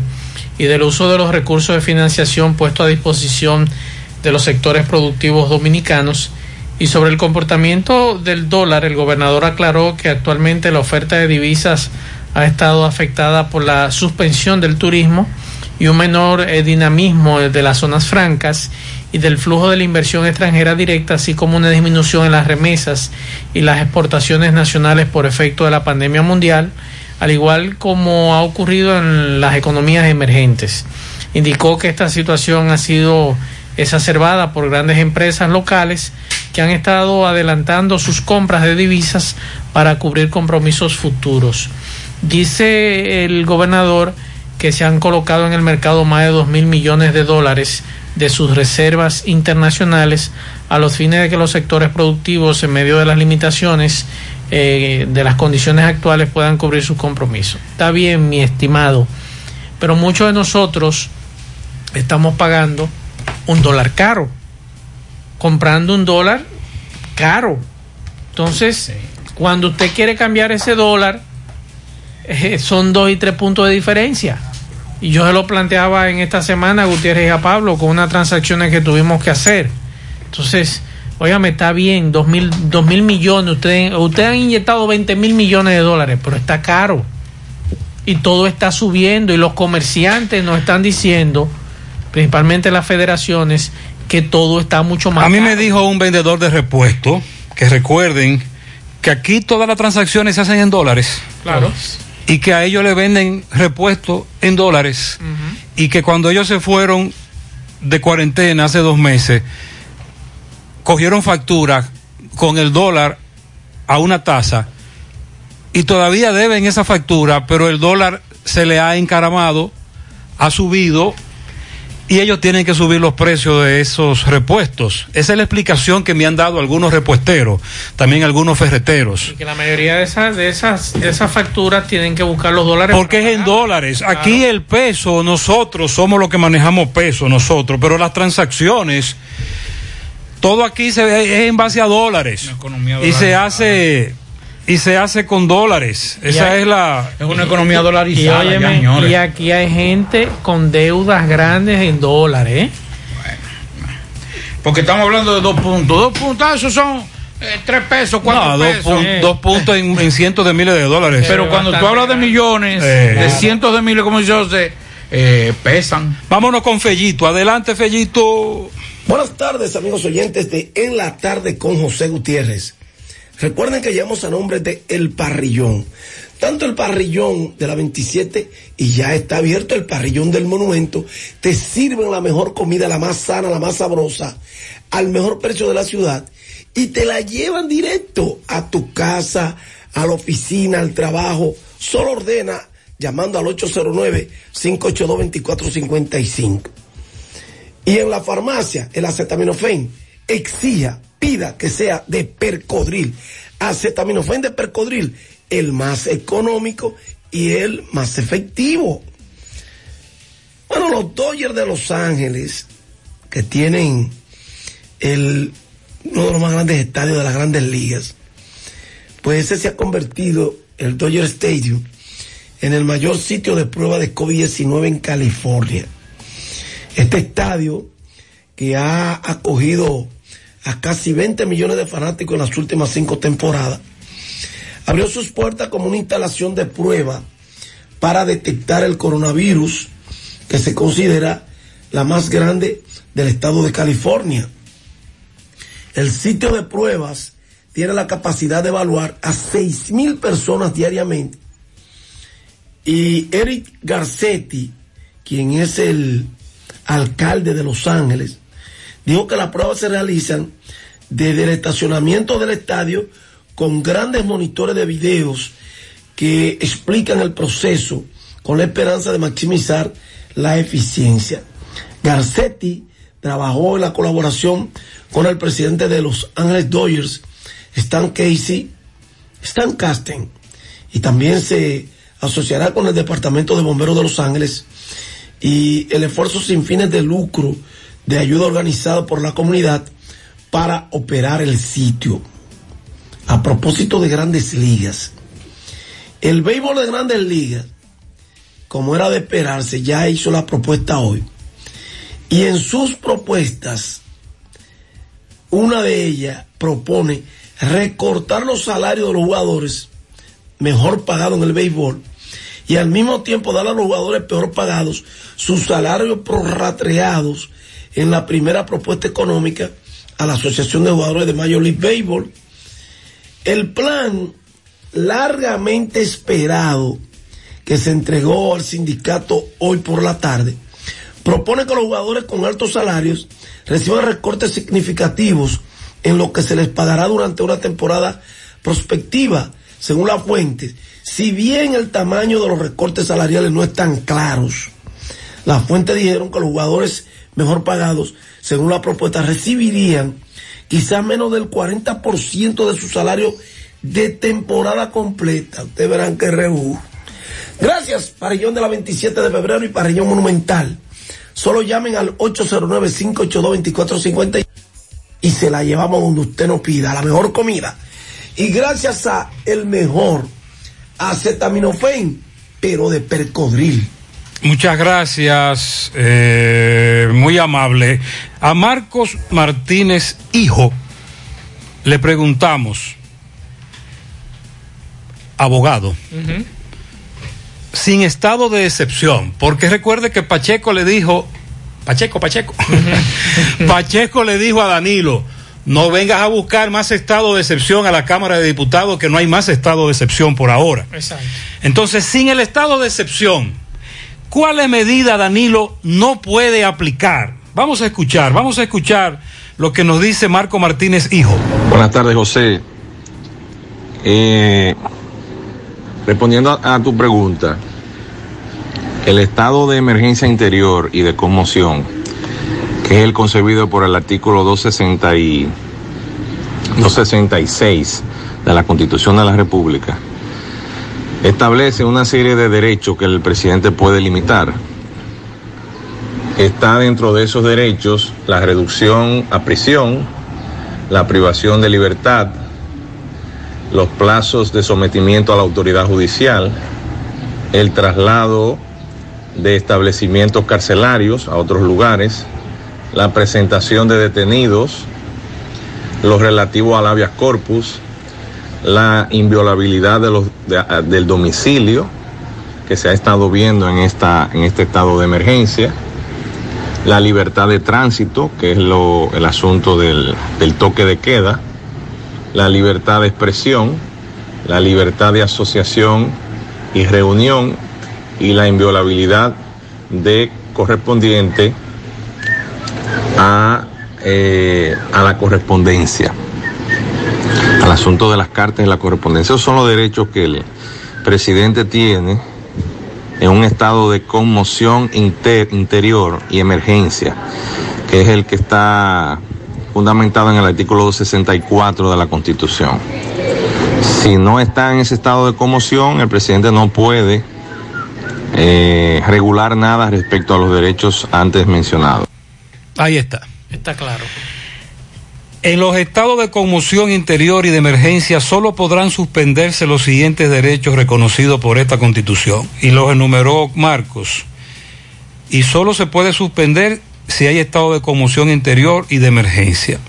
y del uso de los recursos de financiación puestos a disposición de los sectores productivos dominicanos. Y sobre el comportamiento del dólar, el gobernador aclaró que actualmente la oferta de divisas ha estado afectada por la suspensión del turismo y un menor eh, dinamismo de las zonas francas y del flujo de la inversión extranjera directa, así como una disminución en las remesas y las exportaciones nacionales por efecto de la pandemia mundial, al igual como ha ocurrido en las economías emergentes. Indicó que esta situación ha sido exacerbada por grandes empresas locales que han estado adelantando sus compras de divisas para cubrir compromisos futuros. Dice el gobernador que se han colocado en el mercado más de dos mil millones de dólares de sus reservas internacionales a los fines de que los sectores productivos en medio de las limitaciones eh, de las condiciones actuales puedan cubrir sus compromisos. Está bien, mi estimado, pero muchos de nosotros estamos pagando un dólar caro, comprando un dólar caro. Entonces, cuando usted quiere cambiar ese dólar, eh, son dos y tres puntos de diferencia. Y yo se lo planteaba en esta semana, Gutiérrez y a Pablo, con unas transacciones que tuvimos que hacer. Entonces, óigame, está bien, dos mil, dos mil millones, ustedes usted han inyectado 20 mil millones de dólares, pero está caro. Y todo está subiendo y los comerciantes nos están diciendo, principalmente las federaciones, que todo está mucho más A mí caro. me dijo un vendedor de repuesto que recuerden que aquí todas las transacciones se hacen en dólares. Claro. Y que a ellos le venden repuesto en dólares. Y que cuando ellos se fueron de cuarentena hace dos meses, cogieron factura con el dólar a una tasa y todavía deben esa factura, pero el dólar se le ha encaramado, ha subido y ellos tienen que subir los precios de esos repuestos. Esa es la explicación que me han dado algunos repuesteros, también algunos ferreteros. Y que la mayoría de esas, de esas, de esas facturas tienen que buscar los dólares. Porque es en dólares. Aquí el peso, nosotros somos los que manejamos peso, nosotros, pero las transacciones, todo aquí se ve es en base a dólares. Y se hace y se hace con dólares. Esa hay- es la Es una economía Y, dolarizada, óyeme, señores. y aquí hay gente con deudas grandes en dólares. ¿eh? Porque estamos hablando de dos puntos. Dos puntos, ah, esos son eh, tres pesos, cuatro No, dos, pesos. pun- dos puntos en, en cientos de miles de dólares. Pero cuando tú hablas de millones, Eh. de cientos de miles, como yo sé, eh, pesan. Vámonos con Fellito. Adelante, Fellito. Buenas tardes, amigos oyentes de En la Tarde con José Gutiérrez. Recuerden que llamamos a nombre de El Parrillón. Tanto el parrillón de la 27 y ya está abierto el parrillón del monumento. Te sirven la mejor comida, la más sana, la más sabrosa, al mejor precio de la ciudad y te la llevan directo a tu casa, a la oficina, al trabajo. Solo ordena llamando al 809-582-2455. Y en la farmacia, el acetaminofén, exija, pida que sea de percodril. Acetaminofén de percodril, el más económico y el más efectivo. Bueno, los Dodgers de Los Ángeles, que tienen el, uno de los más grandes estadios de las grandes ligas, pues ese se ha convertido, el Dodger Stadium, en el mayor sitio de prueba de COVID-19 en California. Este estadio, que ha acogido a casi 20 millones de fanáticos en las últimas cinco temporadas, abrió sus puertas como una instalación de prueba para detectar el coronavirus, que se considera la más grande del estado de California. El sitio de pruebas tiene la capacidad de evaluar a 6 mil personas diariamente. Y Eric Garcetti, quien es el alcalde de Los Ángeles, dijo que las pruebas se realizan desde el estacionamiento del estadio con grandes monitores de videos que explican el proceso con la esperanza de maximizar la eficiencia. Garcetti trabajó en la colaboración con el presidente de Los Ángeles Dodgers, Stan Casey, Stan Casten, y también se asociará con el Departamento de Bomberos de Los Ángeles y el esfuerzo sin fines de lucro de ayuda organizado por la comunidad para operar el sitio. A propósito de grandes ligas, el béisbol de grandes ligas, como era de esperarse, ya hizo la propuesta hoy. Y en sus propuestas, una de ellas propone recortar los salarios de los jugadores mejor pagados en el béisbol y al mismo tiempo dar a los jugadores peor pagados sus salarios prorratreados en la primera propuesta económica a la Asociación de Jugadores de Major League Baseball. El plan largamente esperado que se entregó al sindicato hoy por la tarde propone que los jugadores con altos salarios reciban recortes significativos en lo que se les pagará durante una temporada prospectiva, según la fuente. Si bien el tamaño de los recortes salariales no están claros, las fuentes dijeron que los jugadores mejor pagados, según la propuesta, recibirían quizás menos del 40% de su salario de temporada completa. Ustedes verán que reú. Gracias, Parrillón de la 27 de febrero y Parrillón Monumental. Solo llamen al 809-582-2450 y se la llevamos donde usted nos pida, la mejor comida. Y gracias a el mejor acetaminofén, pero de percodril. Muchas gracias, eh, muy amable. A Marcos Martínez, hijo, le preguntamos, abogado, sin estado de excepción, porque recuerde que Pacheco le dijo, Pacheco, Pacheco, Pacheco le dijo a Danilo, no vengas a buscar más estado de excepción a la Cámara de Diputados, que no hay más estado de excepción por ahora. Exacto. Entonces, sin el estado de excepción, ¿cuáles medidas Danilo no puede aplicar? Vamos a escuchar, vamos a escuchar lo que nos dice Marco Martínez, hijo. Buenas tardes, José. Eh, respondiendo a, a tu pregunta, el estado de emergencia interior y de conmoción, que es el concebido por el artículo 260 y 266 de la Constitución de la República, establece una serie de derechos que el presidente puede limitar. Está dentro de esos derechos la reducción a prisión, la privación de libertad, los plazos de sometimiento a la autoridad judicial, el traslado de establecimientos carcelarios a otros lugares, la presentación de detenidos, lo relativo al habeas corpus, la inviolabilidad de- del domicilio que se ha estado viendo en, esta, en este estado de emergencia, la libertad de tránsito, que es lo, el asunto del, del toque de queda, la libertad de expresión, la libertad de asociación y reunión y la inviolabilidad de correspondiente a, eh, a la correspondencia, al asunto de las cartas y la correspondencia. Esos son los derechos que el presidente tiene en un estado de conmoción inter- interior y emergencia, que es el que está fundamentado en el artículo 264 de la Constitución. Si no está en ese estado de conmoción, el presidente no puede eh, regular nada respecto a los derechos antes mencionados. Ahí está. Está claro. En los estados de conmoción interior y de emergencia solo podrán suspenderse los siguientes derechos reconocidos por esta constitución. Y los enumeró Marcos. Y solo se puede suspender si hay estado de conmoción interior y de emergencia.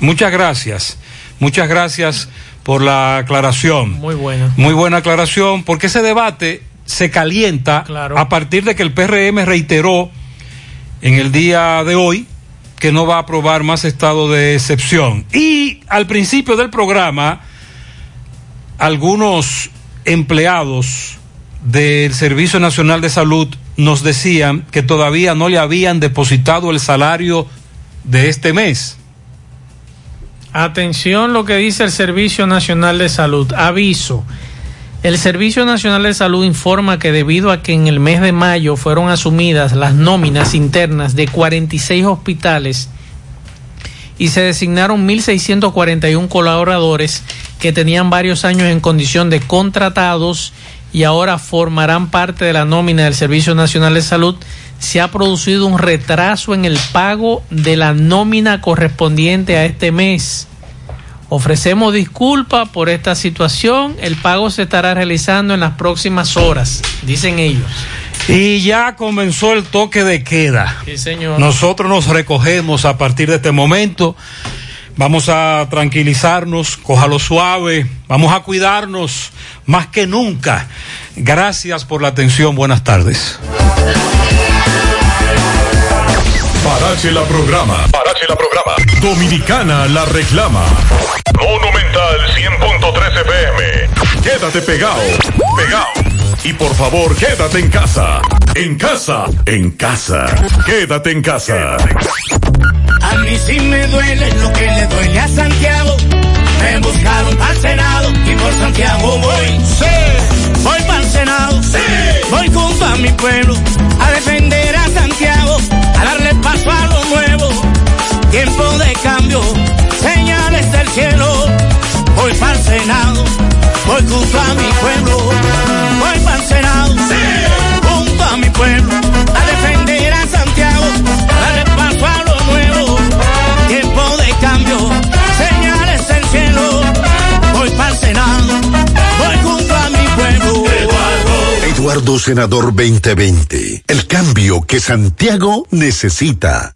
Muchas gracias. Muchas gracias por la aclaración. Muy buena. Muy buena aclaración, porque ese debate se calienta a partir de que el PRM reiteró en el día de hoy que no va a aprobar más estado de excepción. Y al principio del programa, algunos empleados del Servicio Nacional de Salud nos decían que todavía no le habían depositado el salario de este mes. Atención lo que dice el Servicio Nacional de Salud. Aviso. El Servicio Nacional de Salud informa que debido a que en el mes de mayo fueron asumidas las nóminas internas de 46 hospitales y se designaron 1.641 colaboradores que tenían varios años en condición de contratados y ahora formarán parte de la nómina del Servicio Nacional de Salud, se ha producido un retraso en el pago de la nómina correspondiente a este mes. Ofrecemos disculpas por esta situación. El pago se estará realizando en las próximas horas, dicen ellos. Y ya comenzó el toque de queda. Sí, señor. Nosotros nos recogemos a partir de este momento. Vamos a tranquilizarnos, cójalo suave, vamos a cuidarnos más que nunca. Gracias por la atención, buenas tardes. Parache la programa. Parache la programa. Dominicana la reclama. Monumental 100.13 FM. Quédate pegado. Pegado. Y por favor, quédate en casa. En casa. En casa. Quédate en casa. A mí sí me duele lo que le duele a Santiago. Me buscaron al Senado y por Santiago voy. Sí, voy para el Senado. Sí, voy junto a mi pueblo a defender señales del cielo. Voy para el Senado, voy junto a mi pueblo. Voy para el Senado, sí, junto a mi pueblo a defender a Santiago, darle paso a lo nuevo. Tiempo de cambio, señales del cielo. Voy para el Senado, voy junto a mi pueblo. Eduardo Senador 2020. El cambio que Santiago necesita.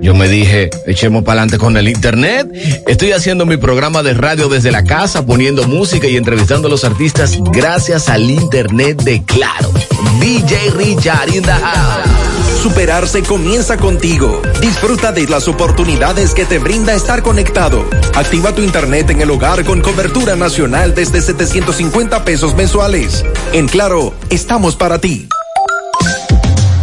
Yo me dije, echemos para adelante con el internet. Estoy haciendo mi programa de radio desde la casa, poniendo música y entrevistando a los artistas gracias al internet de Claro. DJ Richard in the house. Superarse comienza contigo. Disfruta de las oportunidades que te brinda estar conectado. Activa tu internet en el hogar con cobertura nacional desde 750 pesos mensuales. En Claro, estamos para ti.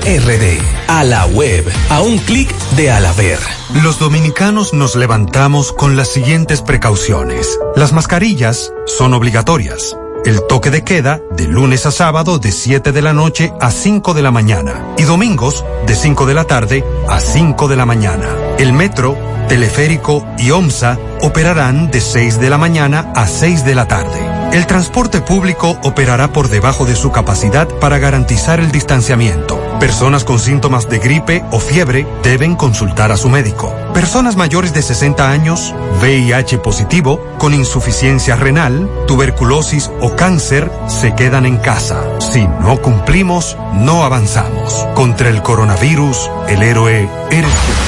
RD. A la web, a un clic de Alaber. Los dominicanos nos levantamos con las siguientes precauciones. Las mascarillas son obligatorias. El toque de queda de lunes a sábado de 7 de la noche a 5 de la mañana y domingos de 5 de la tarde a 5 de la mañana. El metro, teleférico y OMSA operarán de 6 de la mañana a 6 de la tarde. El transporte público operará por debajo de su capacidad para garantizar el distanciamiento. Personas con síntomas de gripe o fiebre deben consultar a su médico. Personas mayores de 60 años, VIH positivo, con insuficiencia renal, tuberculosis o cáncer se quedan en casa. Si no cumplimos, no avanzamos. Contra el coronavirus, el héroe eres tú.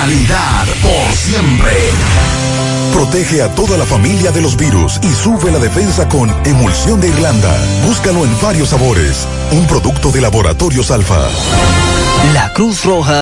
Calidad por siempre. Protege a toda la familia de los virus y sube la defensa con Emulsión de Irlanda. Búscalo en varios sabores. Un producto de Laboratorios Alfa. La Cruz Roja